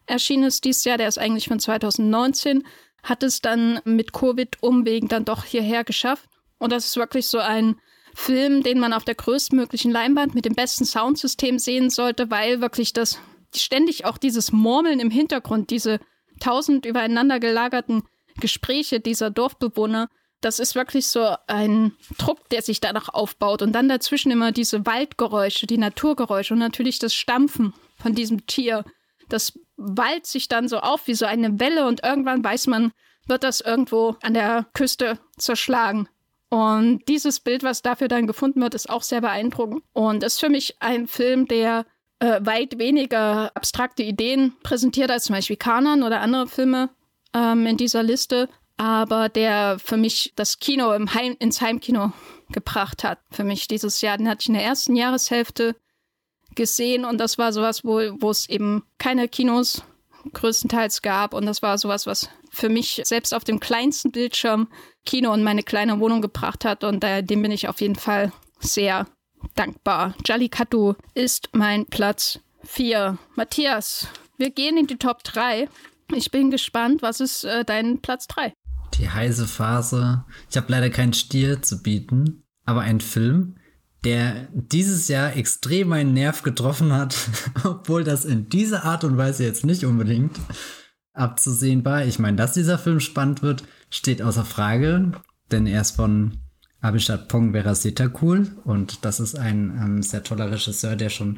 erschienen ist dieses Jahr, der ist eigentlich von 2019, hat es dann mit Covid-Umwegen dann doch hierher geschafft. Und das ist wirklich so ein Film, den man auf der größtmöglichen Leinwand mit dem besten Soundsystem sehen sollte, weil wirklich das ständig auch dieses Murmeln im Hintergrund, diese tausend übereinander gelagerten Gespräche dieser Dorfbewohner, das ist wirklich so ein Druck, der sich danach aufbaut. Und dann dazwischen immer diese Waldgeräusche, die Naturgeräusche und natürlich das Stampfen von diesem Tier. Das wallt sich dann so auf wie so eine Welle und irgendwann weiß man, wird das irgendwo an der Küste zerschlagen. Und dieses Bild, was dafür dann gefunden wird, ist auch sehr beeindruckend. Und ist für mich ein Film, der äh, weit weniger abstrakte Ideen präsentiert als zum Beispiel Kanan oder andere Filme ähm, in dieser Liste, aber der für mich das Kino im Heim, ins Heimkino gebracht hat. Für mich dieses Jahr, den hatte ich in der ersten Jahreshälfte gesehen und das war sowas, wo, wo es eben keine Kinos größtenteils gab und das war sowas, was für mich selbst auf dem kleinsten Bildschirm Kino und meine kleine Wohnung gebracht hat und äh, dem bin ich auf jeden Fall sehr dankbar. Jallikattu ist mein Platz 4. Matthias, wir gehen in die Top 3. Ich bin gespannt, was ist äh, dein Platz 3? Die heiße Phase. Ich habe leider keinen Stier zu bieten, aber ein Film, der dieses Jahr extrem meinen Nerv getroffen hat, obwohl das in dieser Art und Weise jetzt nicht unbedingt abzusehen war. Ich meine, dass dieser Film spannend wird, steht außer Frage, denn er ist von Abhishek Pong Veraseta cool und das ist ein ähm, sehr toller Regisseur, der schon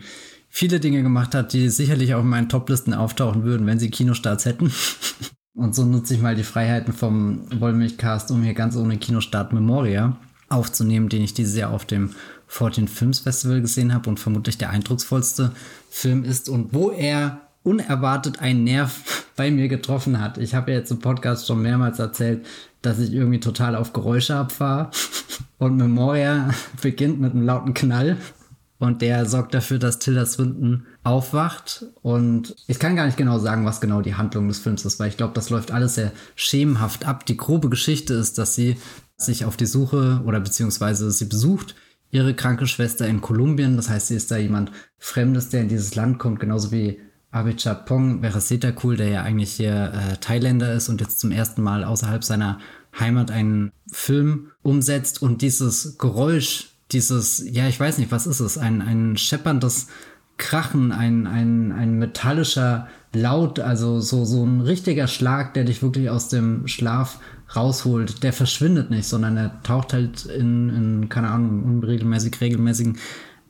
viele Dinge gemacht hat, die sicherlich auch in meinen Toplisten auftauchen würden, wenn sie Kinostarts hätten. und so nutze ich mal die Freiheiten vom Wollmilchcast, um hier ganz ohne Kinostart Memoria aufzunehmen, den ich dieses Jahr auf dem 14 Films Festival gesehen habe und vermutlich der eindrucksvollste Film ist und wo er unerwartet einen Nerv bei mir getroffen hat. Ich habe ja jetzt im Podcast schon mehrmals erzählt, dass ich irgendwie total auf Geräusche abfahre und Memoria beginnt mit einem lauten Knall und der sorgt dafür, dass Tilda Swinton aufwacht und ich kann gar nicht genau sagen, was genau die Handlung des Films ist, weil ich glaube, das läuft alles sehr schemenhaft ab. Die grobe Geschichte ist, dass sie sich auf die Suche oder beziehungsweise sie besucht ihre kranke Schwester in Kolumbien. Das heißt, sie ist da jemand Fremdes, der in dieses Land kommt, genauso wie Abichapong Veresetakul, der ja eigentlich hier äh, Thailänder ist und jetzt zum ersten Mal außerhalb seiner Heimat einen Film umsetzt und dieses Geräusch, dieses, ja, ich weiß nicht, was ist es, ein, ein schepperndes Krachen, ein, ein, ein metallischer Laut, also so, so ein richtiger Schlag, der dich wirklich aus dem Schlaf rausholt, der verschwindet nicht, sondern er taucht halt in, in keine Ahnung, unregelmäßig, regelmäßigen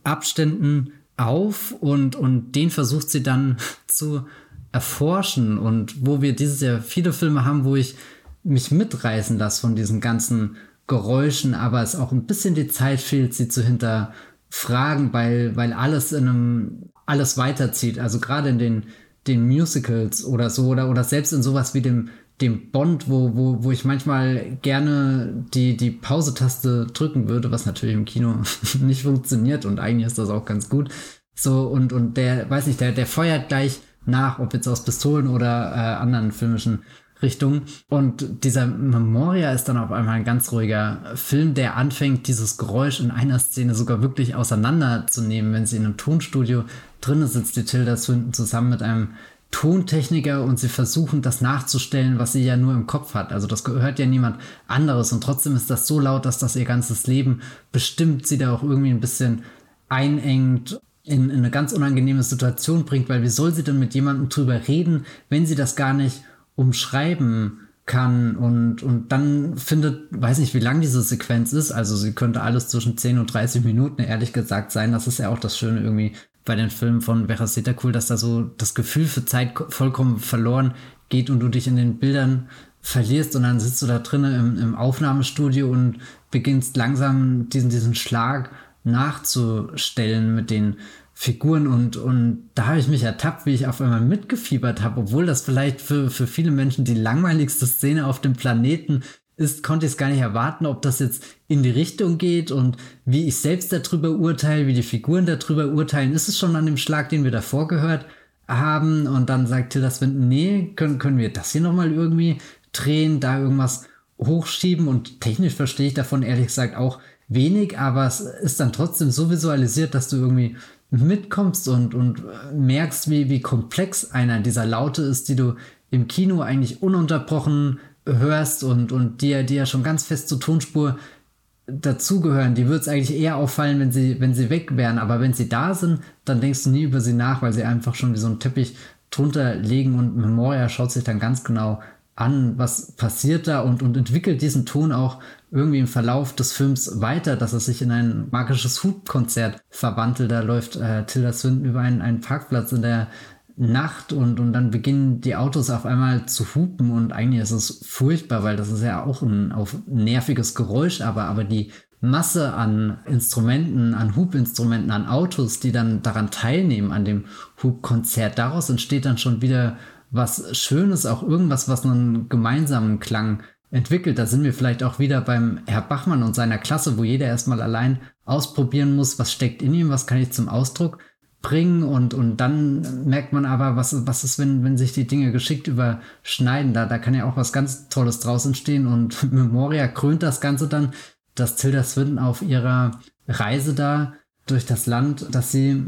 Abständen auf und, und den versucht sie dann zu erforschen und wo wir dieses Jahr viele Filme haben, wo ich mich mitreißen lasse von diesen ganzen Geräuschen, aber es auch ein bisschen die Zeit fehlt, sie zu hinterfragen, weil, weil alles in einem, alles weiterzieht. Also gerade in den, den Musicals oder so oder, oder selbst in sowas wie dem dem Bond, wo, wo, wo ich manchmal gerne die, die Pause-Taste drücken würde, was natürlich im Kino nicht funktioniert und eigentlich ist das auch ganz gut. So, und, und der, weiß nicht, der, der feuert gleich nach, ob jetzt aus Pistolen oder äh, anderen filmischen Richtungen. Und dieser Memoria ist dann auf einmal ein ganz ruhiger Film, der anfängt, dieses Geräusch in einer Szene sogar wirklich auseinanderzunehmen, wenn sie in einem Tonstudio drinnen sitzt, die Tilda Swinton zusammen mit einem Tontechniker und sie versuchen das nachzustellen, was sie ja nur im Kopf hat. Also das gehört ja niemand anderes und trotzdem ist das so laut, dass das ihr ganzes Leben bestimmt, sie da auch irgendwie ein bisschen einengt, in, in eine ganz unangenehme Situation bringt, weil wie soll sie denn mit jemandem drüber reden, wenn sie das gar nicht umschreiben kann und, und dann findet, weiß nicht, wie lang diese Sequenz ist, also sie könnte alles zwischen 10 und 30 Minuten, ehrlich gesagt, sein. Das ist ja auch das Schöne irgendwie bei den Filmen von Vera cool, dass da so das Gefühl für Zeit vollkommen verloren geht und du dich in den Bildern verlierst und dann sitzt du da drinnen im, im Aufnahmestudio und beginnst langsam diesen, diesen Schlag nachzustellen mit den Figuren und, und da habe ich mich ertappt, wie ich auf einmal mitgefiebert habe, obwohl das vielleicht für, für viele Menschen die langweiligste Szene auf dem Planeten ist, konnte ich es gar nicht erwarten, ob das jetzt in die Richtung geht und wie ich selbst darüber urteile, wie die Figuren darüber urteilen. Ist es schon an dem Schlag, den wir davor gehört haben? Und dann sagt Tilda Swinton, nee, können, können wir das hier nochmal irgendwie drehen, da irgendwas hochschieben und technisch verstehe ich davon ehrlich gesagt auch wenig, aber es ist dann trotzdem so visualisiert, dass du irgendwie mitkommst und, und merkst, wie, wie komplex einer dieser Laute ist, die du im Kino eigentlich ununterbrochen hörst und, und die, die ja schon ganz fest zur Tonspur dazugehören, die würde es eigentlich eher auffallen, wenn sie, wenn sie weg wären. Aber wenn sie da sind, dann denkst du nie über sie nach, weil sie einfach schon wie so ein Teppich drunter liegen und Memoria schaut sich dann ganz genau an, was passiert da und, und entwickelt diesen Ton auch irgendwie im Verlauf des Films weiter, dass er sich in ein magisches Hubkonzert verwandelt. Da läuft äh, Tilda Swinton über einen, einen Parkplatz in der Nacht und, und dann beginnen die Autos auf einmal zu hupen und eigentlich ist es furchtbar, weil das ist ja auch ein auf nerviges Geräusch, aber, aber die Masse an Instrumenten, an Hubinstrumenten, an Autos, die dann daran teilnehmen, an dem Hubkonzert, daraus entsteht dann schon wieder was Schönes, auch irgendwas, was einen gemeinsamen Klang entwickelt. Da sind wir vielleicht auch wieder beim Herr Bachmann und seiner Klasse, wo jeder erstmal allein ausprobieren muss, was steckt in ihm, was kann ich zum Ausdruck bringen und, und dann merkt man aber, was, was ist, wenn, wenn sich die Dinge geschickt überschneiden. Da, da kann ja auch was ganz Tolles draus entstehen und Memoria krönt das Ganze dann, dass Tilda Swinton auf ihrer Reise da durch das Land, dass sie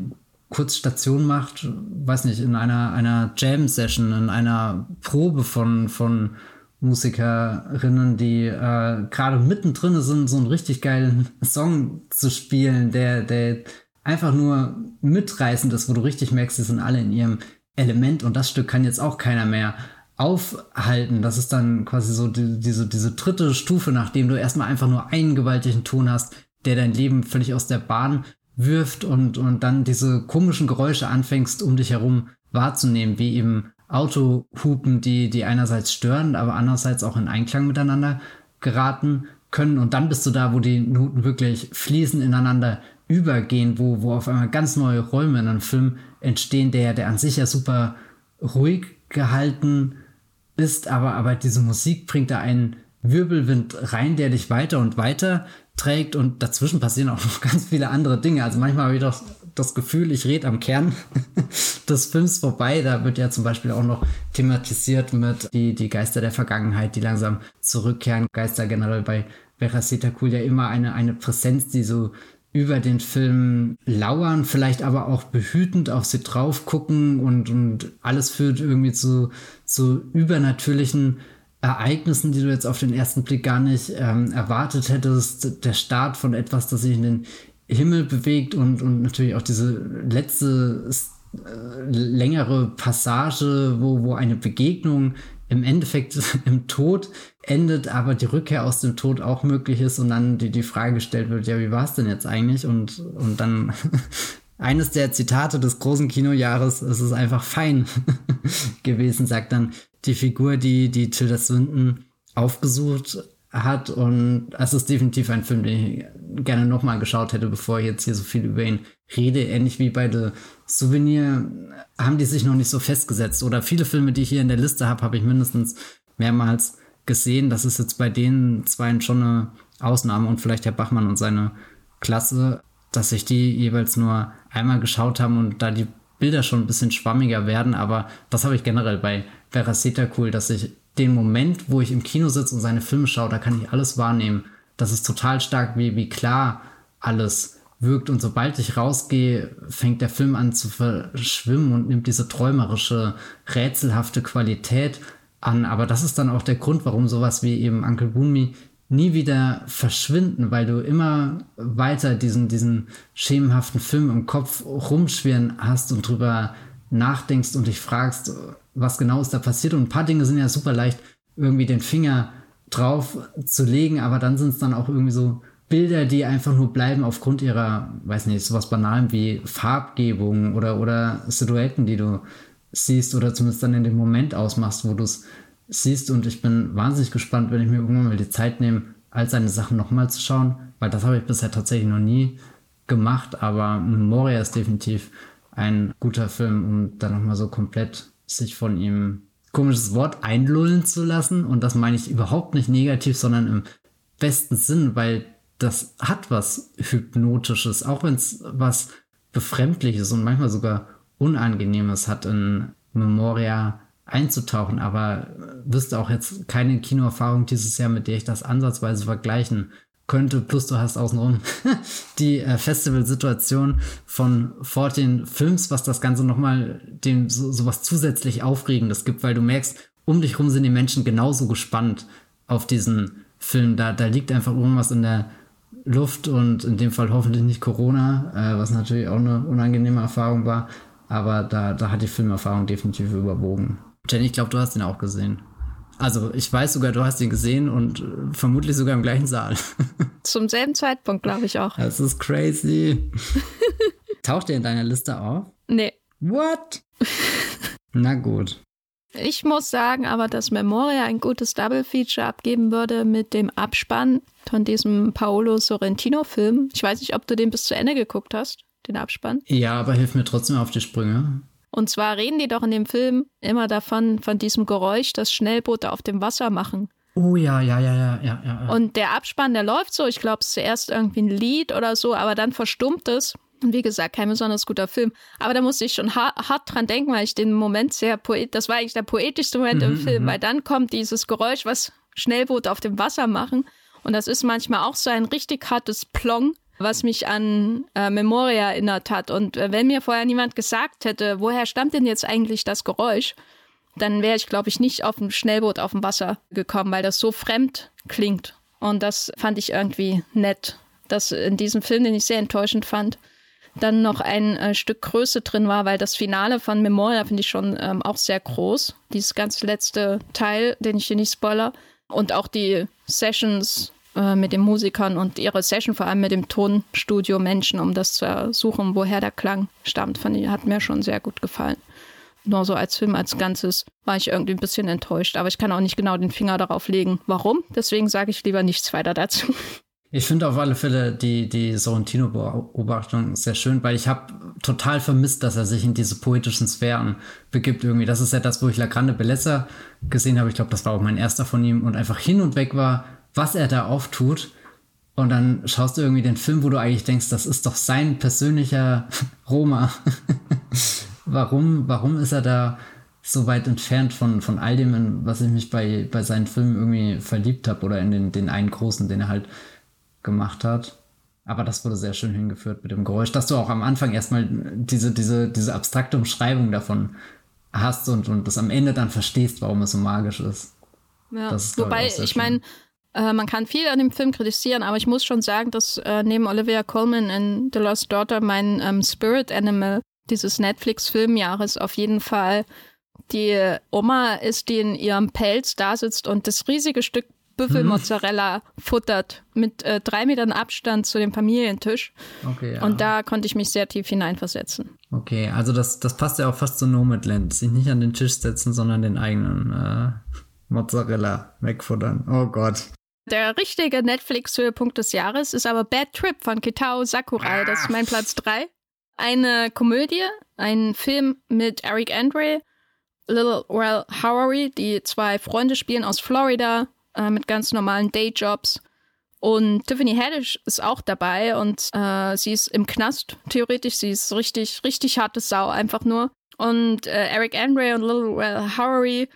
kurz Station macht, weiß nicht, in einer, einer Jam-Session, in einer Probe von, von Musikerinnen, die äh, gerade mittendrin sind, so einen richtig geilen Song zu spielen, der, der einfach nur mitreißend ist, wo du richtig merkst, sie sind alle in ihrem Element und das Stück kann jetzt auch keiner mehr aufhalten. Das ist dann quasi so die, diese, diese dritte Stufe, nachdem du erstmal einfach nur einen gewaltigen Ton hast, der dein Leben völlig aus der Bahn wirft und, und dann diese komischen Geräusche anfängst, um dich herum wahrzunehmen, wie eben Autohupen, die, die einerseits stören, aber andererseits auch in Einklang miteinander geraten können. Und dann bist du da, wo die Noten wirklich fließen, ineinander übergehen, wo, wo auf einmal ganz neue Räume in einem Film entstehen, der, der an sich ja super ruhig gehalten ist, aber, aber diese Musik bringt da einen Wirbelwind rein, der dich weiter und weiter trägt und dazwischen passieren auch noch ganz viele andere Dinge. Also manchmal habe ich doch das Gefühl, ich rede am Kern des Films vorbei. Da wird ja zum Beispiel auch noch thematisiert mit die, die Geister der Vergangenheit, die langsam zurückkehren. Geister generell bei Veraceta Cool ja immer eine, eine Präsenz, die so über den Film lauern, vielleicht aber auch behütend auf sie drauf gucken und, und alles führt irgendwie zu, zu übernatürlichen Ereignissen, die du jetzt auf den ersten Blick gar nicht ähm, erwartet hättest. Der Start von etwas, das sich in den Himmel bewegt und, und natürlich auch diese letzte äh, längere Passage, wo, wo eine Begegnung im Endeffekt im Tod endet, aber die Rückkehr aus dem Tod auch möglich ist und dann die, die Frage gestellt wird, ja, wie war es denn jetzt eigentlich? Und, und dann eines der Zitate des großen Kinojahres, es ist einfach fein gewesen, sagt dann die Figur, die, die Tilda Swinton aufgesucht hat. Und es ist definitiv ein Film, den ich gerne nochmal geschaut hätte, bevor ich jetzt hier so viel über ihn rede. Ähnlich wie bei The Souvenir haben die sich noch nicht so festgesetzt. Oder viele Filme, die ich hier in der Liste habe, habe ich mindestens mehrmals gesehen. Das ist jetzt bei den zwei schon eine Ausnahme und vielleicht Herr Bachmann und seine Klasse, dass sich die jeweils nur einmal geschaut haben und da die Bilder schon ein bisschen schwammiger werden. Aber das habe ich generell bei Veraceta cool, dass ich den Moment, wo ich im Kino sitze und seine Filme schaue, da kann ich alles wahrnehmen. Das ist total stark, wie, wie klar alles wirkt. Und sobald ich rausgehe, fängt der Film an zu verschwimmen und nimmt diese träumerische, rätselhafte Qualität an. Aber das ist dann auch der Grund, warum sowas wie eben Uncle Boonme nie wieder verschwinden, weil du immer weiter diesen, diesen schemenhaften Film im Kopf rumschwirren hast und drüber nachdenkst und dich fragst, was genau ist da passiert. Und ein paar Dinge sind ja super leicht irgendwie den Finger drauf zu legen, aber dann sind es dann auch irgendwie so Bilder, die einfach nur bleiben aufgrund ihrer, weiß nicht, sowas Banalem wie Farbgebung oder, oder Silhouetten, die du siehst oder zumindest dann in dem Moment ausmachst, wo du es siehst. Und ich bin wahnsinnig gespannt, wenn ich mir irgendwann mal die Zeit nehme, all seine Sachen nochmal zu schauen, weil das habe ich bisher tatsächlich noch nie gemacht. Aber Moria ist definitiv ein guter Film, um dann nochmal so komplett sich von ihm komisches Wort einlullen zu lassen. Und das meine ich überhaupt nicht negativ, sondern im besten Sinn, weil das hat was Hypnotisches, auch wenn es was Befremdliches und manchmal sogar Unangenehmes hat, in Memoria einzutauchen. Aber wüsste auch jetzt keine Kinoerfahrung dieses Jahr, mit der ich das ansatzweise vergleichen könnte. Plus du hast außenrum die äh, Festivalsituation von 14 Films, was das Ganze nochmal dem so, so was zusätzlich Aufregendes gibt, weil du merkst, um dich rum sind die Menschen genauso gespannt auf diesen Film. Da, da liegt einfach irgendwas in der Luft und in dem Fall hoffentlich nicht Corona, äh, was natürlich auch eine unangenehme Erfahrung war. Aber da, da hat die Filmerfahrung definitiv überwogen. Jenny, ich glaube, du hast ihn auch gesehen. Also ich weiß sogar, du hast ihn gesehen und äh, vermutlich sogar im gleichen Saal. Zum selben Zeitpunkt, glaube ich auch. Das ist crazy. Taucht er in deiner Liste auf? Nee. What? Na gut. Ich muss sagen aber, dass Memoria ein gutes Double-Feature abgeben würde mit dem Abspann von diesem Paolo Sorrentino-Film. Ich weiß nicht, ob du den bis zu Ende geguckt hast, den Abspann. Ja, aber hilf mir trotzdem auf die Sprünge. Und zwar reden die doch in dem Film immer davon, von diesem Geräusch, das Schnellboote auf dem Wasser machen. Oh ja, ja, ja, ja, ja, ja. Und der Abspann, der läuft so. Ich glaube, es ist zuerst irgendwie ein Lied oder so, aber dann verstummt es. Und wie gesagt, kein besonders guter Film. Aber da musste ich schon hart, hart dran denken, weil ich den Moment sehr poet, das war eigentlich der poetischste Moment mhm, im Film, mhm. weil dann kommt dieses Geräusch, was Schnellboote auf dem Wasser machen. Und das ist manchmal auch so ein richtig hartes Plong was mich an äh, Memoria erinnert hat. Und äh, wenn mir vorher niemand gesagt hätte, woher stammt denn jetzt eigentlich das Geräusch, dann wäre ich, glaube ich, nicht auf dem Schnellboot auf dem Wasser gekommen, weil das so fremd klingt. Und das fand ich irgendwie nett, dass in diesem Film, den ich sehr enttäuschend fand, dann noch ein äh, Stück Größe drin war, weil das Finale von Memoria finde ich schon ähm, auch sehr groß. Dieses ganz letzte Teil, den ich hier nicht spoiler. Und auch die Sessions äh, mit den Musikern und ihre Session, vor allem mit dem Tonstudio Menschen, um das zu suchen, woher der Klang stammt, fand ich, hat mir schon sehr gut gefallen. Nur so als Film als Ganzes war ich irgendwie ein bisschen enttäuscht, aber ich kann auch nicht genau den Finger darauf legen, warum. Deswegen sage ich lieber nichts weiter dazu. Ich finde auf alle Fälle die, die Sorrentino-Beobachtung sehr schön, weil ich habe total vermisst, dass er sich in diese poetischen Sphären begibt irgendwie. Das ist ja das, wo ich La Grande Bellezza gesehen habe. Ich glaube, das war auch mein erster von ihm und einfach hin und weg war was er da auftut. Und dann schaust du irgendwie den Film, wo du eigentlich denkst, das ist doch sein persönlicher Roma. warum, warum ist er da so weit entfernt von, von all dem, in was ich mich bei, bei seinen Filmen irgendwie verliebt habe oder in den, den einen großen, den er halt gemacht hat. Aber das wurde sehr schön hingeführt mit dem Geräusch, dass du auch am Anfang erstmal diese, diese, diese abstrakte Umschreibung davon hast und, und das am Ende dann verstehst, warum es so magisch ist. Ja, ist, wobei, ich, ich meine, äh, man kann viel an dem Film kritisieren, aber ich muss schon sagen, dass äh, neben Olivia Colman in The Lost Daughter mein ähm, Spirit Animal dieses Netflix-Filmjahres auf jeden Fall die Oma ist, die in ihrem Pelz da sitzt und das riesige Stück Büffelmozzarella hm. futtert mit äh, drei Metern Abstand zu dem Familientisch. Okay, ja. Und da konnte ich mich sehr tief hineinversetzen. Okay, also das, das passt ja auch fast zu Nomadland. Sich nicht an den Tisch setzen, sondern den eigenen äh, Mozzarella wegfuttern. Oh Gott. Der richtige Netflix-Höhepunkt des Jahres ist aber Bad Trip von Kitao Sakurai. Das ist mein Platz 3. Eine Komödie, ein Film mit Eric Andre, Little Well Howery, die zwei Freunde spielen aus Florida äh, mit ganz normalen Dayjobs. Und Tiffany Haddish ist auch dabei und äh, sie ist im Knast, theoretisch. Sie ist richtig, richtig harte Sau, einfach nur. Und äh, Eric Andre und Little Well Howery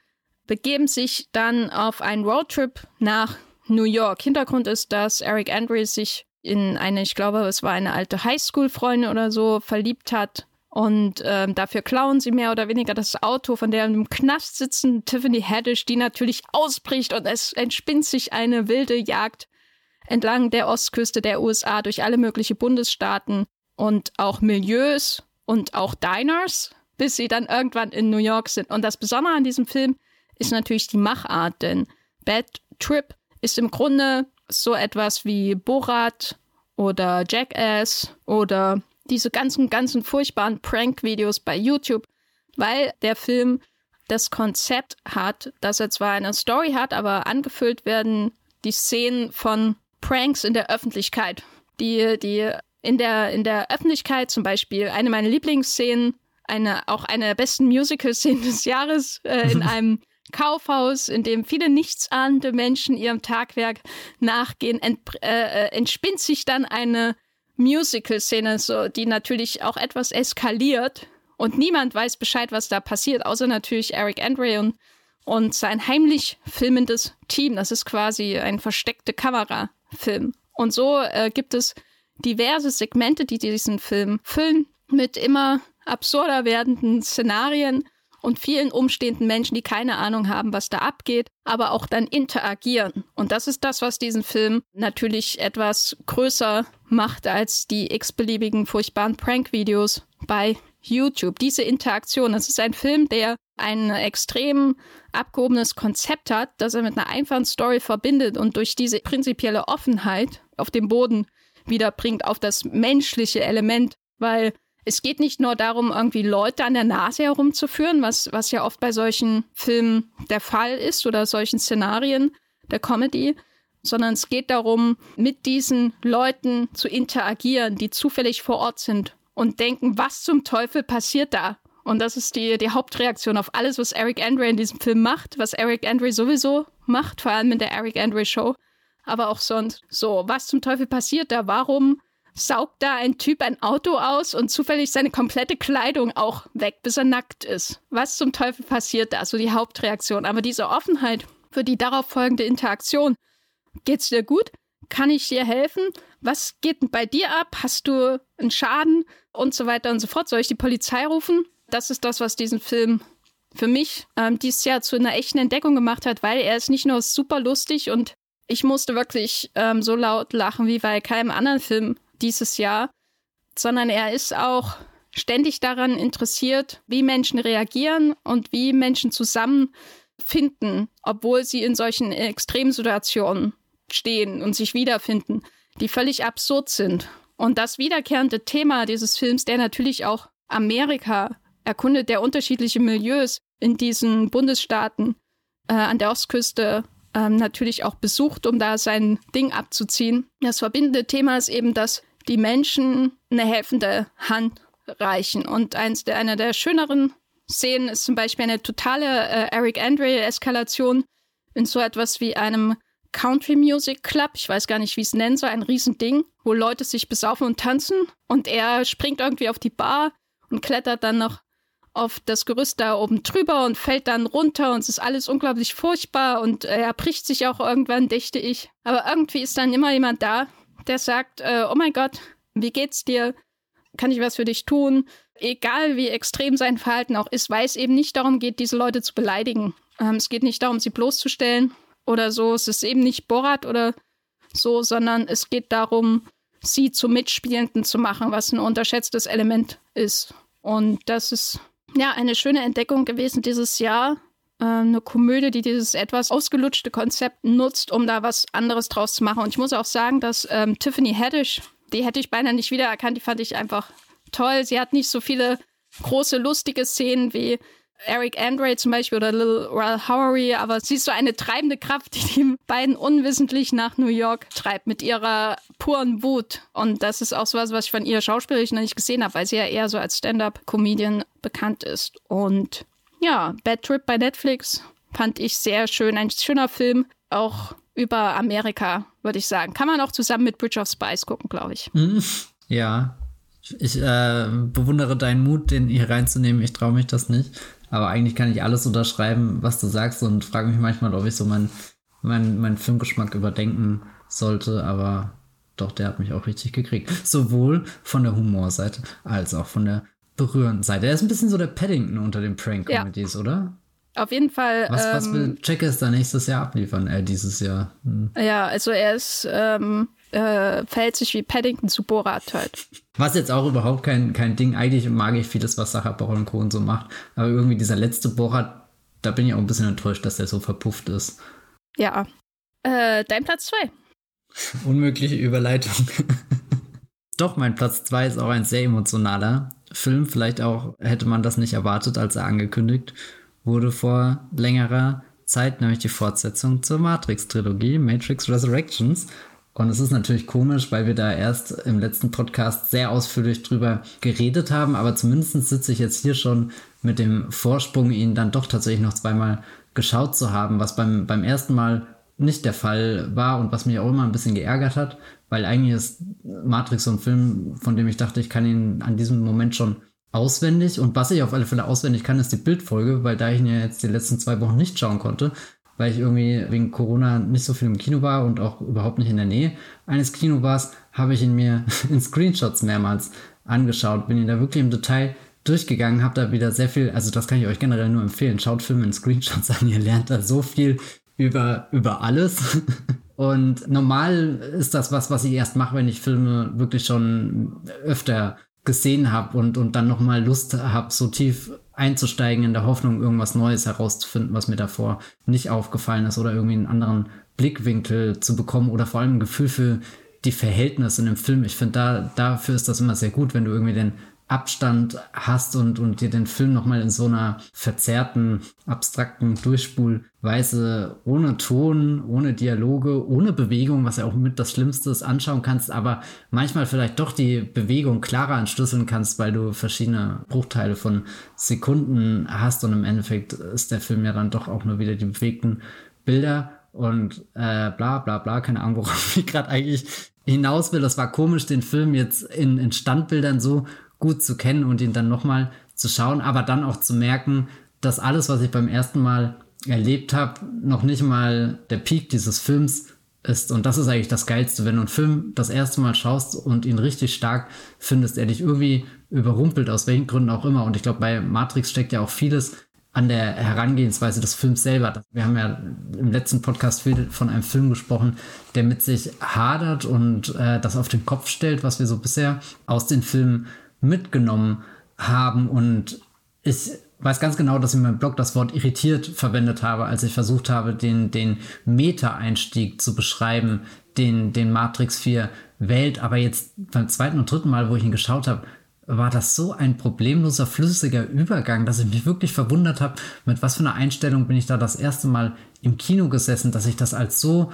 begeben sich dann auf einen Roadtrip nach New York. Hintergrund ist, dass Eric Andrews sich in eine, ich glaube, es war eine alte Highschool-Freundin oder so, verliebt hat. Und ähm, dafür klauen sie mehr oder weniger das Auto von der im Knast sitzen Tiffany Haddish, die natürlich ausbricht und es entspinnt sich eine wilde Jagd entlang der Ostküste der USA durch alle möglichen Bundesstaaten und auch Milieus und auch Diners, bis sie dann irgendwann in New York sind. Und das Besondere an diesem Film ist natürlich die Machart, denn Bad Trip ist im Grunde so etwas wie Borat oder Jackass oder diese ganzen, ganzen furchtbaren Prank-Videos bei YouTube, weil der Film das Konzept hat, dass er zwar eine Story hat, aber angefüllt werden die Szenen von Pranks in der Öffentlichkeit. Die, die in der, in der Öffentlichkeit zum Beispiel eine meiner Lieblingsszenen, eine, auch eine der besten Musical-Szenen des Jahres äh, in einem Kaufhaus, in dem viele nichtsahnende Menschen ihrem Tagwerk nachgehen, ent, äh, äh, entspinnt sich dann eine Musical-Szene, so, die natürlich auch etwas eskaliert und niemand weiß Bescheid, was da passiert, außer natürlich Eric Andre und, sein heimlich filmendes Team. Das ist quasi ein versteckte Kamerafilm. Und so äh, gibt es diverse Segmente, die diesen Film füllen, mit immer absurder werdenden Szenarien und vielen umstehenden Menschen, die keine Ahnung haben, was da abgeht, aber auch dann interagieren. Und das ist das, was diesen Film natürlich etwas größer macht als die x-beliebigen furchtbaren Prank-Videos bei YouTube. Diese Interaktion, das ist ein Film, der ein extrem abgehobenes Konzept hat, das er mit einer einfachen Story verbindet und durch diese prinzipielle Offenheit auf dem Boden wiederbringt, auf das menschliche Element, weil es geht nicht nur darum, irgendwie Leute an der Nase herumzuführen, was, was ja oft bei solchen Filmen der Fall ist oder solchen Szenarien der Comedy, sondern es geht darum, mit diesen Leuten zu interagieren, die zufällig vor Ort sind und denken, was zum Teufel passiert da? Und das ist die, die Hauptreaktion auf alles, was Eric Andre in diesem Film macht, was Eric Andre sowieso macht, vor allem in der Eric Andre Show, aber auch sonst. So, was zum Teufel passiert da? Warum saugt da ein Typ ein Auto aus und zufällig seine komplette Kleidung auch weg, bis er nackt ist. Was zum Teufel passiert da? So die Hauptreaktion. Aber diese Offenheit für die darauf folgende Interaktion. Geht's dir gut? Kann ich dir helfen? Was geht bei dir ab? Hast du einen Schaden? Und so weiter und so fort. Soll ich die Polizei rufen? Das ist das, was diesen Film für mich ähm, dieses Jahr zu einer echten Entdeckung gemacht hat, weil er ist nicht nur super lustig und ich musste wirklich ähm, so laut lachen wie bei keinem anderen Film dieses Jahr, sondern er ist auch ständig daran interessiert, wie Menschen reagieren und wie Menschen zusammenfinden, obwohl sie in solchen Extremsituationen stehen und sich wiederfinden, die völlig absurd sind. Und das wiederkehrende Thema dieses Films, der natürlich auch Amerika erkundet, der unterschiedliche Milieus in diesen Bundesstaaten äh, an der Ostküste ähm, natürlich auch besucht, um da sein Ding abzuziehen. Das verbindende Thema ist eben, dass die Menschen eine helfende Hand reichen. Und eins der, einer der schöneren Szenen ist zum Beispiel eine totale äh, Eric Andre-Eskalation in so etwas wie einem Country Music Club. Ich weiß gar nicht, wie es nennen soll. Ein Riesending, wo Leute sich besaufen und tanzen. Und er springt irgendwie auf die Bar und klettert dann noch auf das Gerüst da oben drüber und fällt dann runter und es ist alles unglaublich furchtbar und er bricht sich auch irgendwann, dächte ich. Aber irgendwie ist dann immer jemand da, der sagt, äh, oh mein Gott, wie geht's dir? Kann ich was für dich tun? Egal wie extrem sein Verhalten auch ist, weil es eben nicht darum geht, diese Leute zu beleidigen. Ähm, es geht nicht darum, sie bloßzustellen oder so. Es ist eben nicht Borat oder so, sondern es geht darum, sie zu Mitspielenden zu machen, was ein unterschätztes Element ist. Und das ist ja eine schöne Entdeckung gewesen dieses Jahr. Äh, eine Komödie, die dieses etwas ausgelutschte Konzept nutzt, um da was anderes draus zu machen. Und ich muss auch sagen, dass ähm, Tiffany Haddish, die hätte ich beinahe nicht wiedererkannt, die fand ich einfach toll. Sie hat nicht so viele große, lustige Szenen wie Eric Andre zum Beispiel oder Lil Ralph Howery, aber sie ist so eine treibende Kraft, die die beiden unwissentlich nach New York treibt mit ihrer puren Wut. Und das ist auch so was, was ich von ihr schauspielerisch noch nicht gesehen habe, weil sie ja eher so als Stand-up-Comedian bekannt ist. Und ja, Bad Trip bei Netflix fand ich sehr schön. Ein schöner Film, auch über Amerika, würde ich sagen. Kann man auch zusammen mit Bridge of Spice gucken, glaube ich. Hm, ja. Ich äh, bewundere deinen Mut, den hier reinzunehmen. Ich traue mich das nicht. Aber eigentlich kann ich alles unterschreiben, was du sagst und frage mich manchmal, ob ich so meinen mein, mein Filmgeschmack überdenken sollte. Aber doch, der hat mich auch richtig gekriegt. Sowohl von der Humorseite als auch von der berührenden Seite. Er ist ein bisschen so der Paddington unter den Prank-Comedies, ja. oder? Auf jeden Fall. Was, ähm, was will Checkers da nächstes Jahr abliefern, äh, dieses Jahr? Hm. Ja, also er ist, ähm, äh, verhält sich wie Paddington zu Borat halt. Was jetzt auch überhaupt kein, kein Ding, eigentlich mag ich vieles, was Sacha Baron Cohen so macht, aber irgendwie dieser letzte Borat, da bin ich auch ein bisschen enttäuscht, dass der so verpufft ist. Ja. Äh, dein Platz 2. Unmögliche Überleitung. Doch, mein Platz 2 ist auch ein sehr emotionaler Film. Vielleicht auch hätte man das nicht erwartet, als er angekündigt wurde vor längerer Zeit, nämlich die Fortsetzung zur Matrix-Trilogie, Matrix Resurrections. Und es ist natürlich komisch, weil wir da erst im letzten Podcast sehr ausführlich drüber geredet haben, aber zumindest sitze ich jetzt hier schon mit dem Vorsprung, ihn dann doch tatsächlich noch zweimal geschaut zu haben, was beim, beim ersten Mal nicht der Fall war und was mich auch immer ein bisschen geärgert hat, weil eigentlich ist Matrix so ein Film, von dem ich dachte, ich kann ihn an diesem Moment schon auswendig. Und was ich auf alle Fälle auswendig kann, ist die Bildfolge, weil da ich ihn ja jetzt die letzten zwei Wochen nicht schauen konnte, weil ich irgendwie wegen Corona nicht so viel im Kino war und auch überhaupt nicht in der Nähe eines Kinobars, habe ich ihn mir in Screenshots mehrmals angeschaut, bin ihn da wirklich im Detail durchgegangen, habe da wieder sehr viel, also das kann ich euch generell nur empfehlen, schaut Filme in Screenshots an, ihr lernt da so viel über, über alles. Und normal ist das was, was ich erst mache, wenn ich Filme wirklich schon öfter gesehen habe und, und dann nochmal Lust habe, so tief einzusteigen in der Hoffnung, irgendwas Neues herauszufinden, was mir davor nicht aufgefallen ist oder irgendwie einen anderen Blickwinkel zu bekommen oder vor allem ein Gefühl für die Verhältnisse in dem Film. Ich finde, da, dafür ist das immer sehr gut, wenn du irgendwie den Abstand hast und, und dir den Film nochmal in so einer verzerrten, abstrakten Durchspulweise ohne Ton, ohne Dialoge, ohne Bewegung, was ja auch mit das Schlimmste ist, anschauen kannst, aber manchmal vielleicht doch die Bewegung klarer entschlüsseln kannst, weil du verschiedene Bruchteile von Sekunden hast und im Endeffekt ist der Film ja dann doch auch nur wieder die bewegten Bilder und äh, bla bla bla, keine Ahnung, worauf ich gerade eigentlich hinaus will. Das war komisch, den Film jetzt in, in Standbildern so gut zu kennen und ihn dann nochmal zu schauen, aber dann auch zu merken, dass alles, was ich beim ersten Mal erlebt habe, noch nicht mal der Peak dieses Films ist. Und das ist eigentlich das Geilste, wenn du einen Film das erste Mal schaust und ihn richtig stark findest, er dich irgendwie überrumpelt, aus welchen Gründen auch immer. Und ich glaube, bei Matrix steckt ja auch vieles an der Herangehensweise des Films selber. Wir haben ja im letzten Podcast viel von einem Film gesprochen, der mit sich hadert und äh, das auf den Kopf stellt, was wir so bisher aus den Filmen mitgenommen haben. Und ich weiß ganz genau, dass ich in meinem Blog das Wort irritiert verwendet habe, als ich versucht habe, den, den Meta-Einstieg zu beschreiben, den, den Matrix 4 wählt. Aber jetzt beim zweiten und dritten Mal, wo ich ihn geschaut habe, war das so ein problemloser, flüssiger Übergang, dass ich mich wirklich verwundert habe, mit was für einer Einstellung bin ich da das erste Mal im Kino gesessen, dass ich das als so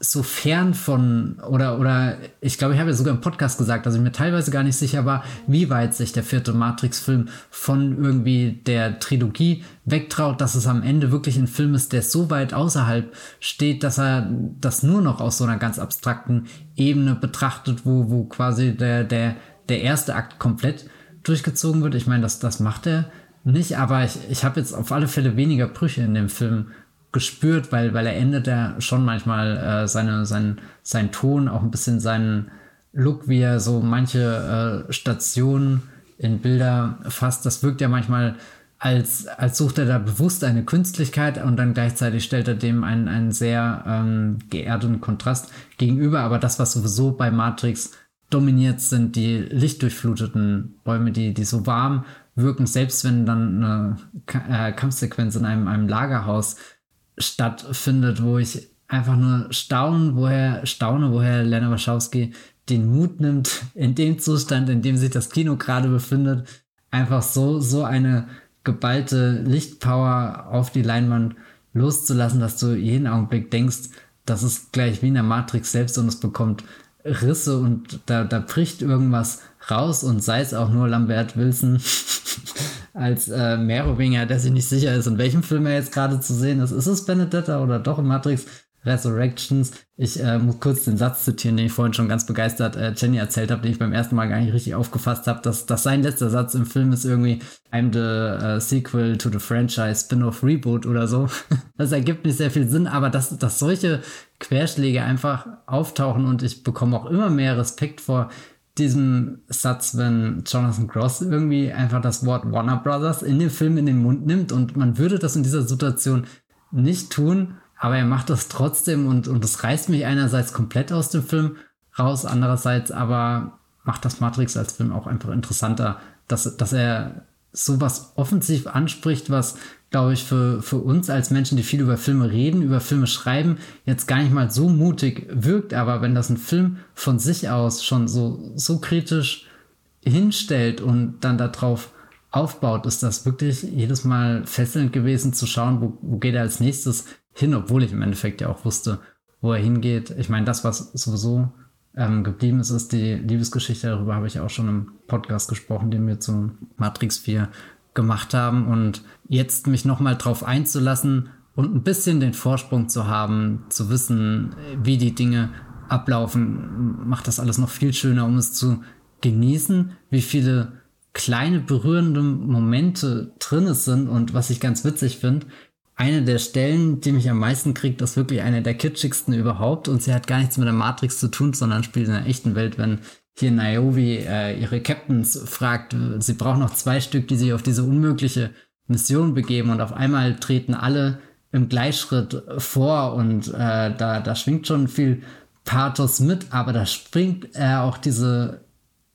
so fern von, oder, oder ich glaube, ich habe ja sogar im Podcast gesagt, dass ich mir teilweise gar nicht sicher war, wie weit sich der vierte Matrix-Film von irgendwie der Trilogie wegtraut, dass es am Ende wirklich ein Film ist, der so weit außerhalb steht, dass er das nur noch aus so einer ganz abstrakten Ebene betrachtet, wo, wo quasi der, der, der erste Akt komplett durchgezogen wird. Ich meine, das, das macht er nicht, aber ich, ich habe jetzt auf alle Fälle weniger Brüche in dem Film gespürt, weil, weil er endet ja schon manchmal äh, seine, sein, sein Ton, auch ein bisschen seinen Look, wie er so manche äh, Stationen in Bilder fasst. Das wirkt ja manchmal, als, als sucht er da bewusst eine Künstlichkeit und dann gleichzeitig stellt er dem einen, einen sehr ähm, geerdeten Kontrast gegenüber. Aber das, was sowieso bei Matrix dominiert, sind die lichtdurchfluteten Räume, die, die so warm wirken, selbst wenn dann eine äh, Kampfsequenz in einem, einem Lagerhaus stattfindet, wo ich einfach nur staunen, woher, staune, woher Lena Wachowski den Mut nimmt, in dem Zustand, in dem sich das Kino gerade befindet, einfach so, so eine geballte Lichtpower auf die Leinwand loszulassen, dass du jeden Augenblick denkst, das ist gleich wie in der Matrix selbst und es bekommt Risse und da, da bricht irgendwas raus und sei es auch nur Lambert Wilson als äh, Merowinger, der sich nicht sicher ist, in welchem Film er jetzt gerade zu sehen ist. Ist es Benedetta oder doch in Matrix Resurrections? Ich äh, muss kurz den Satz zitieren, den ich vorhin schon ganz begeistert äh, Jenny erzählt habe, den ich beim ersten Mal gar nicht richtig aufgefasst habe, dass, dass sein letzter Satz im Film ist irgendwie I'm the uh, sequel to the franchise Spin-off Reboot oder so. das ergibt nicht sehr viel Sinn, aber dass, dass solche Querschläge einfach auftauchen und ich bekomme auch immer mehr Respekt vor diesem Satz, wenn Jonathan Gross irgendwie einfach das Wort Warner Brothers in dem Film in den Mund nimmt und man würde das in dieser Situation nicht tun, aber er macht das trotzdem und, und das reißt mich einerseits komplett aus dem Film raus, andererseits aber macht das Matrix als Film auch einfach interessanter, dass, dass er sowas offensiv anspricht, was, glaube ich, für, für uns als Menschen, die viel über Filme reden, über Filme schreiben, jetzt gar nicht mal so mutig wirkt. Aber wenn das ein Film von sich aus schon so, so kritisch hinstellt und dann darauf aufbaut, ist das wirklich jedes Mal fesselnd gewesen zu schauen, wo, wo geht er als nächstes hin, obwohl ich im Endeffekt ja auch wusste, wo er hingeht. Ich meine, das, was sowieso ähm, geblieben ist, ist die Liebesgeschichte. Darüber habe ich auch schon im Podcast gesprochen, den wir zu Matrix 4 gemacht haben. Und jetzt mich nochmal drauf einzulassen und ein bisschen den Vorsprung zu haben, zu wissen, wie die Dinge ablaufen, macht das alles noch viel schöner, um es zu genießen, wie viele kleine berührende Momente drin sind und was ich ganz witzig finde, eine der Stellen, die mich am meisten kriegt, ist wirklich eine der kitschigsten überhaupt. Und sie hat gar nichts mit der Matrix zu tun, sondern spielt in der echten Welt, wenn hier Niobe äh, ihre Captains fragt, sie braucht noch zwei Stück, die sich auf diese unmögliche Mission begeben. Und auf einmal treten alle im Gleichschritt vor und äh, da, da schwingt schon viel Pathos mit, aber da springt äh, auch diese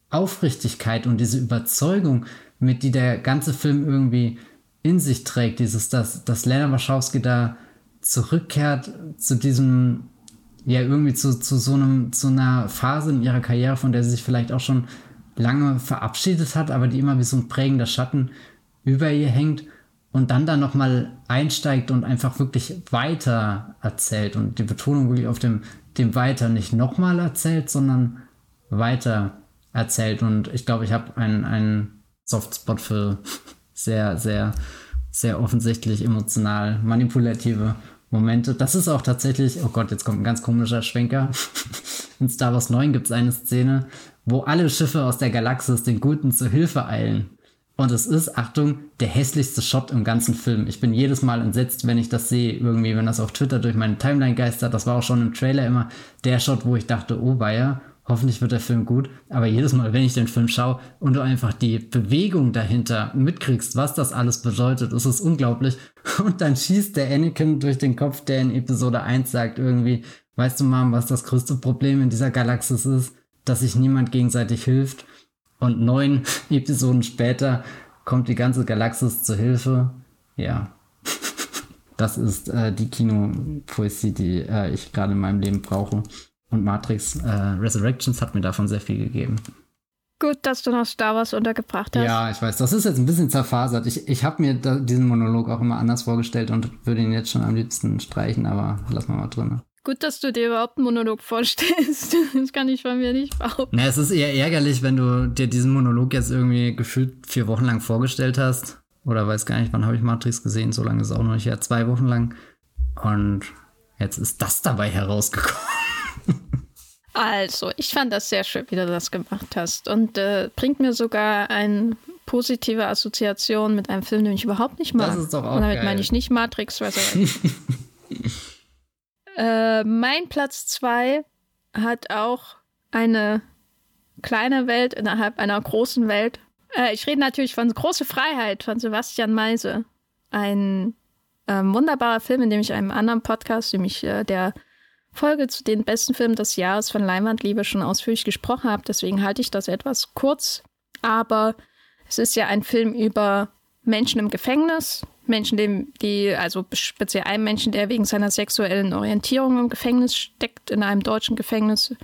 Aufrichtigkeit und diese Überzeugung mit, die der ganze Film irgendwie in sich trägt, dieses, dass, dass Lena Wachowski da zurückkehrt zu diesem, ja, irgendwie zu, zu so einem, zu einer Phase in ihrer Karriere, von der sie sich vielleicht auch schon lange verabschiedet hat, aber die immer wie so ein prägender Schatten über ihr hängt und dann da nochmal einsteigt und einfach wirklich weiter erzählt und die Betonung wirklich auf dem, dem weiter nicht nochmal erzählt, sondern weiter erzählt. Und ich glaube, ich habe einen, einen Softspot für sehr, sehr, sehr offensichtlich emotional manipulative Momente. Das ist auch tatsächlich, oh Gott, jetzt kommt ein ganz komischer Schwenker. In Star Wars 9 gibt es eine Szene, wo alle Schiffe aus der Galaxis den Guten zur Hilfe eilen. Und es ist, Achtung, der hässlichste Shot im ganzen Film. Ich bin jedes Mal entsetzt, wenn ich das sehe, irgendwie, wenn das auf Twitter durch meine Timeline geistert. Das war auch schon im Trailer immer der Shot, wo ich dachte, oh weia, Hoffentlich wird der Film gut. Aber jedes Mal, wenn ich den Film schaue und du einfach die Bewegung dahinter mitkriegst, was das alles bedeutet, ist es unglaublich. Und dann schießt der Anakin durch den Kopf, der in Episode 1 sagt irgendwie, weißt du, Mom, was das größte Problem in dieser Galaxis ist? Dass sich niemand gegenseitig hilft. Und neun Episoden später kommt die ganze Galaxis zur Hilfe. Ja. Das ist äh, die Kinopoesie, die äh, ich gerade in meinem Leben brauche. Und Matrix äh, Resurrections hat mir davon sehr viel gegeben. Gut, dass du noch Star Wars untergebracht hast. Ja, ich weiß, das ist jetzt ein bisschen zerfasert. Ich, ich habe mir da, diesen Monolog auch immer anders vorgestellt und würde ihn jetzt schon am liebsten streichen, aber lass mal mal drin. Gut, dass du dir überhaupt einen Monolog vorstellst. Das kann ich von mir nicht behaupten. Na, es ist eher ärgerlich, wenn du dir diesen Monolog jetzt irgendwie gefühlt vier Wochen lang vorgestellt hast. Oder weiß gar nicht, wann habe ich Matrix gesehen? So lange ist es auch noch nicht her. Zwei Wochen lang. Und jetzt ist das dabei herausgekommen. Also, ich fand das sehr schön, wie du das gemacht hast. Und äh, bringt mir sogar eine positive Assoziation mit einem Film, den ich überhaupt nicht mag. Das ist doch auch Und damit geil. meine ich nicht Matrix. äh, mein Platz 2 hat auch eine kleine Welt innerhalb einer großen Welt. Äh, ich rede natürlich von Große Freiheit von Sebastian Meise. Ein ähm, wunderbarer Film, in dem ich einem anderen Podcast, nämlich äh, der Folge zu den besten Filmen des Jahres von Leinwandliebe schon ausführlich gesprochen habe. Deswegen halte ich das etwas kurz. Aber es ist ja ein Film über Menschen im Gefängnis. Menschen, die, also speziell ein Menschen, der wegen seiner sexuellen Orientierung im Gefängnis steckt, in einem deutschen Gefängnis,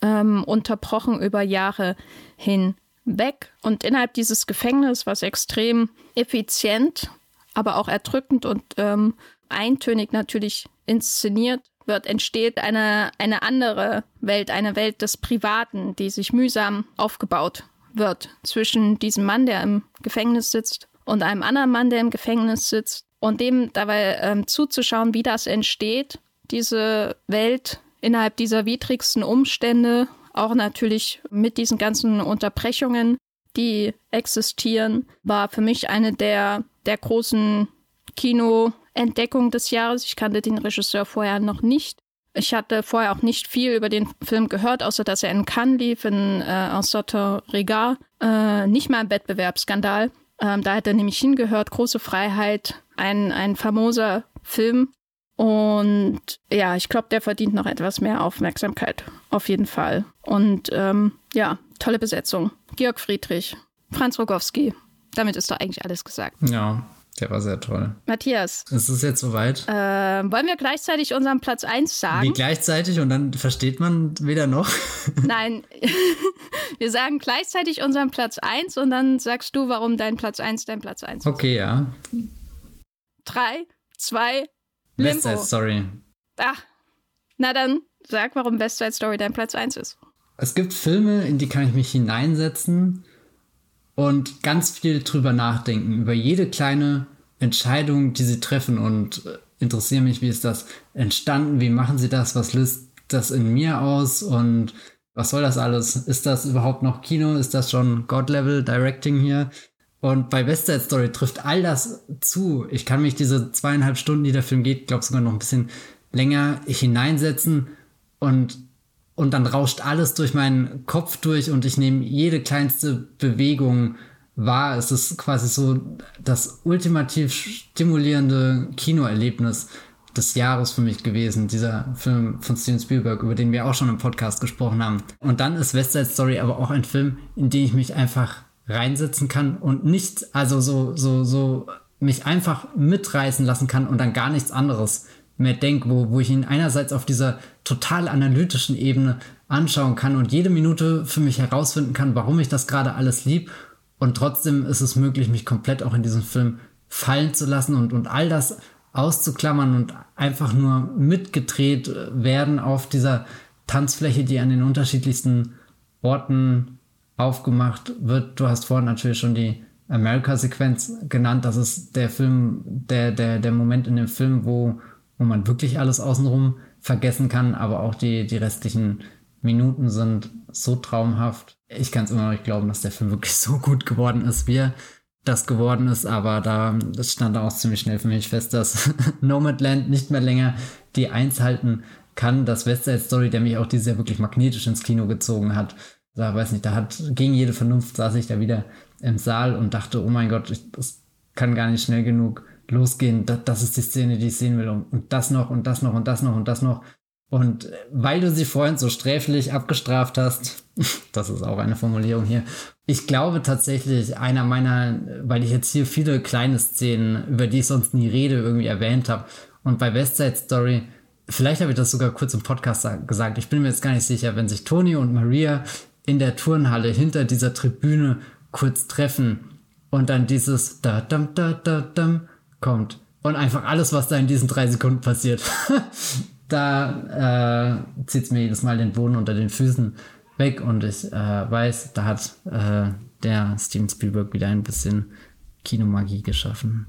ähm, unterbrochen über Jahre hinweg. Und innerhalb dieses Gefängnisses, was extrem effizient, aber auch erdrückend und ähm, eintönig natürlich inszeniert wird, entsteht eine, eine andere Welt, eine Welt des Privaten, die sich mühsam aufgebaut wird zwischen diesem Mann, der im Gefängnis sitzt, und einem anderen Mann, der im Gefängnis sitzt, und dem dabei ähm, zuzuschauen, wie das entsteht, diese Welt innerhalb dieser widrigsten Umstände, auch natürlich mit diesen ganzen Unterbrechungen, die existieren, war für mich eine der, der großen Kino- Entdeckung des Jahres. Ich kannte den Regisseur vorher noch nicht. Ich hatte vorher auch nicht viel über den Film gehört, außer dass er in Cannes lief, in äh, Ensotter Regard. Äh, nicht mal ein Wettbewerbsskandal. Ähm, da hätte er nämlich hingehört. Große Freiheit, ein, ein famoser Film. Und ja, ich glaube, der verdient noch etwas mehr Aufmerksamkeit. Auf jeden Fall. Und ähm, ja, tolle Besetzung. Georg Friedrich, Franz Rogowski, damit ist doch eigentlich alles gesagt. Ja, der war sehr toll. Matthias. Es ist jetzt soweit. Äh, wollen wir gleichzeitig unseren Platz 1 sagen? Wie gleichzeitig und dann versteht man weder noch? Nein, wir sagen gleichzeitig unseren Platz 1 und dann sagst du, warum dein Platz 1 dein Platz 1 ist. Okay, ja. 3, 2, West Side Story. Ach, na dann sag, warum West Side Story dein Platz 1 ist. Es gibt Filme, in die kann ich mich hineinsetzen und ganz viel drüber nachdenken, über jede kleine Entscheidung, die sie treffen und äh, interessiere mich, wie ist das entstanden, wie machen sie das, was löst das in mir aus und was soll das alles? Ist das überhaupt noch Kino? Ist das schon God-Level Directing hier? Und bei West Side Story trifft all das zu. Ich kann mich diese zweieinhalb Stunden, die der Film geht, glaube sogar noch ein bisschen länger hineinsetzen und und dann rauscht alles durch meinen Kopf durch und ich nehme jede kleinste Bewegung wahr. Es ist quasi so das ultimativ stimulierende Kinoerlebnis des Jahres für mich gewesen, dieser Film von Steven Spielberg, über den wir auch schon im Podcast gesprochen haben. Und dann ist West Side Story aber auch ein Film, in den ich mich einfach reinsetzen kann und nicht, also so, so, so mich einfach mitreißen lassen kann und dann gar nichts anderes mehr denke, wo, wo ich ihn einerseits auf dieser total analytischen Ebene anschauen kann und jede Minute für mich herausfinden kann, warum ich das gerade alles lieb. Und trotzdem ist es möglich, mich komplett auch in diesen Film fallen zu lassen und, und all das auszuklammern und einfach nur mitgedreht werden auf dieser Tanzfläche, die an den unterschiedlichsten Orten aufgemacht wird. Du hast vorhin natürlich schon die America-Sequenz genannt. Das ist der Film, der, der, der Moment in dem Film, wo, wo man wirklich alles außenrum vergessen kann, aber auch die, die restlichen Minuten sind so traumhaft. Ich kann es immer noch nicht glauben, dass der Film wirklich so gut geworden ist, wie er das geworden ist, aber da das stand auch ziemlich schnell für mich fest, dass Nomadland nicht mehr länger die Eins halten kann. Das West Side Story, der mich auch dieses Jahr wirklich magnetisch ins Kino gezogen hat. Da weiß nicht, da hat gegen jede Vernunft saß ich da wieder im Saal und dachte, oh mein Gott, ich, das kann gar nicht schnell genug losgehen. Das, das ist die Szene, die ich sehen will. Und, das noch und das noch und das noch und das noch. Und weil du sie vorhin so sträflich abgestraft hast, das ist auch eine Formulierung hier, ich glaube tatsächlich, einer meiner, weil ich jetzt hier viele kleine Szenen, über die ich sonst nie rede, irgendwie erwähnt habe. Und bei West Side Story, vielleicht habe ich das sogar kurz im Podcast gesagt, ich bin mir jetzt gar nicht sicher, wenn sich Toni und Maria in der Turnhalle hinter dieser Tribüne kurz treffen und dann dieses da dam da da dam kommt und einfach alles, was da in diesen drei Sekunden passiert, da äh, zieht es mir jedes Mal den Boden unter den Füßen weg und ich äh, weiß, da hat äh, der Steven Spielberg wieder ein bisschen Kinomagie geschaffen.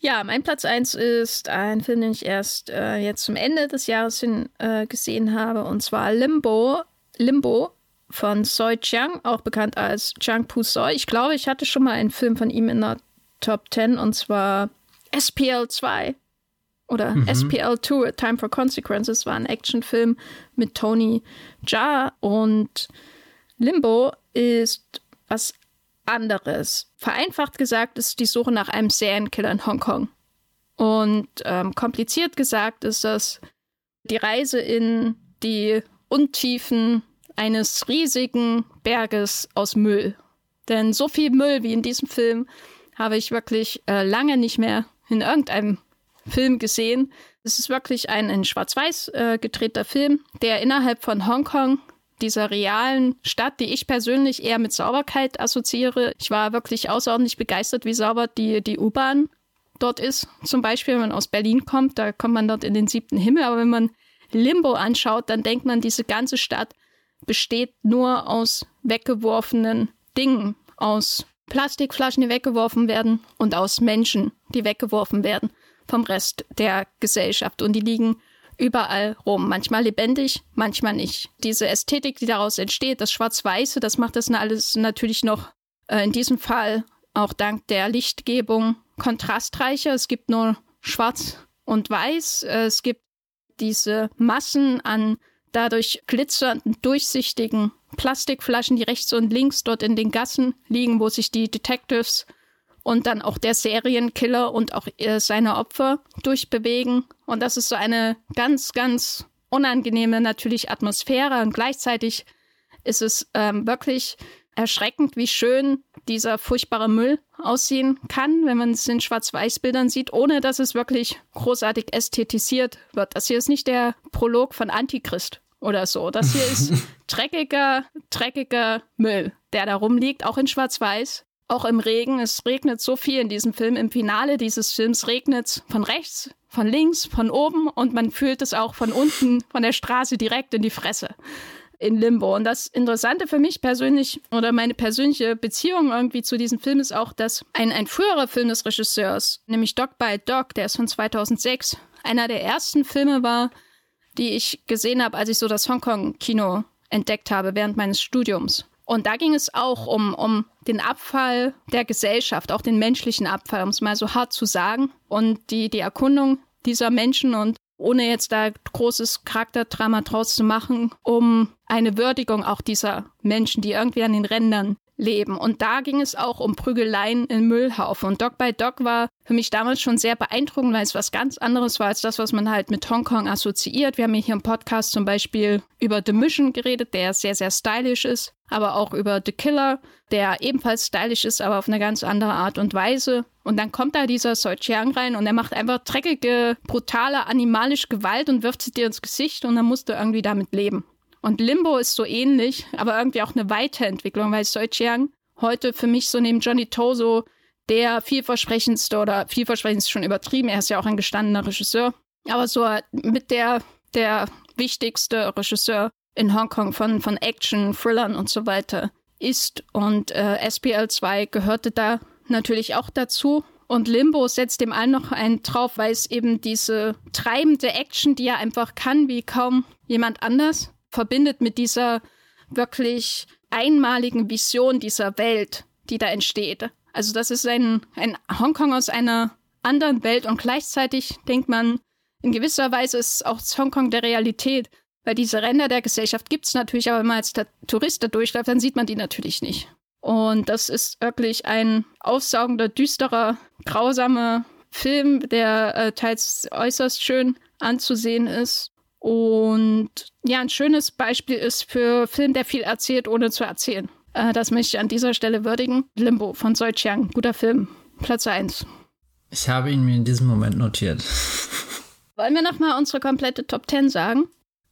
Ja, mein Platz 1 ist ein Film, den ich erst äh, jetzt zum Ende des Jahres hin äh, gesehen habe, und zwar Limbo. Limbo von Soi Chiang, auch bekannt als Chiang Pu Soi. Ich glaube, ich hatte schon mal einen Film von ihm in der Top 10, und zwar SPL 2 oder mhm. SPL 2, Time for Consequences, war ein Actionfilm mit Tony Jaa und Limbo ist was anderes. Vereinfacht gesagt ist die Suche nach einem Serienkiller in Hongkong. Und ähm, kompliziert gesagt ist das die Reise in die Untiefen eines riesigen Berges aus Müll. Denn so viel Müll wie in diesem Film habe ich wirklich äh, lange nicht mehr in irgendeinem Film gesehen. Es ist wirklich ein in Schwarz-Weiß äh, gedrehter Film, der innerhalb von Hongkong, dieser realen Stadt, die ich persönlich eher mit Sauberkeit assoziiere. Ich war wirklich außerordentlich begeistert, wie sauber die, die U-Bahn dort ist. Zum Beispiel, wenn man aus Berlin kommt, da kommt man dort in den siebten Himmel. Aber wenn man Limbo anschaut, dann denkt man, diese ganze Stadt besteht nur aus weggeworfenen Dingen, aus Plastikflaschen, die weggeworfen werden und aus Menschen, die weggeworfen werden vom Rest der Gesellschaft. Und die liegen überall rum. Manchmal lebendig, manchmal nicht. Diese Ästhetik, die daraus entsteht, das Schwarz-Weiße, das macht das alles natürlich noch äh, in diesem Fall auch dank der Lichtgebung kontrastreicher. Es gibt nur Schwarz und Weiß. Äh, es gibt diese Massen an dadurch glitzernden, durchsichtigen Plastikflaschen, die rechts und links dort in den Gassen liegen, wo sich die Detectives und dann auch der Serienkiller und auch äh, seine Opfer durchbewegen. Und das ist so eine ganz, ganz unangenehme natürlich Atmosphäre und gleichzeitig ist es ähm, wirklich erschreckend, wie schön dieser furchtbare Müll aussehen kann, wenn man es in Schwarz-Weiß-Bildern sieht, ohne dass es wirklich großartig ästhetisiert wird. Das hier ist nicht der Prolog von Antichrist oder so. Das hier ist dreckiger, dreckiger Müll, der da rumliegt, auch in Schwarz-Weiß. Auch im Regen. Es regnet so viel in diesem Film. Im Finale dieses Films regnet es von rechts, von links, von oben und man fühlt es auch von unten, von der Straße direkt in die Fresse in Limbo. Und das Interessante für mich persönlich oder meine persönliche Beziehung irgendwie zu diesem Film ist auch, dass ein, ein früherer Film des Regisseurs, nämlich Dog by Dog, der ist von 2006, einer der ersten Filme war, die ich gesehen habe, als ich so das Hongkong-Kino entdeckt habe während meines Studiums. Und da ging es auch um, um den Abfall der Gesellschaft, auch den menschlichen Abfall, um es mal so hart zu sagen, und die, die Erkundung dieser Menschen und ohne jetzt da großes Charakterdrama draus zu machen, um eine Würdigung auch dieser Menschen, die irgendwie an den Rändern leben. Und da ging es auch um Prügeleien in Müllhaufen. Und Dog by Dog war für mich damals schon sehr beeindruckend, weil es was ganz anderes war als das, was man halt mit Hongkong assoziiert. Wir haben hier im Podcast zum Beispiel über The Mission geredet, der sehr, sehr stylisch ist, aber auch über The Killer, der ebenfalls stylisch ist, aber auf eine ganz andere Art und Weise. Und dann kommt da dieser Soi Chiang rein und er macht einfach dreckige, brutale, animalische Gewalt und wirft sie dir ins Gesicht und dann musst du irgendwie damit leben. Und Limbo ist so ähnlich, aber irgendwie auch eine Weiterentwicklung, weil Soi Chiang heute für mich so neben Johnny Toso der vielversprechendste oder vielversprechendste schon übertrieben, er ist ja auch ein gestandener Regisseur, aber so mit der, der wichtigste Regisseur in Hongkong von, von Action, Thrillern und so weiter ist. Und äh, SPL 2 gehörte da natürlich auch dazu. Und Limbo setzt dem allen noch einen drauf, weil es eben diese treibende Action, die er einfach kann, wie kaum jemand anders, verbindet mit dieser wirklich einmaligen Vision dieser Welt, die da entsteht. Also das ist ein, ein Hongkong aus einer anderen Welt und gleichzeitig denkt man, in gewisser Weise ist auch Hongkong der Realität, weil diese Ränder der Gesellschaft gibt es natürlich, aber wenn man als Tourist da durchläuft, dann sieht man die natürlich nicht. Und das ist wirklich ein aufsaugender, düsterer, grausamer Film, der äh, teils äußerst schön anzusehen ist. Und ja, ein schönes Beispiel ist für Film, der viel erzählt, ohne zu erzählen. Äh, das möchte ich an dieser Stelle würdigen. Limbo von Soi Chiang, guter Film. Platz 1. Ich habe ihn mir in diesem Moment notiert. Wollen wir nochmal unsere komplette Top 10 sagen?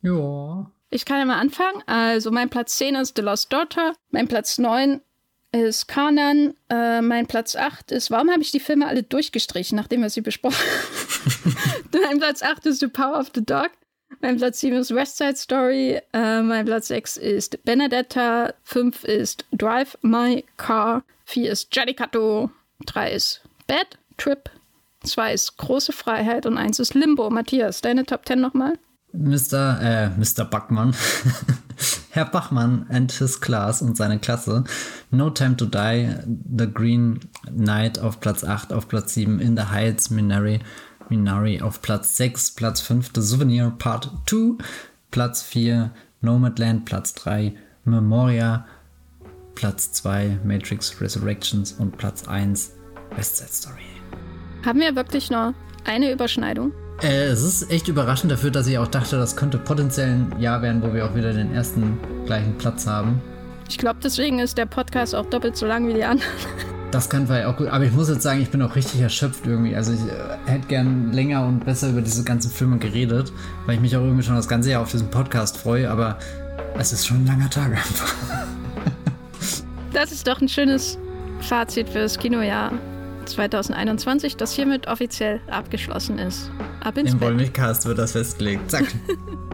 Ja. Ich kann ja mal anfangen. Also mein Platz 10 ist The Lost Daughter. Mein Platz 9 ist Kanan. Äh, mein Platz 8 ist, warum habe ich die Filme alle durchgestrichen, nachdem wir sie besprochen haben? mein Platz 8 ist The Power of the Dog. Mein Platz 7 ist West Side Story. Äh, mein Platz 6 ist Benedetta. 5 ist Drive My Car. 4 ist Jadicato. 3 ist Bad Trip. 2 ist Große Freiheit. Und 1 ist Limbo. Matthias, deine Top 10 nochmal? Mr. Äh, Mr. Bachmann. Herr Bachmann and his class und seine Klasse. No Time to Die, The Green Knight auf Platz 8, auf Platz 7, In the Heights, Minari Minari auf Platz 6, Platz 5 The Souvenir Part 2, Platz 4 Nomadland, Platz 3 Memoria, Platz 2 Matrix Resurrections und Platz 1 West Side Story. Haben wir wirklich noch eine Überschneidung? Äh, es ist echt überraschend dafür, dass ich auch dachte, das könnte potenziell ein Jahr werden, wo wir auch wieder den ersten gleichen Platz haben. Ich glaube, deswegen ist der Podcast auch doppelt so lang wie die anderen. Das kann vielleicht auch gut. Aber ich muss jetzt sagen, ich bin auch richtig erschöpft irgendwie. Also ich äh, hätte gern länger und besser über diese ganzen Filme geredet, weil ich mich auch irgendwie schon das ganze Jahr auf diesen Podcast freue. Aber es ist schon ein langer Tag einfach. Das ist doch ein schönes Fazit für das Kinojahr 2021, das hiermit offiziell abgeschlossen ist. Ab ins Im Bett. Wollmilchcast wird das festgelegt. Zack.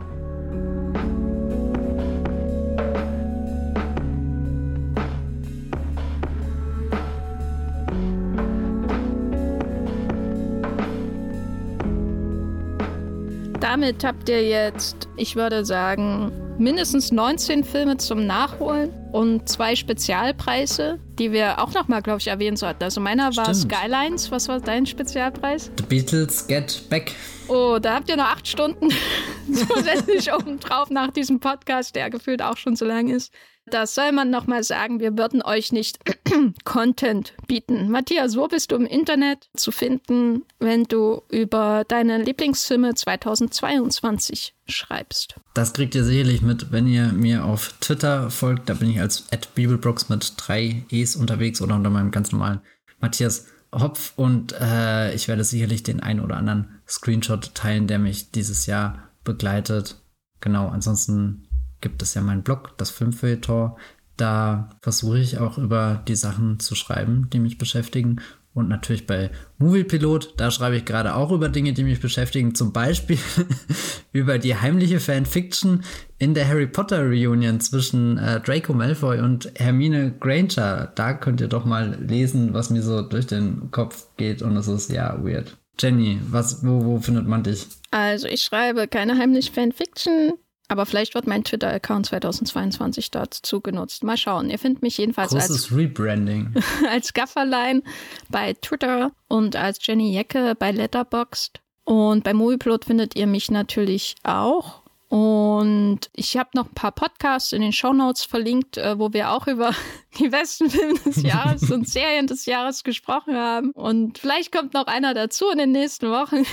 Damit habt ihr jetzt, ich würde sagen, mindestens 19 Filme zum Nachholen und zwei Spezialpreise, die wir auch nochmal, glaube ich, erwähnen sollten. Also meiner war Stimmt. Skylines. Was war dein Spezialpreis? The Beatles Get Back. Oh, da habt ihr noch acht Stunden zusätzlich oben drauf nach diesem Podcast, der gefühlt auch schon so lang ist. Da soll man nochmal sagen, wir würden euch nicht Content bieten. Matthias, wo bist du im Internet zu finden, wenn du über deine Lieblingsfilme 2022 schreibst? Das kriegt ihr sicherlich mit, wenn ihr mir auf Twitter folgt. Da bin ich als @bibelbrooks mit drei E's unterwegs oder unter meinem ganz normalen Matthias Hopf und äh, ich werde sicherlich den einen oder anderen Screenshot teilen, der mich dieses Jahr begleitet. Genau, ansonsten gibt es ja meinen Blog, das Filmfilter. Da versuche ich auch über die Sachen zu schreiben, die mich beschäftigen. Und natürlich bei Moviepilot, da schreibe ich gerade auch über Dinge, die mich beschäftigen. Zum Beispiel über die heimliche Fanfiction in der Harry Potter Reunion zwischen äh, Draco Malfoy und Hermine Granger. Da könnt ihr doch mal lesen, was mir so durch den Kopf geht. Und es ist ja weird. Jenny, was, wo, wo findet man dich? Also ich schreibe keine heimliche Fanfiction. Aber vielleicht wird mein Twitter-Account 2022 dazu genutzt. Mal schauen. Ihr findet mich jedenfalls Großes als Rebranding. als Gafferlein bei Twitter und als Jenny Jecke bei Letterboxd. Und bei Movieplot findet ihr mich natürlich auch. Und ich habe noch ein paar Podcasts in den Shownotes verlinkt, äh, wo wir auch über die besten Filme des Jahres und Serien des Jahres gesprochen haben. Und vielleicht kommt noch einer dazu in den nächsten Wochen.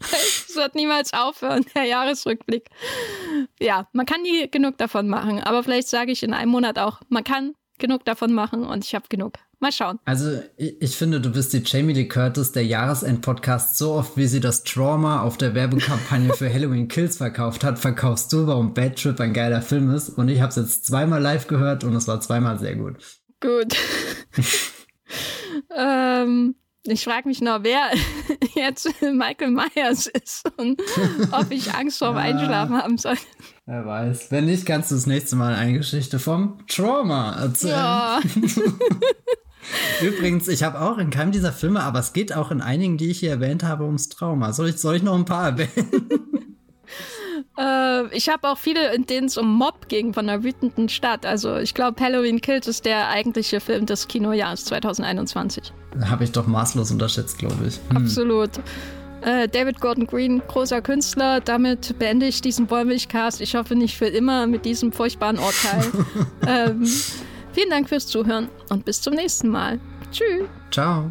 Es wird niemals aufhören, der Jahresrückblick. Ja, man kann nie genug davon machen, aber vielleicht sage ich in einem Monat auch, man kann genug davon machen und ich habe genug. Mal schauen. Also ich, ich, finde, du bist die Jamie Lee Curtis der Jahresend-Podcast. So oft, wie sie das Trauma auf der Werbekampagne für Halloween Kills verkauft hat, verkaufst du, warum Bad Trip ein geiler Film ist. Und ich habe es jetzt zweimal live gehört und es war zweimal sehr gut. Gut. ähm, ich frage mich noch, wer jetzt Michael Myers ist und ob ich Angst vorm ja, Einschlafen haben soll. Wer weiß. Wenn nicht, kannst du das nächste Mal eine Geschichte vom Trauma erzählen. Ja. Übrigens, ich habe auch in keinem dieser Filme, aber es geht auch in einigen, die ich hier erwähnt habe, ums Trauma. Soll ich, soll ich noch ein paar erwähnen? Äh, ich habe auch viele, in denen es um Mob ging von einer wütenden Stadt. Also ich glaube, Halloween Kills ist der eigentliche Film des Kinojahres 2021. Habe ich doch maßlos unterschätzt, glaube ich. Hm. Absolut. Äh, David Gordon Green, großer Künstler. Damit beende ich diesen Wollmilchcast. Ich hoffe nicht für immer mit diesem furchtbaren Urteil. ähm, vielen Dank fürs Zuhören und bis zum nächsten Mal. Tschüss. Ciao.